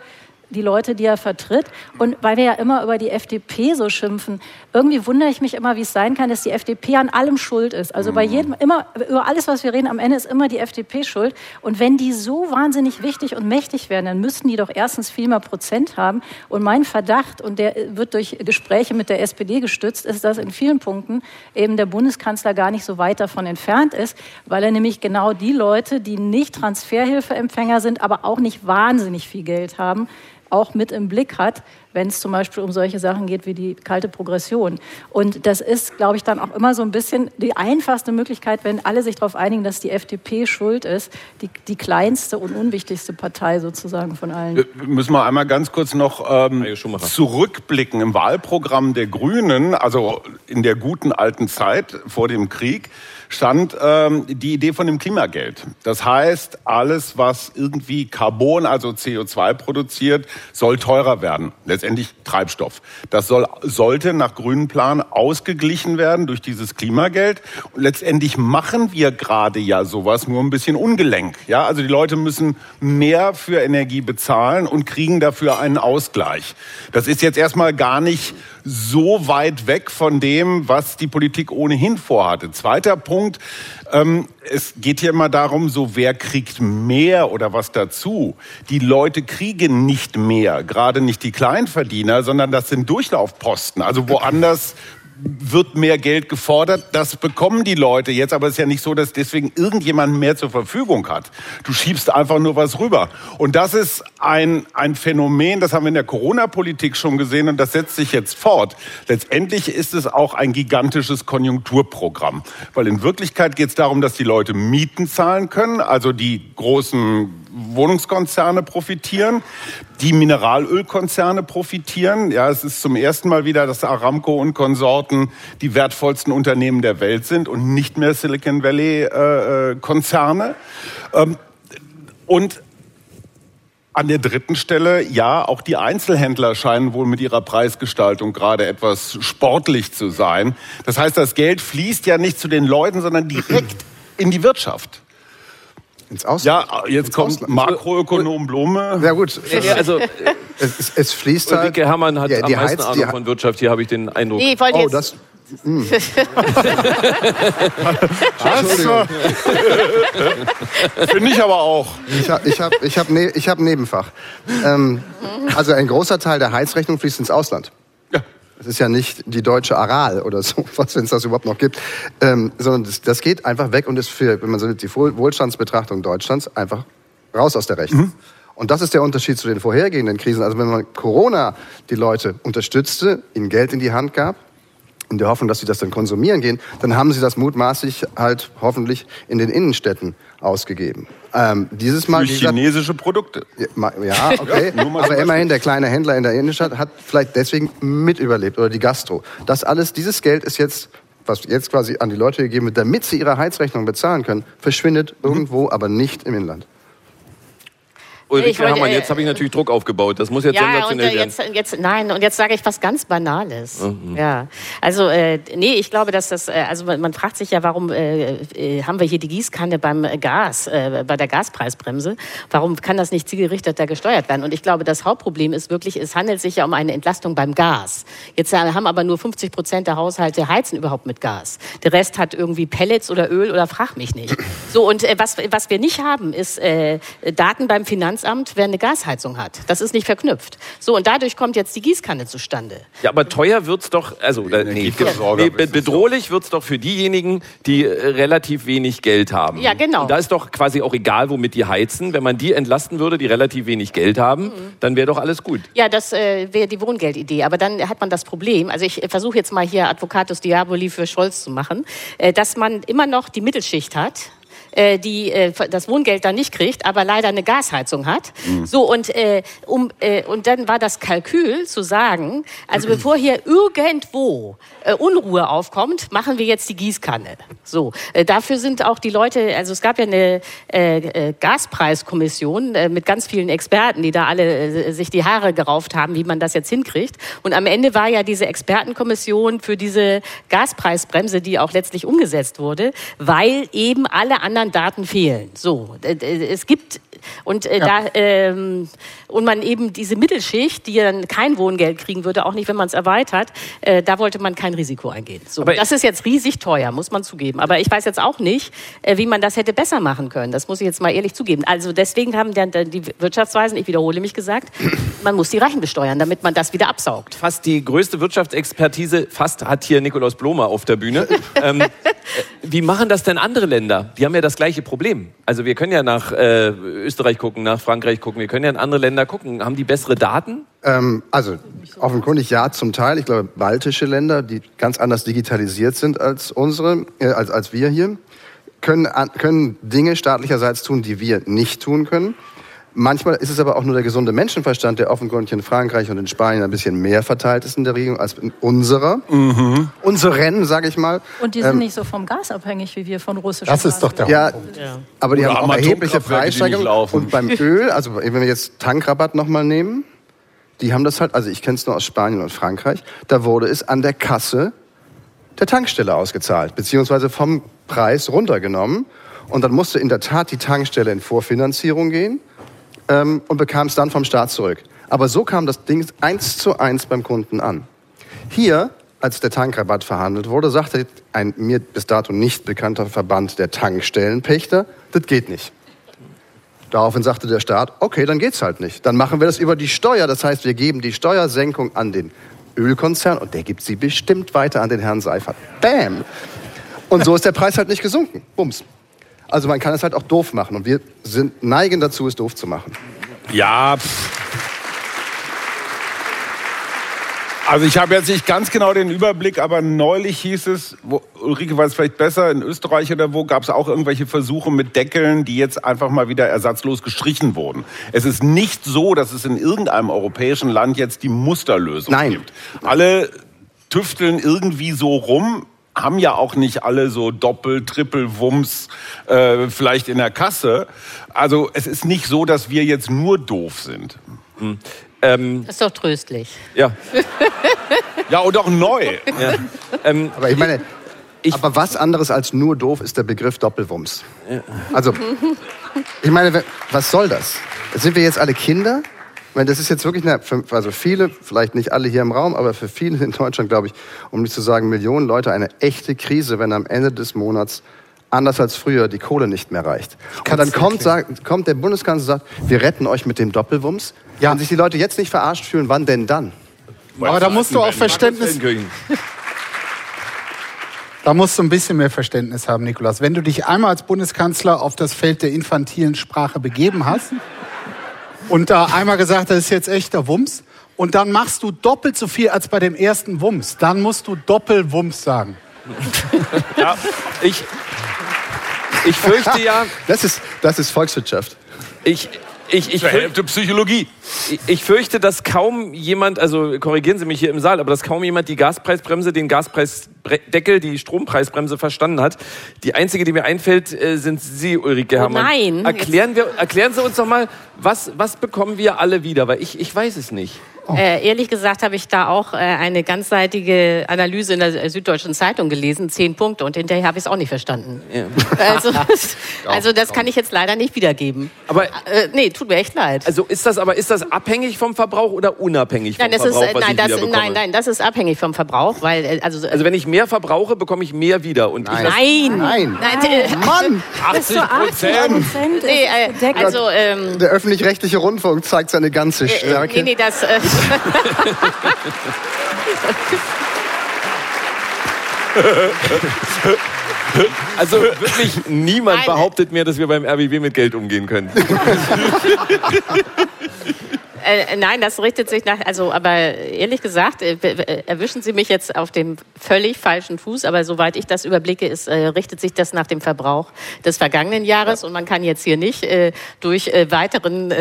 die Leute, die er vertritt. Und weil wir ja immer über die FDP so schimpfen, irgendwie wundere ich mich immer, wie es sein kann, dass die FDP an allem schuld ist. Also bei jedem, immer, über alles, was wir reden, am Ende ist immer die FDP schuld. Und wenn die so wahnsinnig wichtig und mächtig werden, dann müssten die doch erstens viel mehr Prozent haben. Und mein Verdacht, und der wird durch Gespräche mit der SPD gestützt, ist, dass in vielen Punkten eben der Bundeskanzler gar nicht so weit davon entfernt ist, weil er nämlich genau die Leute, die nicht Transferhilfeempfänger sind, aber auch nicht wahnsinnig viel Geld haben, auch mit im Blick hat, wenn es zum Beispiel um solche Sachen geht wie die kalte Progression. Und das ist, glaube ich, dann auch immer so ein bisschen die einfachste Möglichkeit, wenn alle sich darauf einigen, dass die FDP schuld ist, die, die kleinste und unwichtigste Partei sozusagen von allen. Wir müssen wir einmal ganz kurz noch ähm, zurückblicken im Wahlprogramm der Grünen, also in der guten alten Zeit vor dem Krieg stand ähm, die Idee von dem Klimageld. Das heißt, alles, was irgendwie Carbon, also CO2 produziert, soll teurer werden. Letztendlich Treibstoff. Das soll, sollte nach grünen Plan ausgeglichen werden durch dieses Klimageld. Und letztendlich machen wir gerade ja sowas nur ein bisschen ungelenk. Ja, also die Leute müssen mehr für Energie bezahlen und kriegen dafür einen Ausgleich. Das ist jetzt erstmal gar nicht so weit weg von dem, was die Politik ohnehin vorhatte. Zweiter Punkt, ähm, es geht hier immer darum, so wer kriegt mehr oder was dazu. Die Leute kriegen nicht mehr, gerade nicht die Kleinverdiener, sondern das sind Durchlaufposten. Also woanders wird mehr Geld gefordert. Das bekommen die Leute jetzt, aber es ist ja nicht so, dass deswegen irgendjemand mehr zur Verfügung hat. Du schiebst einfach nur was rüber. Und das ist ein, ein Phänomen, das haben wir in der Corona-Politik schon gesehen und das setzt sich jetzt fort. Letztendlich ist es auch ein gigantisches Konjunkturprogramm, weil in Wirklichkeit geht es darum, dass die Leute Mieten zahlen können, also die großen Wohnungskonzerne profitieren, die Mineralölkonzerne profitieren. Ja, es ist zum ersten Mal wieder, dass Aramco und Konsorten die wertvollsten Unternehmen der Welt sind und nicht mehr Silicon Valley äh, Konzerne. Ähm, und an der dritten Stelle, ja, auch die Einzelhändler scheinen wohl mit ihrer Preisgestaltung gerade etwas sportlich zu sein. Das heißt, das Geld fließt ja nicht zu den Leuten, sondern direkt in die Wirtschaft. Ins Ausland. Ja, jetzt Ins kommt Ausland. Makroökonom Blume. Ja gut, Ja, also es, es, fließt halt. Ulrike Herrmann hat Ja, am die meisten Heiz- Ahnung die- von Wirtschaft. Hier habe ich den Eindruck. Nee, ich wollte Oh, jetzt. das. hm. Finde ich aber auch. Ich habe ich hab, ich hab ne, ich hab ein Nebenfach. Ähm, also ein großer Teil der Heizrechnung fließt ins Ausland. Das ist ja nicht die deutsche Aral oder so, was wenn es das überhaupt noch gibt, ähm, sondern das, das geht einfach weg und ist für, wenn man so die Wohl- Wohlstandsbetrachtung Deutschlands einfach raus aus der Rechnung. Und das ist der Unterschied zu den vorhergehenden Krisen. Also wenn man Corona die Leute unterstützte, ihnen Geld in die Hand gab, in der Hoffnung, dass sie das dann konsumieren gehen, dann haben sie das mutmaßlich halt hoffentlich in den Innenstädten ausgegeben. Ähm, dieses Mal, Für chinesische Produkte. ja, okay. Aber immerhin, der kleine Händler in der Innenstadt hat vielleicht deswegen mit überlebt oder die Gastro. Das alles, dieses Geld ist jetzt, was jetzt quasi an die Leute gegeben wird, damit sie ihre Heizrechnung bezahlen können, verschwindet Mhm. irgendwo, aber nicht im Inland. Ulrike wollte, Herrmann, äh, jetzt habe ich natürlich Druck aufgebaut. Das muss jetzt Ja, und sensationell äh, werden. jetzt, jetzt, nein, und jetzt sage ich was ganz Banales. Ja, also, äh, nee, ich glaube, dass das, äh, also man, man fragt sich ja, warum äh, äh, haben wir hier die Gießkanne beim Gas, äh, bei der Gaspreisbremse? Warum kann das nicht zielgerichteter gesteuert werden? Und ich glaube, das Hauptproblem ist wirklich, es handelt sich ja um eine Entlastung beim Gas. Jetzt äh, haben aber nur 50 Prozent der Haushalte heizen überhaupt mit Gas. Der Rest hat irgendwie Pellets oder Öl oder frag mich nicht. So, und was, was wir nicht haben, ist äh, Daten beim Finanzamt, wer eine Gasheizung hat. Das ist nicht verknüpft. So, und dadurch kommt jetzt die Gießkanne zustande. Ja, aber teuer wird's doch, also äh, nee, Energieversorger nee, es bedrohlich wird's doch für diejenigen, die äh, relativ wenig Geld haben. Ja, genau. Und da ist doch quasi auch egal, womit die heizen. Wenn man die entlasten würde, die relativ wenig Geld haben, Mhm. dann wäre doch alles gut. Ja, das äh, wäre die Wohngeldidee. Aber dann hat man das Problem, also ich äh, versuche jetzt mal hier Advocatus Diaboli für Scholz zu machen, äh, dass man immer noch die Mittelschicht hat äh, die äh, das Wohngeld dann nicht kriegt, aber leider eine Gasheizung hat. So und äh, um äh, und dann war das Kalkül zu sagen, also bevor hier irgendwo äh, Unruhe aufkommt, machen wir jetzt die Gießkanne. So äh, dafür sind auch die Leute, also es gab ja eine äh, äh, Gaspreiskommission äh, mit ganz vielen Experten, die da alle äh, sich die Haare gerauft haben, wie man das jetzt hinkriegt. Und am Ende war ja diese Expertenkommission für diese Gaspreisbremse, die auch letztlich umgesetzt wurde, weil eben alle anderen Daten fehlen. So, es gibt Und äh, da ähm, und man eben diese Mittelschicht, die dann kein Wohngeld kriegen würde, auch nicht, wenn man es erweitert, äh, da wollte man kein Risiko eingehen. So, Aber- das ist jetzt riesig teuer, muss man zugeben. Aber ich weiß jetzt auch nicht, äh, wie man das hätte besser machen können. Das muss ich jetzt mal ehrlich zugeben. Also deswegen haben dann dann die Wirtschaftsweisen, ich wiederhole mich gesagt, man muss die Reichen besteuern, damit man das wieder absaugt. Fast die größte Wirtschaftsexpertise, fast hat hier Nikolaus Blomer auf der Bühne. ähm, äh, wie machen das denn andere Länder? Die haben ja das gleiche Problem. Also wir können ja nach äh, Österreich gucken, nach Frankreich gucken, wir können ja in andere Länder gucken. Haben die bessere Daten? Ähm, also offenkundig ja zum Teil. Ich glaube, baltische Länder, die ganz anders digitalisiert sind als unsere, äh, als, als wir hier, können, können Dinge staatlicherseits tun, die wir nicht tun können. Manchmal ist es aber auch nur der gesunde Menschenverstand, der offenkundig in Frankreich und in Spanien ein bisschen mehr verteilt ist in der Regierung als in unserer. Unseren, sage ich mal. Und die sind nicht so vom Gas abhängig wie wir von russischen Das ist doch der Ja, aber die Oder haben auch erhebliche Preissteigerungen. Und beim Öl, also wenn wir jetzt Tankrabatt nochmal nehmen, die haben das halt, also ich kenne es nur aus Spanien und Frankreich, da wurde es an der Kasse der Tankstelle ausgezahlt, beziehungsweise vom Preis runtergenommen. Und dann musste in der Tat die Tankstelle in Vorfinanzierung gehen ähm, und bekam es dann vom Staat zurück. Aber so kam das Ding eins zu eins beim Kunden an. Hier, als der Tankrabatt verhandelt wurde, sagte ein mir bis dato nicht bekannter Verband der Tankstellenpächter, das geht nicht. Daraufhin sagte der Staat, okay, dann geht's halt nicht. Dann machen wir das über die Steuer. Das heißt, wir geben die Steuersenkung an den Ölkonzern und der gibt sie bestimmt weiter an den Herrn Seifert. Bam! Und so ist der Preis halt nicht gesunken. Bums. Also man kann es halt auch doof machen und wir sind, neigen dazu, es doof zu machen. Ja, pff. Also ich habe jetzt nicht ganz genau den Überblick, aber neulich hieß es, wo, Ulrike weiß vielleicht besser, in Österreich oder wo gab es auch irgendwelche Versuche mit Deckeln, die jetzt einfach mal wieder ersatzlos gestrichen wurden. Es ist nicht so, dass es in irgendeinem europäischen Land jetzt die Musterlösung Nein. gibt. Alle tüfteln irgendwie so rum, haben ja auch nicht alle so Doppel-, Triple-Wumms äh, vielleicht in der Kasse. Also es ist nicht so, dass wir jetzt nur doof sind. Ähm, Das ist doch tröstlich. ja. Ja, und auch neu. ja. Ähm, Aber ich meine, Ich- aber was anderes als nur doof ist der Begriff Doppelwumms. Also, ich meine, was soll das? Sind wir jetzt alle Kinder? Ich meine, das ist jetzt wirklich, eine, für, also viele, vielleicht nicht alle hier im Raum, aber für viele in Deutschland, glaube ich, um nicht zu sagen Millionen Leute, eine echte Krise, wenn am Ende des Monats anders als früher die Kohle nicht mehr reicht. Und dann kommt, sagt, kommt der Bundeskanzler und sagt, wir retten euch mit dem Doppelwumms. Ja. Wenn sich die Leute jetzt nicht verarscht fühlen, wann denn dann? Aber da musst du auch Verständnis, da musst du ein bisschen mehr Verständnis haben, Nikolaus. Wenn du dich einmal als Bundeskanzler auf das Feld der infantilen Sprache begeben hast und da einmal gesagt, das ist jetzt echter Wumms, und dann machst du doppelt so viel als bei dem ersten Wumms, dann musst du Doppelwumms sagen. ja, ich, ich fürchte ja, Das ist, das ist Volkswirtschaft. ich, ich, ich, Zur Hälfte Psychologie. ich fürchte, dass kaum jemand, also korrigieren Sie mich hier im Saal, aber dass kaum jemand die Gaspreisbremse, den Gaspreisdeckel, die Strompreisbremse verstanden hat. Die einzige, die mir einfällt, äh, sind Sie, Ulrike Oh Herrmann. nein. Erklären, wir, erklären Sie uns doch mal, was, was bekommen wir alle wieder? Weil ich, ich weiß es nicht. Äh, ehrlich gesagt habe ich da auch äh, eine ganzseitige Analyse in der Süddeutschen Zeitung gelesen, zehn Punkte, und hinterher habe ich es auch nicht verstanden. Ja. Also, also das kann ich jetzt leider nicht wiedergeben. Aber- äh, nee, tut mir echt leid. Also ist das aber ist das abhängig vom Verbrauch oder unabhängig vom Nein, das ist, Verbrauch, äh, was nein, ich das, nein, nein, das ist abhängig vom Verbrauch, weil äh, also, Also wenn ich mehr verbrauche, bekomme ich mehr wieder. Und Nein. Ich, nein, Nein. nein, äh, Mann! Bis zu 80 Prozent nee, äh, also ähm, Der öffentlich-rechtliche Rundfunk zeigt seine ganze äh, Stärke. nee, nee, das äh, also wirklich niemand Nein. behauptet mir, dass wir beim RBW mit Geld umgehen können. Äh, nein, das richtet sich nach, also, aber ehrlich gesagt, äh, erwischen Sie mich jetzt auf dem völlig falschen Fuß, aber soweit ich das überblicke, ist, äh, richtet sich das nach dem Verbrauch des vergangenen Jahres und man kann jetzt hier nicht äh, durch äh, weiteren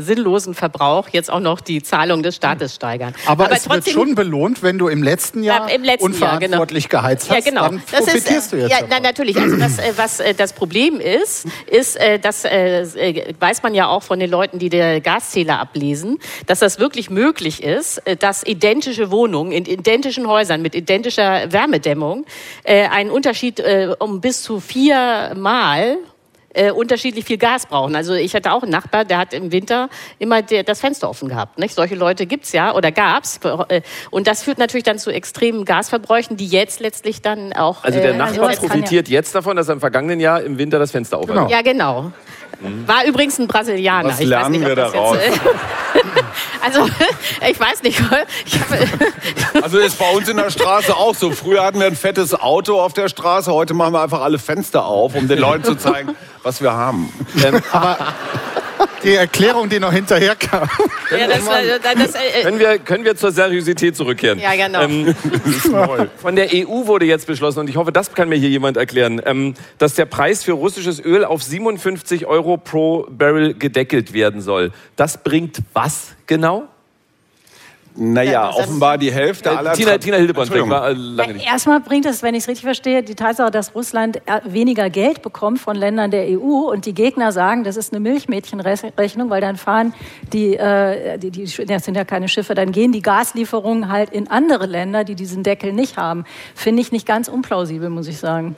sinnlosen Verbrauch jetzt auch noch die Zahlung des Staates steigern. Aber, es wird schon belohnt, wenn du im letzten Jahr Ja, im letzten Jahr, genau. unverantwortlich geheizt hast, Ja, genau. dann profitierst du jetzt ja, nein, natürlich. Also das, was das Problem ist, ist, das weiß man ja auch von den Leuten, die der Gaszähler ablesen, dass das wirklich möglich ist, äh, dass identische Wohnungen in identischen Häusern mit identischer Wärmedämmung äh, einen Unterschied äh, um bis zu viermal äh, unterschiedlich viel Gas brauchen. Also ich hatte auch einen Nachbar, der hat im Winter immer der, das Fenster offen gehabt. Nicht? Solche Leute gibt's ja oder gab's. Äh, und das führt natürlich dann zu extremen Gasverbräuchen, die jetzt letztlich dann auch... Also der äh, Nachbar profitiert jetzt davon, dass er im vergangenen Jahr im Winter das Fenster aufhat. Genau. Ja, genau. War übrigens ein Brasilianer. Was ich weiß lernen nicht, wir daraus? Also, ich weiß nicht. Ich hab, Also ist bei uns in der Straße auch so. Früher hatten wir ein fettes Auto auf der Straße, heute machen wir einfach alle Fenster auf, um den Leuten zu zeigen, was wir haben. Ähm, Die Erklärung, die noch hinterher kam. ja, das, war- das, äh, können, wir, können wir zur Seriosität zurückkehren? Ja, genau. Ähm, von der EU wurde jetzt beschlossen, und ich hoffe, das kann mir hier jemand erklären, ähm, dass der Preis für russisches Öl auf 57 Euro pro Barrel gedeckelt werden soll. Das bringt was genau? Naja, offenbar die Hälfte aller... Äh, Tina, Tina Hildebrand, Entschuldigung. war äh, lange nicht. Erstmal bringt es, wenn ich es richtig verstehe, die Tatsache, dass Russland äh, weniger Geld bekommt von Ländern der EU und die Gegner sagen, das ist eine Milchmädchenrechnung, weil dann fahren die, äh, die, die, das sind ja keine Schiffe, dann gehen die Gaslieferungen halt in andere Länder, die diesen Deckel nicht haben. Finde ich nicht ganz unplausibel, muss ich sagen.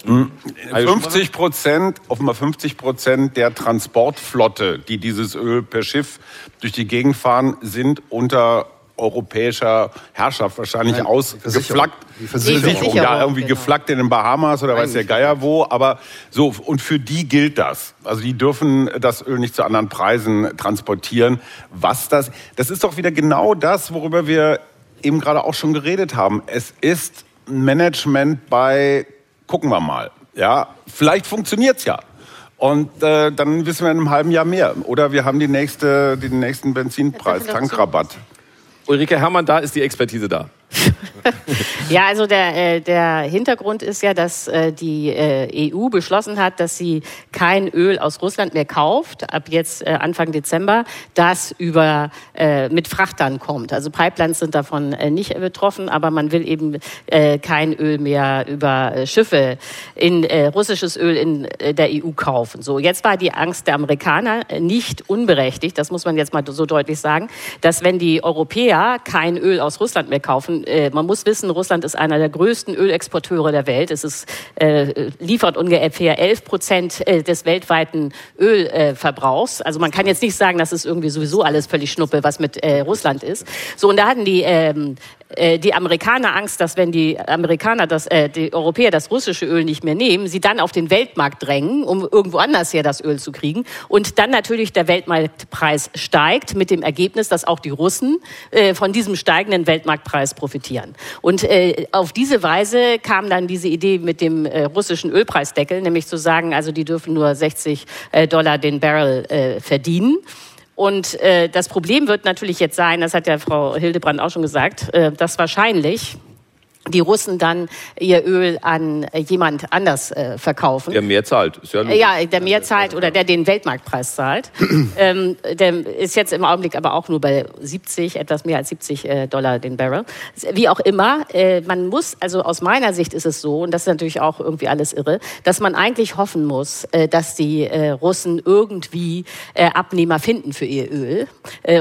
50 Prozent, offenbar 50 Prozent der Transportflotte, die dieses Öl per Schiff durch die Gegend fahren, sind unter europäischer Herrschaft wahrscheinlich Nein, ausgeflaggt. Versicherung. Die Versicherung. Versicherung. Ja, irgendwie genau. geflaggt in den Bahamas oder weiß der Geier wo. Aber so, und für die gilt das. Also die dürfen das Öl nicht zu anderen Preisen transportieren. Was das, das ist doch wieder genau das, worüber wir eben gerade auch schon geredet haben. Es ist Management bei, gucken wir mal. Ja, vielleicht funktioniert's ja. Und äh, dann wissen wir in einem halben Jahr mehr. Oder wir haben die nächste, den nächsten Benzinpreis, Tankrabatt. Ulrike Herrmann, da ist die Expertise da. Ja, also der, äh, der Hintergrund ist ja, dass äh, die äh, EU beschlossen hat, dass sie kein Öl aus Russland mehr kauft, ab jetzt äh, Anfang Dezember, das über äh, mit Frachtern kommt. Also Pipelines sind davon äh, nicht betroffen, aber man will eben äh, kein Öl mehr über äh, Schiffe in äh, russisches Öl in äh, der EU kaufen. So, jetzt war die Angst der Amerikaner äh, nicht unberechtigt, das muss man jetzt mal so deutlich sagen, dass wenn die Europäer kein Öl aus Russland mehr kaufen, äh, man muss wissen, Russland ist einer der größten Ölexporteure der Welt. Es ist, äh, liefert ungefähr 11 Prozent äh, des weltweiten Ölverbrauchs. also man kann jetzt nicht sagen, das ist irgendwie sowieso alles völlig Schnuppe, was mit äh, Russland ist. So, und da hatten die ähm, äh, die Amerikaner Angst, dass wenn die Amerikaner das, äh, die Europäer das russische Öl nicht mehr nehmen, sie dann auf den Weltmarkt drängen, um irgendwo anders her das Öl zu kriegen. Und dann natürlich der Weltmarktpreis steigt, mit dem Ergebnis, dass auch die Russen äh, von diesem steigenden Weltmarktpreis profitieren. Und äh, auf diese Weise kam dann diese Idee mit dem äh, russischen Ölpreisdeckel, nämlich zu sagen, also die dürfen nur 60 äh, Dollar den Barrel äh, verdienen. Und äh, das Problem wird natürlich jetzt sein, das hat ja Frau Hildebrand auch schon gesagt, äh, dass wahrscheinlich die Russen dann ihr Öl an äh, jemand anders äh, verkaufen. Der mehr zahlt. Ist ja, Ja, der mehr zahlt oder der den Weltmarktpreis zahlt. ähm, der ist jetzt im Augenblick aber auch nur bei 70, etwas mehr als 70 äh, Dollar den Barrel. Wie auch immer, äh, man muss, also aus meiner Sicht ist es so, und das ist natürlich auch irgendwie alles irre, dass man eigentlich hoffen muss, äh, dass die äh, Russen irgendwie Abnehmer finden für ihr Öl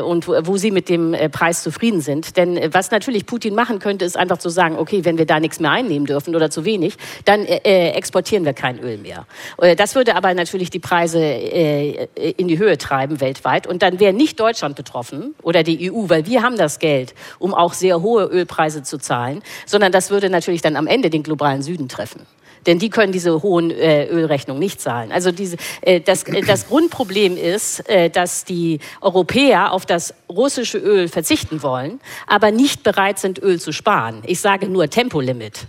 und wo, wo sie mit dem Preis zufrieden sind. Denn was natürlich Putin machen könnte, ist einfach zu sagen, okay, wenn wir da nichts mehr einnehmen dürfen oder zu wenig, dann äh, äh, exportieren wir kein Öl mehr. Äh, Das würde aber natürlich die Preise äh, in die Höhe treiben weltweit. Und dann wäre nicht Deutschland betroffen oder die EU, weil wir haben das Geld, um auch sehr hohe Ölpreise zu zahlen, sondern das würde natürlich dann am Ende den globalen Süden treffen. Denn die können diese hohen äh, Ölrechnungen nicht zahlen. Also diese, äh, das, äh, das Grundproblem ist, äh, dass die Europäer auf das russische Öl verzichten wollen, aber nicht bereit sind, Öl zu sparen. Ich sage nur Tempolimit.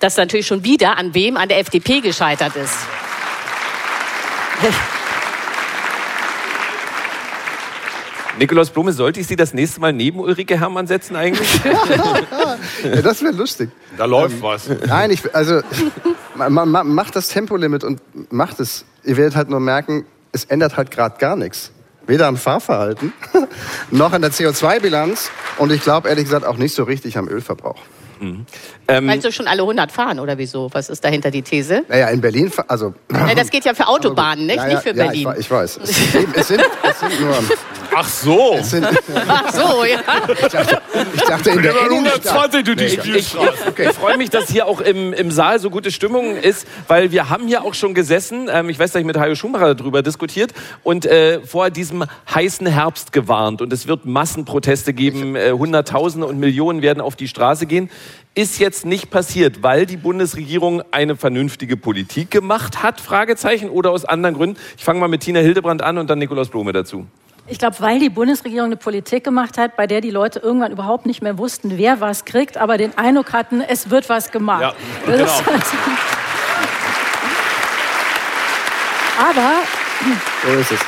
Das natürlich schon wieder an wem? An der FDP gescheitert ist. Nikolaus Blume, sollte ich Sie das nächste Mal neben Ulrike Herrmann setzen eigentlich? Ja, das wäre lustig. Da läuft was. Nein, ich, also ma, ma, ma- macht das Tempolimit und macht es. Ihr werdet halt nur merken, es ändert halt gerade gar nichts. Weder am Fahrverhalten noch an der CO2-Bilanz und ich glaube ehrlich gesagt auch nicht so richtig am Ölverbrauch. ähm, Weil sie schon alle 100 fahren oder wieso? Was ist dahinter die These? Naja, in Berlin, also Ja, das geht ja für Autobahnen, nicht? Ja, nicht für ja, Berlin. Ich, ich weiß. Es, sind, es sind nur Ach so. Sind, Ach so, ja. ich dachte in der Innenstadt. 120 durch die Ich, ich, ich freue mich, dass hier auch im, im Saal so gute Stimmung ist, weil wir haben hier auch schon gesessen, ähm, ich weiß, dass ich mit Hajo Schumacher darüber diskutiert und äh, vor diesem heißen Herbst gewarnt und es wird Massenproteste geben, äh, Hunderttausende und Millionen werden auf die Straße gehen. Ist jetzt nicht passiert, weil die Bundesregierung eine vernünftige Politik gemacht hat, Fragezeichen, oder aus anderen Gründen. Ich fange mal mit Tina Hildebrand an und dann Nikolaus Blome dazu. Ich glaube, weil die Bundesregierung eine Politik gemacht hat, bei der die Leute irgendwann überhaupt nicht mehr wussten, wer was kriegt, aber den Eindruck hatten, es wird was gemacht. Ja, Das ist genau. aber So ist es.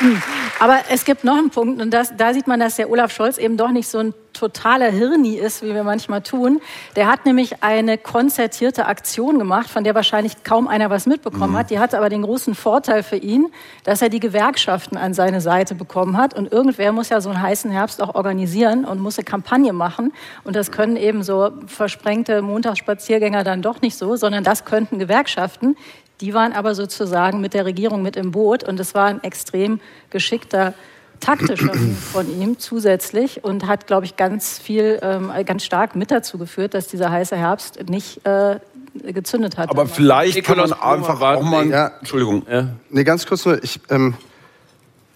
Aber es gibt noch einen Punkt, und das, da sieht man, dass der Olaf Scholz eben doch nicht so ein totaler Hirni ist, wie wir manchmal tun. Der hat nämlich eine konzertierte Aktion gemacht, von der wahrscheinlich kaum einer was mitbekommen hat. Die hatte aber den großen Vorteil für ihn, dass er die Gewerkschaften an seine Seite bekommen hat. Und irgendwer muss ja so einen heißen Herbst auch organisieren und muss eine Kampagne machen. Und das können eben so versprengte Montagsspaziergänger dann doch nicht so, sondern das könnten Gewerkschaften. Die waren aber sozusagen mit der Regierung mit im Boot und es war ein extrem geschickter taktischer von ihm zusätzlich und hat, glaube ich, ganz viel, ähm, ganz stark mit dazu geführt, dass dieser heiße Herbst nicht äh, gezündet hat. Aber vielleicht kann man einfach auch mal. Ja. Entschuldigung. Nee, ganz kurz nur. Ich, ähm,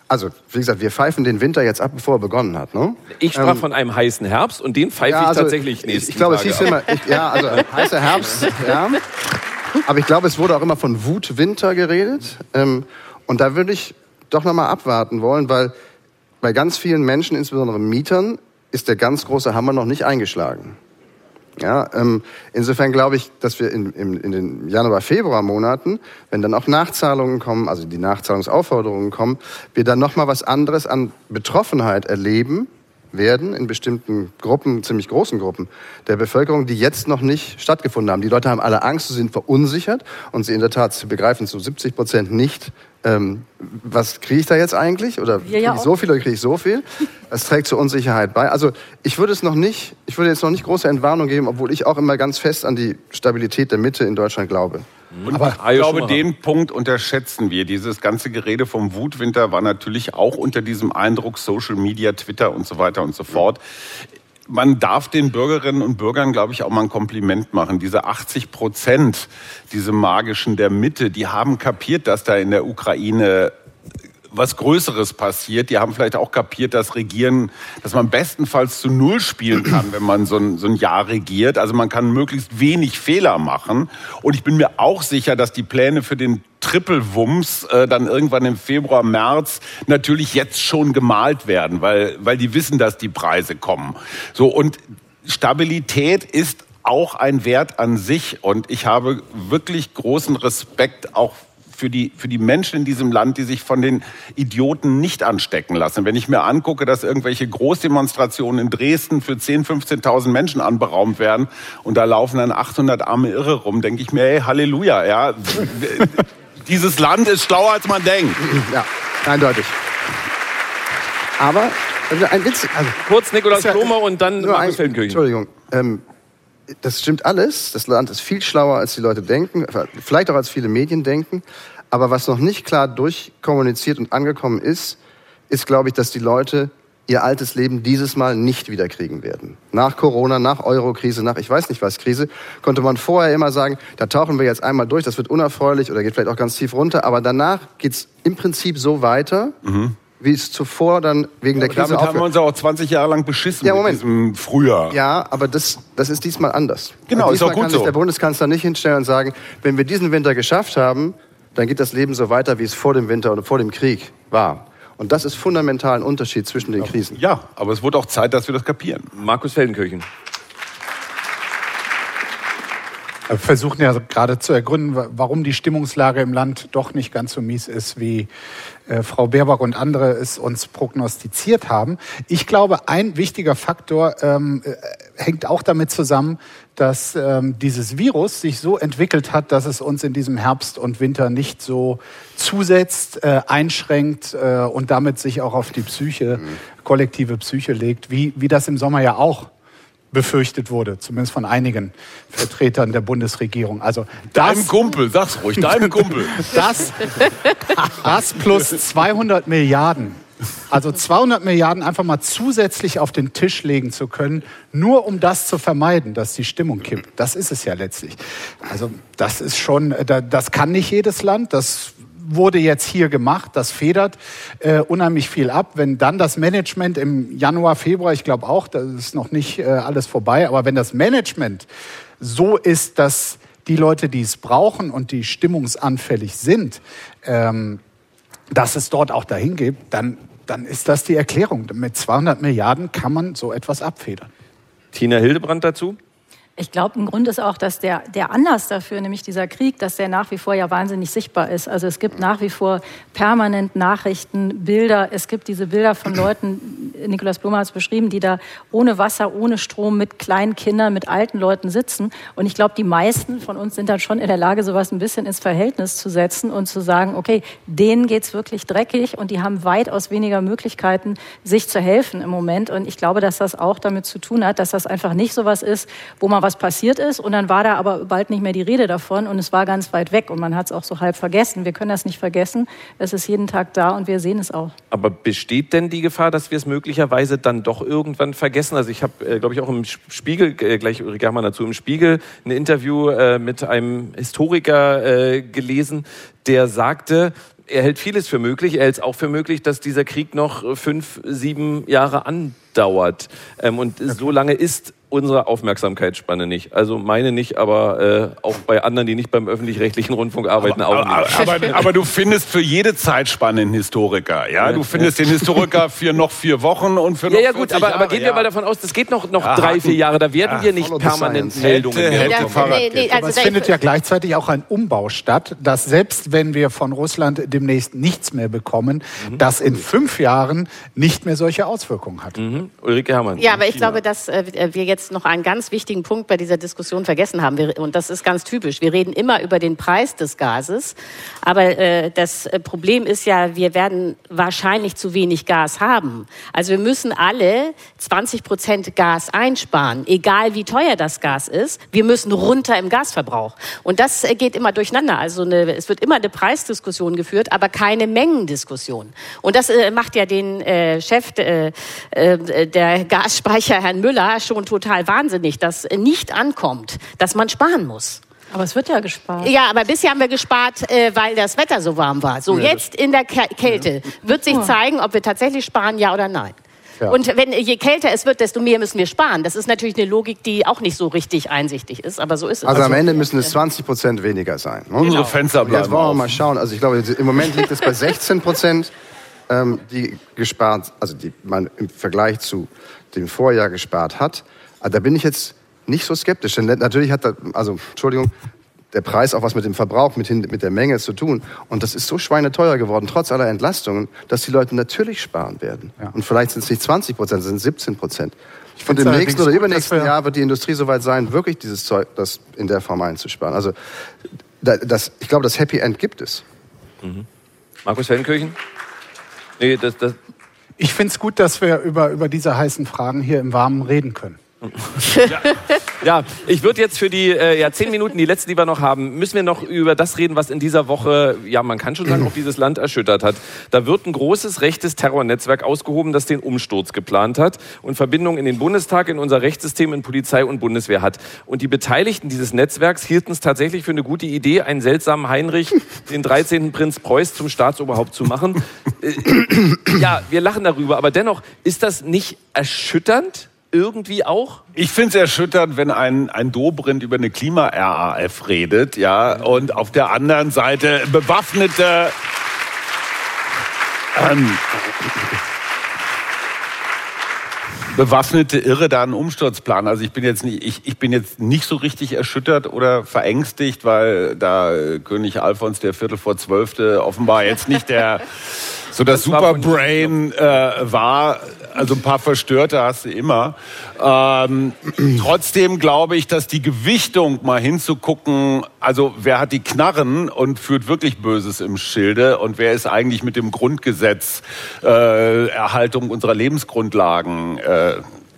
also, wie gesagt, wir pfeifen den Winter jetzt ab, bevor er begonnen hat. Ne? Ich sprach von einem heißen Herbst und den pfeife ich also, tatsächlich ich, nächsten ich glaube, es hieß immer, ich, ja, also heißer Herbst, ja. Aber ich glaube, es wurde auch immer von Wutwinter geredet. Ähm, und da würde ich doch noch mal abwarten wollen, weil bei ganz vielen Menschen, insbesondere Mietern, ist der ganz große Hammer noch nicht eingeschlagen. Ja, ähm, insofern glaube ich, dass wir in, in, in den Januar, Februar Monaten, wenn dann auch Nachzahlungen kommen, also die Nachzahlungsaufforderungen kommen, wir dann noch mal was anderes an Betroffenheit erleben werden in bestimmten Gruppen, ziemlich großen Gruppen der Bevölkerung, die jetzt noch nicht stattgefunden haben. Die Leute haben alle Angst, sie sind verunsichert und sie in der Tat sie begreifen zu 70 Prozent nicht, ähm, was kriege ich da jetzt eigentlich? Oder Wir kriege ja ich so viel oder kriege ich so viel? Das trägt zur Unsicherheit bei. Also ich würde es noch nicht, ich würde jetzt noch nicht große Entwarnung geben, obwohl ich auch immer ganz fest an die Stabilität der Mitte in Deutschland glaube. Und Aber- ich glaube, den Punkt unterschätzen wir. Dieses ganze Gerede vom Wutwinter war natürlich auch unter diesem Eindruck Social Media, Twitter und so weiter und so fort. Man darf den Bürgerinnen und Bürgern, glaube ich, auch mal ein Kompliment machen. Diese 80 Prozent, diese magischen der Mitte, die haben kapiert, dass da in der Ukraine was Größeres passiert. Die haben vielleicht auch kapiert, dass Regieren, dass man bestenfalls zu Null spielen kann, wenn man so ein, so ein Jahr regiert. Also man kann möglichst wenig Fehler machen. Und ich bin mir auch sicher, dass die Pläne für den Triple-Wumms äh, dann irgendwann im Februar, März natürlich jetzt schon gemalt werden, weil, weil die wissen, dass die Preise kommen. So, und Stabilität ist auch ein Wert an sich. Und ich habe wirklich großen Respekt auch für die, für die Menschen in diesem Land, die sich von den Idioten nicht anstecken lassen. Wenn ich mir angucke, dass irgendwelche Großdemonstrationen in Dresden für 10.000, 15.000 Menschen anberaumt werden und da laufen dann 800 arme Irre rum, denke ich mir, hey, Halleluja, ja. Dieses Land ist schlauer, als man denkt. Ja, eindeutig. Aber also ein Witz, also Kurz Nikolaus ja- und dann Markus ein. Entschuldigung. Ähm, das stimmt alles. Das Land ist viel schlauer, als die Leute denken, vielleicht auch als viele Medien denken. Aber was noch nicht klar durchkommuniziert und angekommen ist, ist, glaube ich, dass die Leute ihr altes Leben dieses Mal nicht wiederkriegen werden. Nach Corona, nach Eurokrise, nach ich weiß nicht was Krise, konnte man vorher immer sagen, da tauchen wir jetzt einmal durch, das wird unerfreulich oder geht vielleicht auch ganz tief runter, aber danach geht's im Prinzip so weiter, wie es zuvor dann wegen der Krise damit haben wir uns auch 20 Jahre lang beschissen Ja, mit Moment. diesem Frühjahr. Ja, aber das, das ist diesmal anders. Genau, Und ist auch diesmal gut kann sich so. der Bundeskanzler nicht hinstellen und sagen, wenn wir diesen Winter geschafft haben, dann geht das Leben so weiter, wie es vor dem Winter oder vor dem Krieg war. Und das ist fundamental ein Unterschied zwischen den Krisen. Ja, aber es wurde auch Zeit, dass wir das kapieren. Markus Feldenkirchen. Wir versuchen ja gerade zu ergründen, wa- warum die Stimmungslage im Land doch nicht ganz so mies ist, wie äh, Frau Baerbock und andere es uns prognostiziert haben. Ich glaube, ein wichtiger Faktor ähm, äh, hängt auch damit zusammen, dass ähm, dieses Virus sich so entwickelt hat, dass es uns in diesem Herbst und Winter nicht so zusetzt, äh, einschränkt äh, und damit sich auch auf die Psyche, kollektive Psyche legt, wie, wie das im Sommer ja auch befürchtet wurde, zumindest von einigen Vertretern der Bundesregierung. Also Deinem das, Kumpel, sag's ruhig, deinem Kumpel. das, das plus 200 Milliarden, also 200 Milliarden einfach mal zusätzlich auf den Tisch legen zu können, nur um das zu vermeiden, dass die Stimmung kippt. Das ist es ja letztlich. Also das ist schon, äh, da- das kann nicht jedes Land. Das wurde jetzt hier gemacht, das federt äh, unheimlich viel ab. Wenn dann das Management im Januar, Februar, ich glaube auch, das ist noch nicht äh, alles vorbei, aber wenn das Management so ist, dass die Leute, die es brauchen und die stimmungsanfällig sind, ähm, dass es dort auch dahin geht, dann, dann ist das die Erklärung. Mit 200 Milliarden kann man so etwas abfedern. Tina Hildebrand dazu? Ich glaube, ein Grund ist auch, dass der, der Anlass dafür, nämlich dieser Krieg, dass der nach wie vor ja wahnsinnig sichtbar ist. Also es gibt nach wie vor permanent Nachrichten, Bilder. Es gibt diese Bilder von Leuten, Nikolaus Blumer hat es beschrieben, die da ohne Wasser, ohne Strom, mit kleinen Kindern, mit alten Leuten sitzen. Und ich glaube, die meisten von uns sind dann schon in der Lage, sowas ein bisschen ins Verhältnis zu setzen und zu sagen, okay, denen geht's wirklich dreckig und die haben weitaus weniger Möglichkeiten, sich zu helfen im Moment. Und ich glaube, dass das auch damit zu tun hat, dass das einfach nicht sowas ist, wo mal was passiert ist und dann war da aber bald nicht mehr die Rede davon und es war ganz weit weg und man hat es auch so halb vergessen. Wir können das nicht vergessen. Es ist jeden Tag da und wir sehen es auch. Aber besteht denn die Gefahr, dass wir es möglicherweise dann doch irgendwann vergessen? Also ich habe, äh, glaube ich, auch im Spiegel, äh, gleich Ulrike Herrmann dazu, im Spiegel ein Interview äh, mit einem Historiker äh, gelesen, der sagte, er hält vieles für möglich. Er hält es auch für möglich, dass dieser Krieg noch fünf, sieben Jahre andauert. Ähm, und so lange ist unsere Aufmerksamkeitsspanne nicht. Also meine nicht, aber äh, auch bei anderen, die nicht beim öffentlich-rechtlichen Rundfunk arbeiten, auch nicht. Aber, aber, aber du findest für jede Zeitspanne einen Historiker. Ja? Du findest den Historiker für noch vier Wochen und für noch Ja, ja, gut, 40 aber, aber Jahre, gehen wir ja. mal davon aus, das geht noch, noch Ja, drei, vier Jahre. Da werden Ja, wir nicht permanent science. Meldungen Hätte- mehr hätte nee, nee, Aber also es findet ja gleichzeitig auch ein Umbau statt, dass selbst wenn wir von Russland demnächst nichts mehr bekommen, das in fünf Jahren nicht mehr solche Auswirkungen hat. Mhm. Ulrike Herrmann. Ja, aber ich glaube, dass äh, wir jetzt noch einen ganz wichtigen Punkt bei dieser Diskussion vergessen haben. Wir, und das ist ganz typisch. Wir reden immer über den Preis des Gases. Aber äh, das äh, Problem ist ja, wir werden wahrscheinlich zu wenig Gas haben. Also wir müssen alle 20 Prozent Gas einsparen, egal wie teuer das Gas ist. Wir müssen runter im Gasverbrauch. Und das äh, geht immer durcheinander. Also eine, es wird immer eine Preisdiskussion geführt, aber keine Mengendiskussion. Und das äh, macht ja den äh, Chef äh, äh, der Gasspeicher, Herrn Müller, schon total wahnsinnig, dass nicht ankommt, dass man sparen muss. Aber es wird ja gespart. Ja, aber bisher haben wir gespart, äh, weil das Wetter so warm war. So, jetzt in der Kä- Kälte wird sich zeigen, ob wir tatsächlich sparen, ja oder nein. Ja. Und wenn je kälter es wird, desto mehr müssen wir sparen. Das ist natürlich eine Logik, die auch nicht so richtig einsichtig ist, aber so ist es. Also am Ende müssen es 20 Prozent weniger sein. Ne? Unsere Fenster Und bleiben Jetzt wollen wir mal schauen. Also ich glaube, im Moment liegt es bei 16 Prozent, ähm, die gespart, also die man im Vergleich zu dem Vorjahr gespart hat. Aber da bin ich jetzt nicht so skeptisch. Denn natürlich hat da, also Entschuldigung, der Preis auch was mit dem Verbrauch, mit, hin, mit der Menge zu tun. Und das ist so schweineteuer geworden, trotz aller Entlastungen, dass die Leute natürlich sparen werden. Ja. Und vielleicht sind es nicht 20 Prozent, es sind 17 Prozent. Und find's im nächsten oder übernächsten Jahr wird die Industrie soweit sein, wirklich dieses Zeug das in der Form einzusparen. Also da- das, ich glaube, das Happy End gibt es. Markus Feldenkirchen? Nee, das, das, Ich finde es gut, dass wir über, über diese heißen Fragen hier im Warmen reden können. Ja, ich würde jetzt für die äh, ja, zehn Minuten, die letzten, die wir noch haben, müssen wir noch über das reden, was in dieser Woche, ja, man kann schon sagen, auch dieses Land erschüttert hat. Da wird ein großes rechtes Terrornetzwerk ausgehoben, das den Umsturz geplant hat und Verbindungen in den Bundestag, in unser Rechtssystem, in Polizei und Bundeswehr hat. Und die Beteiligten dieses Netzwerks hielten es tatsächlich für eine gute Idee, einen seltsamen Heinrich, den 13. Prinz Preuß, zum Staatsoberhaupt zu machen. Äh, ja, wir lachen darüber, aber dennoch, ist das nicht erschütternd? Irgendwie auch? Ich finde es erschütternd, wenn ein, ein Dobrindt über eine Klima-RAF redet, ja, und auf der anderen Seite bewaffnete ähm, bewaffnete Irre da einen Umsturzplan. Also ich bin jetzt nicht, ich, ich bin jetzt nicht so richtig erschüttert oder verängstigt, weil da König Alfons der Viertel vor Zwölfte offenbar jetzt nicht der so das, Das Superbrain äh, war. Also ein paar Verstörte hast du immer. Ähm, trotzdem glaube ich, dass die Gewichtung mal hinzugucken, also wer hat die Knarren und führt wirklich Böses im Schilde und wer ist eigentlich mit dem Grundgesetz äh, Erhaltung unserer Lebensgrundlagen äh,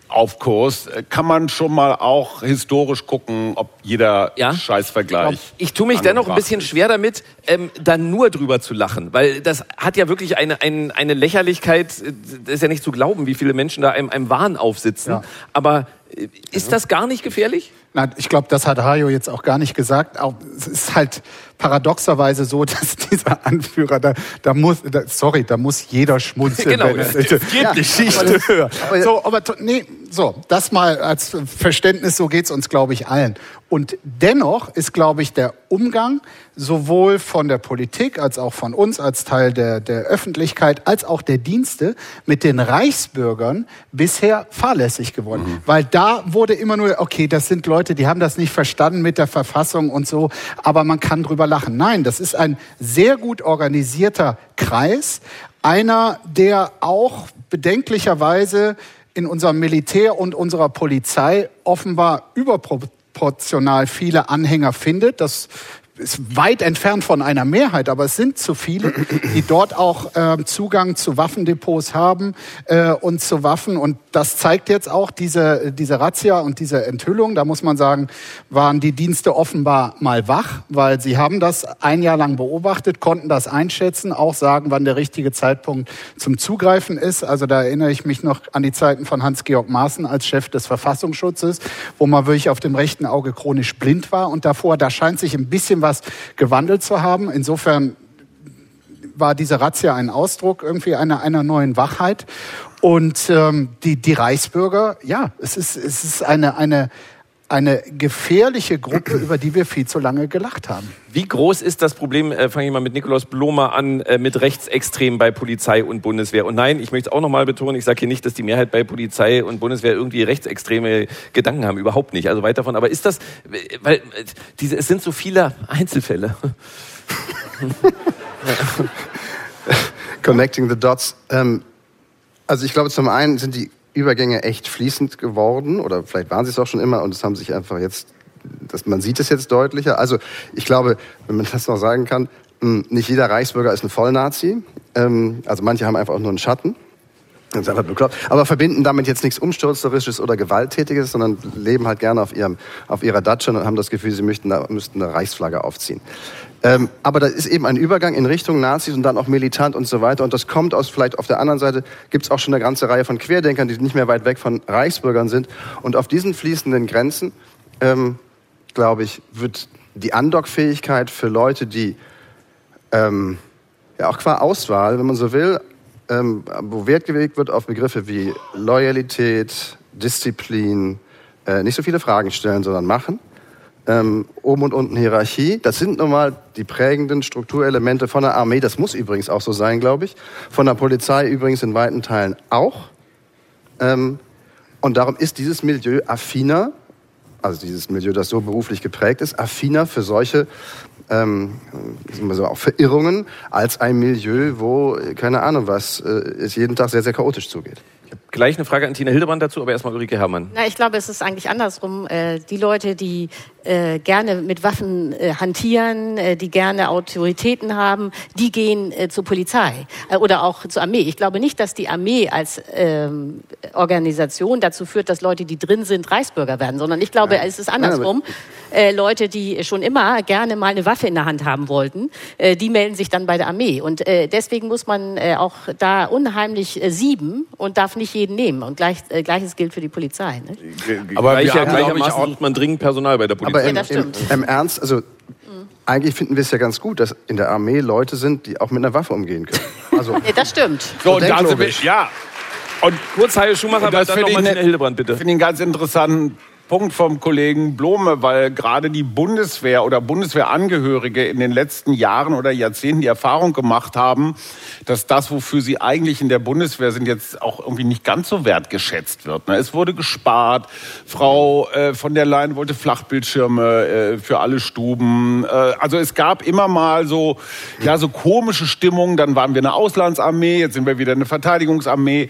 auf Kurs. Kann man schon mal auch historisch gucken, ob jeder Ja? Scheißvergleich. Ich tue mich dennoch ein bisschen schwer damit, ähm, dann nur drüber zu lachen, weil das hat ja wirklich eine, eine, eine Lächerlichkeit, äh, das ist ja nicht zu glauben, wie viele Menschen da einem, einem Wahn aufsitzen. Ja. Aber äh, ist das gar nicht gefährlich? Na, ich glaube, das hat Hajo jetzt auch gar nicht gesagt. Auch, es ist halt paradoxerweise so, dass dieser Anführer, da, da muss, da, sorry, da muss jeder schmunzeln. Genau, wenn er es solche Ja, Geschichte aber- So, aber nee, so, das mal als Verständnis, so geht's uns, glaube ich, allen. Und dennoch ist, glaube ich, der Umgang sowohl von der Politik als auch von uns als Teil der, der Öffentlichkeit als auch der Dienste mit den Reichsbürgern bisher fahrlässig geworden. Weil da wurde immer nur, okay, das sind Leute, die haben das nicht verstanden mit der Verfassung und so, aber man kann drüber lachen. Nein, das ist ein sehr gut organisierter Kreis, einer, der auch bedenklicherweise in unserem Militär und unserer Polizei offenbar überproportional viele Anhänger findet. Das ist weit entfernt von einer Mehrheit, aber es sind zu viele, die dort auch äh, Zugang zu Waffendepots haben äh, und zu Waffen. Und das zeigt jetzt auch diese, diese Razzia und diese Enthüllung. Da muss man sagen, waren die Dienste offenbar mal wach, weil sie haben das ein Jahr lang beobachtet, konnten das einschätzen, auch sagen, wann der richtige Zeitpunkt zum Zugreifen ist. Also da erinnere ich mich noch an die Zeiten von Hans-Georg Maaßen als Chef des Verfassungsschutzes, wo man wirklich auf dem rechten Auge chronisch blind war. Und davor, da scheint sich ein bisschen was gewandelt zu haben. Insofern war diese Razzia ein Ausdruck irgendwie einer, einer neuen Wachheit. Und ähm, die, die Reichsbürger, ja, es ist, es ist eine, eine, eine gefährliche Gruppe, über die wir viel zu lange gelacht haben. Wie groß ist das Problem, äh, fange ich mal mit Nikolaus Blomer an, äh, mit Rechtsextremen bei Polizei und Bundeswehr? Und nein, ich möchte auch nochmal betonen, ich sage hier nicht, dass die Mehrheit bei Polizei und Bundeswehr irgendwie rechtsextreme Gedanken haben, überhaupt nicht. Also weit davon. Aber ist das, äh, weil äh, diese, es sind so viele Einzelfälle. Connecting the Dots. Ähm, also ich glaube, zum einen sind die Übergänge echt fließend geworden oder vielleicht waren sie es auch schon immer und es haben sich einfach jetzt, dass man sieht es jetzt deutlicher. Also ich glaube, wenn man das noch sagen kann, mh, nicht jeder Reichsbürger ist ein Vollnazi. Ähm, also manche haben einfach auch nur einen Schatten. Das ist einfach bekloppt. Aber verbinden damit jetzt nichts Umstürzerisches oder Gewalttätiges, sondern leben halt gerne auf, ihrem, auf ihrer Datsche und haben das Gefühl, sie möchten, da, müssten eine Reichsflagge aufziehen. Ähm, aber da ist eben ein Übergang in Richtung Nazis und dann auch militant und so weiter. Und das kommt aus, vielleicht auf der anderen Seite gibt es auch schon eine ganze Reihe von Querdenkern, die nicht mehr weit weg von Reichsbürgern sind. Und auf diesen fließenden Grenzen, ähm, glaube ich, wird die Andockfähigkeit für Leute, die ähm, ja auch qua Auswahl, wenn man so will, ähm, wo Wert gelegt wird auf Begriffe wie Loyalität, Disziplin, äh, nicht so viele Fragen stellen, sondern machen. Ähm, oben und unten Hierarchie, das sind nun mal die prägenden Strukturelemente von der Armee. Das muss übrigens auch so sein, glaube ich. Von der Polizei übrigens in weiten Teilen auch. Ähm, und darum ist dieses Milieu affiner, also dieses Milieu, das so beruflich geprägt ist, affiner für solche ähm, sagen wir so, auch Verirrungen als ein Milieu, wo, keine Ahnung was, äh, es jeden Tag sehr, sehr chaotisch zugeht. Gleich eine Frage an Tina Hildebrand dazu, aber erstmal Ulrike Herrmann. Na, ich glaube, es ist eigentlich andersrum. Äh, die Leute, die äh, gerne mit Waffen äh, hantieren, äh, die gerne Autoritäten haben, die gehen äh, zur Polizei äh, oder auch zur Armee. Ich glaube nicht, dass die Armee als ähm, Organisation dazu führt, dass Leute, die drin sind, Reichsbürger werden, sondern ich glaube, es ist andersrum. Äh, Leute, die schon immer gerne mal eine Waffe in der Hand haben wollten, äh, die melden sich dann bei der Armee. Und äh, deswegen muss man äh, auch da unheimlich äh, sieben und darf nicht jeden nehmen. Und gleich, äh, gleiches gilt für die Polizei. Ne? Aber wir Gleicher, haben, glaub ich, gleichermaßen auch sucht man dringend Personal bei der Polizei. Aber im, das im, stimmt. im Ernst, also eigentlich finden wir es ja ganz gut, dass in der Armee Leute sind, die auch mit einer Waffe umgehen können. Also Nee, das stimmt. so, und da sind wir, logisch. ja. Und Kurz Heil Schumacher, Und aber das dann finde nochmal Hildebrand, bitte. finde ich einen ganz interessanten Punkt vom Kollegen Blome, weil gerade die Bundeswehr oder Bundeswehrangehörige in den letzten Jahren oder Jahrzehnten die Erfahrung gemacht haben, dass das, wofür sie eigentlich in der Bundeswehr sind, jetzt auch irgendwie nicht ganz so wertgeschätzt wird. ne? Es wurde gespart. Frau äh, von der Leyen wollte Flachbildschirme äh, für alle Stuben. Äh, also es gab immer mal so, ja, so komische Stimmungen. Dann waren wir eine Auslandsarmee, jetzt sind wir wieder eine Verteidigungsarmee.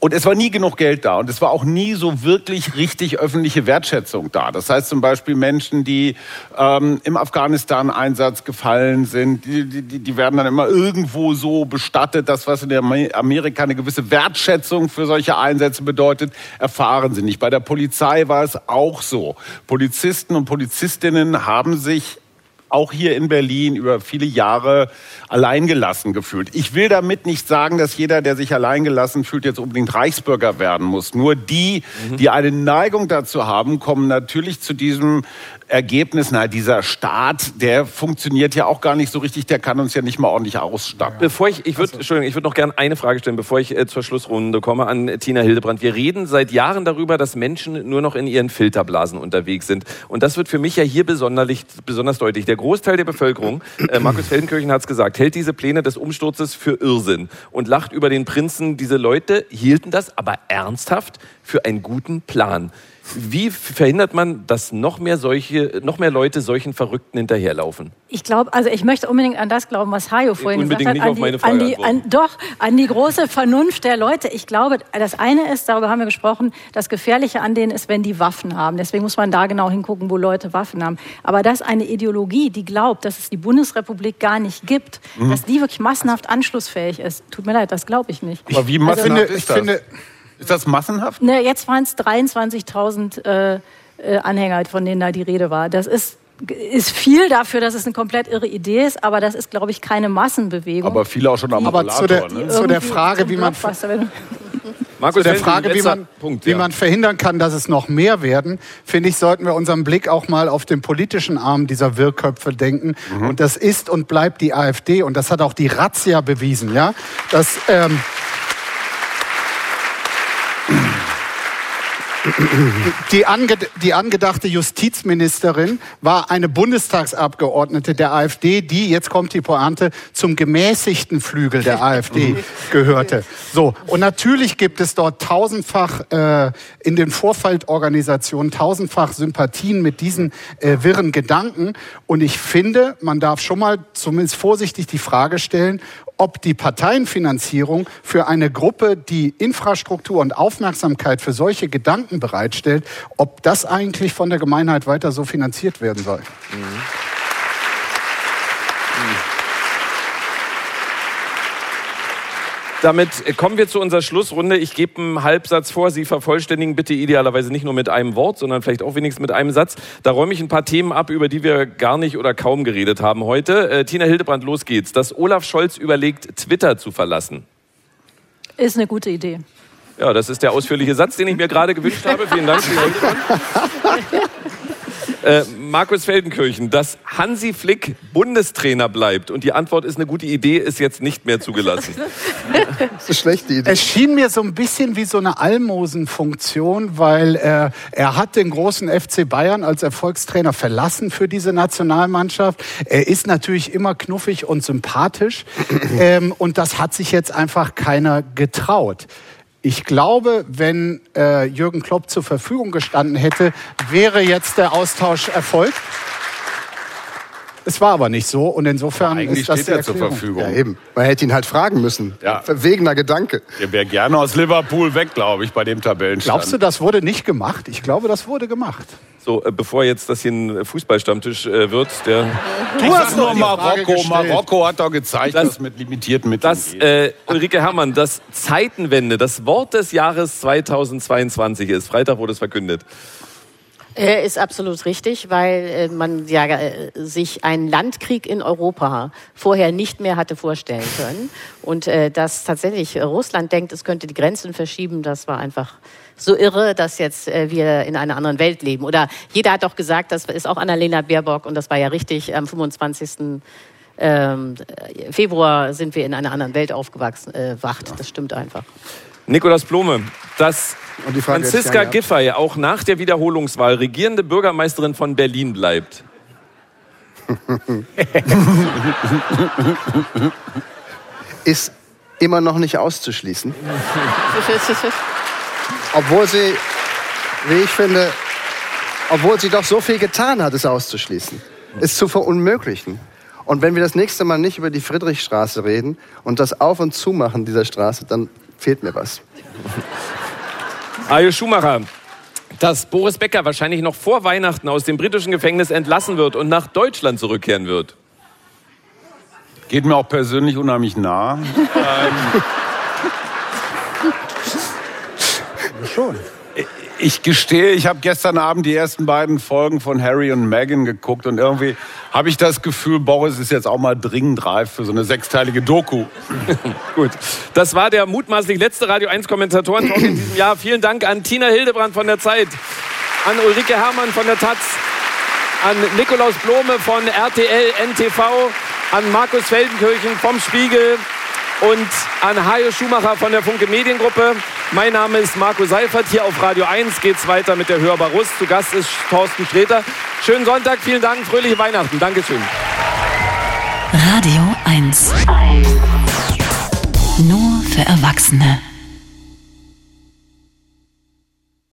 Und es war nie genug Geld da. Und es war auch nie so wirklich richtig öffentliche Wertschätzung da. Das heißt zum Beispiel Menschen, die ähm, im Afghanistan-Einsatz gefallen sind, die, die, die werden dann immer irgendwo so bestattet. Das, was in Amerika eine gewisse Wertschätzung für solche Einsätze bedeutet, erfahren sie nicht. Bei der Polizei war es auch so. Polizisten und Polizistinnen haben sich auch hier in Berlin über viele Jahre alleingelassen gefühlt. Ich will damit nicht sagen, dass jeder, der sich alleingelassen fühlt, jetzt unbedingt Reichsbürger werden muss. Nur die, mhm. die eine Neigung dazu haben, kommen natürlich zu diesem Ergebnis, na, dieser Staat, der funktioniert ja auch gar nicht so richtig, der kann uns ja nicht mal ordentlich ausstatten. Bevor ich, ich würde, also. Entschuldigung, ich würde noch gerne eine Frage stellen, bevor ich äh, zur Schlussrunde komme an Tina Hildebrand. Wir reden seit Jahren darüber, dass Menschen nur noch in ihren Filterblasen unterwegs sind. Und das wird für mich ja hier besonders deutlich. Der Großteil der Bevölkerung, äh, Markus Feldenkirchen hat es gesagt, hält diese Pläne des Umsturzes für Irrsinn und lacht über den Prinzen. Diese Leute hielten das aber ernsthaft für einen guten Plan. Wie verhindert man, dass noch mehr solche, noch mehr Leute solchen Verrückten hinterherlaufen? Ich glaube, also ich möchte unbedingt an das glauben, was Hajo vorhin unbedingt gesagt hat. Nicht auf meine Frage an die, an, doch, an die große Vernunft der Leute. Ich glaube, das eine ist, darüber haben wir gesprochen, das Gefährliche an denen ist, wenn die Waffen haben. Deswegen muss man da genau hingucken, wo Leute Waffen haben. Aber dass eine Ideologie, die glaubt, dass es die Bundesrepublik gar nicht gibt, mhm. dass die wirklich massenhaft anschlussfähig ist, tut mir leid, das glaube ich nicht. Aber wie massenhaft also, ist das? Finde, ist das massenhaft? Ne, jetzt waren es 23.000 äh, Anhänger, von denen da die Rede war. Das ist ist viel dafür, dass es eine komplett irre Idee ist, aber das ist, glaube ich, keine Massenbewegung. Aber viele auch schon am Aber zu der, ne? zu der Frage, wie man, Markus, zu der Frage, wie man, Punkt, ja. wie man verhindern kann, dass es noch mehr werden, finde ich, sollten wir unseren Blick auch mal auf den politischen Arm dieser Wirrköpfe denken. Mhm. Und das ist und bleibt die AfD. Und das hat auch die Razzia bewiesen, ja. Das, ähm, Die, ange die, angedachte Justizministerin war eine Bundestagsabgeordnete der AfD, die, jetzt kommt die Pointe, zum gemäßigten Flügel der AfD gehörte. So, und natürlich gibt es dort tausendfach äh, in den Vorfeldorganisationen tausendfach Sympathien mit diesen äh, wirren Gedanken. Und ich finde, man darf schon mal zumindest vorsichtig die Frage stellen, ob die Parteienfinanzierung für eine Gruppe, die Infrastruktur und Aufmerksamkeit für solche Gedanken bereitstellt, ob das eigentlich von der Gemeinheit weiter so finanziert werden soll. Mhm. Damit kommen wir zu unserer Schlussrunde. Ich gebe einen Halbsatz vor. Sie vervollständigen bitte idealerweise nicht nur mit einem Wort, sondern vielleicht auch wenigstens mit einem Satz. Da räume ich ein paar Themen ab, über die wir gar nicht oder kaum geredet haben heute. Äh, Tina Hildebrand, los geht's. Dass Olaf Scholz überlegt, Twitter zu verlassen. Ist eine gute Idee. Ja, das ist der ausführliche Satz, den ich mir gerade gewünscht habe. Vielen Dank. Äh, Markus Feldenkirchen, dass Hansi Flick Bundestrainer bleibt und die Antwort ist eine gute Idee, ist jetzt nicht mehr zugelassen. das ist eine schlechte Idee. Es schien mir so ein bisschen wie so eine Almosenfunktion, weil er, er hat den großen FC Bayern als Erfolgstrainer verlassen für diese Nationalmannschaft. Er ist natürlich immer knuffig und sympathisch ähm, und das hat sich jetzt einfach keiner getraut. Ich glaube, wenn äh, Jürgen Klopp zur Verfügung gestanden hätte, wäre jetzt der Austausch erfolgt. Es war aber nicht so und insofern aber eigentlich ist das steht er zur Verfügung. Ja, eben. Man hätte ihn halt fragen müssen. Ja. Verwegener Gedanke. Er wäre gerne aus Liverpool weg, glaube ich, bei dem Tabellenstand. Glaubst du, das wurde nicht gemacht? Ich glaube, das wurde gemacht. So, äh, bevor jetzt das hier ein Fußballstammtisch äh, wird, der. Du hast nur Marokko. Marokko hat doch gezeigt, das, dass mit limitierten Mitteln das, geht. Äh, Ulrike Herrmann, das Zeitenwende, das Wort des Jahres 2022 ist. Freitag wurde es verkündet. Äh, ist absolut richtig, weil äh, man ja äh, sich einen Landkrieg in Europa vorher nicht mehr hatte vorstellen können. Und dass tatsächlich Russland denkt, es könnte die Grenzen verschieben, das war einfach so irre, dass jetzt wir in einer anderen Welt leben. Oder jeder hat doch gesagt, das ist auch Annalena Baerbock und das war ja richtig, am 25. Ähm, Februar sind wir in einer anderen Welt aufgewachsen, wacht. Das stimmt einfach. Nikolaus Blome, dass Franziska Giffey auch nach der Wiederholungswahl regierende Bürgermeisterin von Berlin bleibt. Ist immer noch nicht auszuschließen. obwohl sie, wie ich finde, obwohl sie doch so viel getan hat, es auszuschließen. Es zu verunmöglichen. Und wenn wir das nächste Mal nicht über die Friedrichstraße reden und das Auf- und Zumachen dieser Straße, dann fehlt mir was. Ajo Schumacher, dass Boris Becker wahrscheinlich noch vor Weihnachten aus dem britischen Gefängnis entlassen wird und nach Deutschland zurückkehren wird? Geht mir auch persönlich unheimlich nah. ähm, Schon. Ich gestehe, ich habe gestern Abend die ersten beiden Folgen von Harry und Meghan geguckt und irgendwie habe ich das Gefühl, Boris ist jetzt auch mal dringend reif für so eine sechsteilige Doku. Gut. Das war der mutmaßlich letzte Radio 1 Kommentatoren in diesem Jahr. Vielen Dank an Tina Hildebrand von der Zeit, an Ulrike Herrmann von der Taz, an Nikolaus Blome von RTL NTV, an Markus Feldenkirchen vom Spiegel und an Hajo Schumacher von der Funke Mediengruppe. Mein Name ist Marco Seifert. Hier auf Radio 1 geht's weiter mit der Hörbar Russ. Zu Gast ist Thorsten Sträter. Schönen Sonntag, vielen Dank, fröhliche Weihnachten. Dankeschön. Radio 1. Nur für Erwachsene.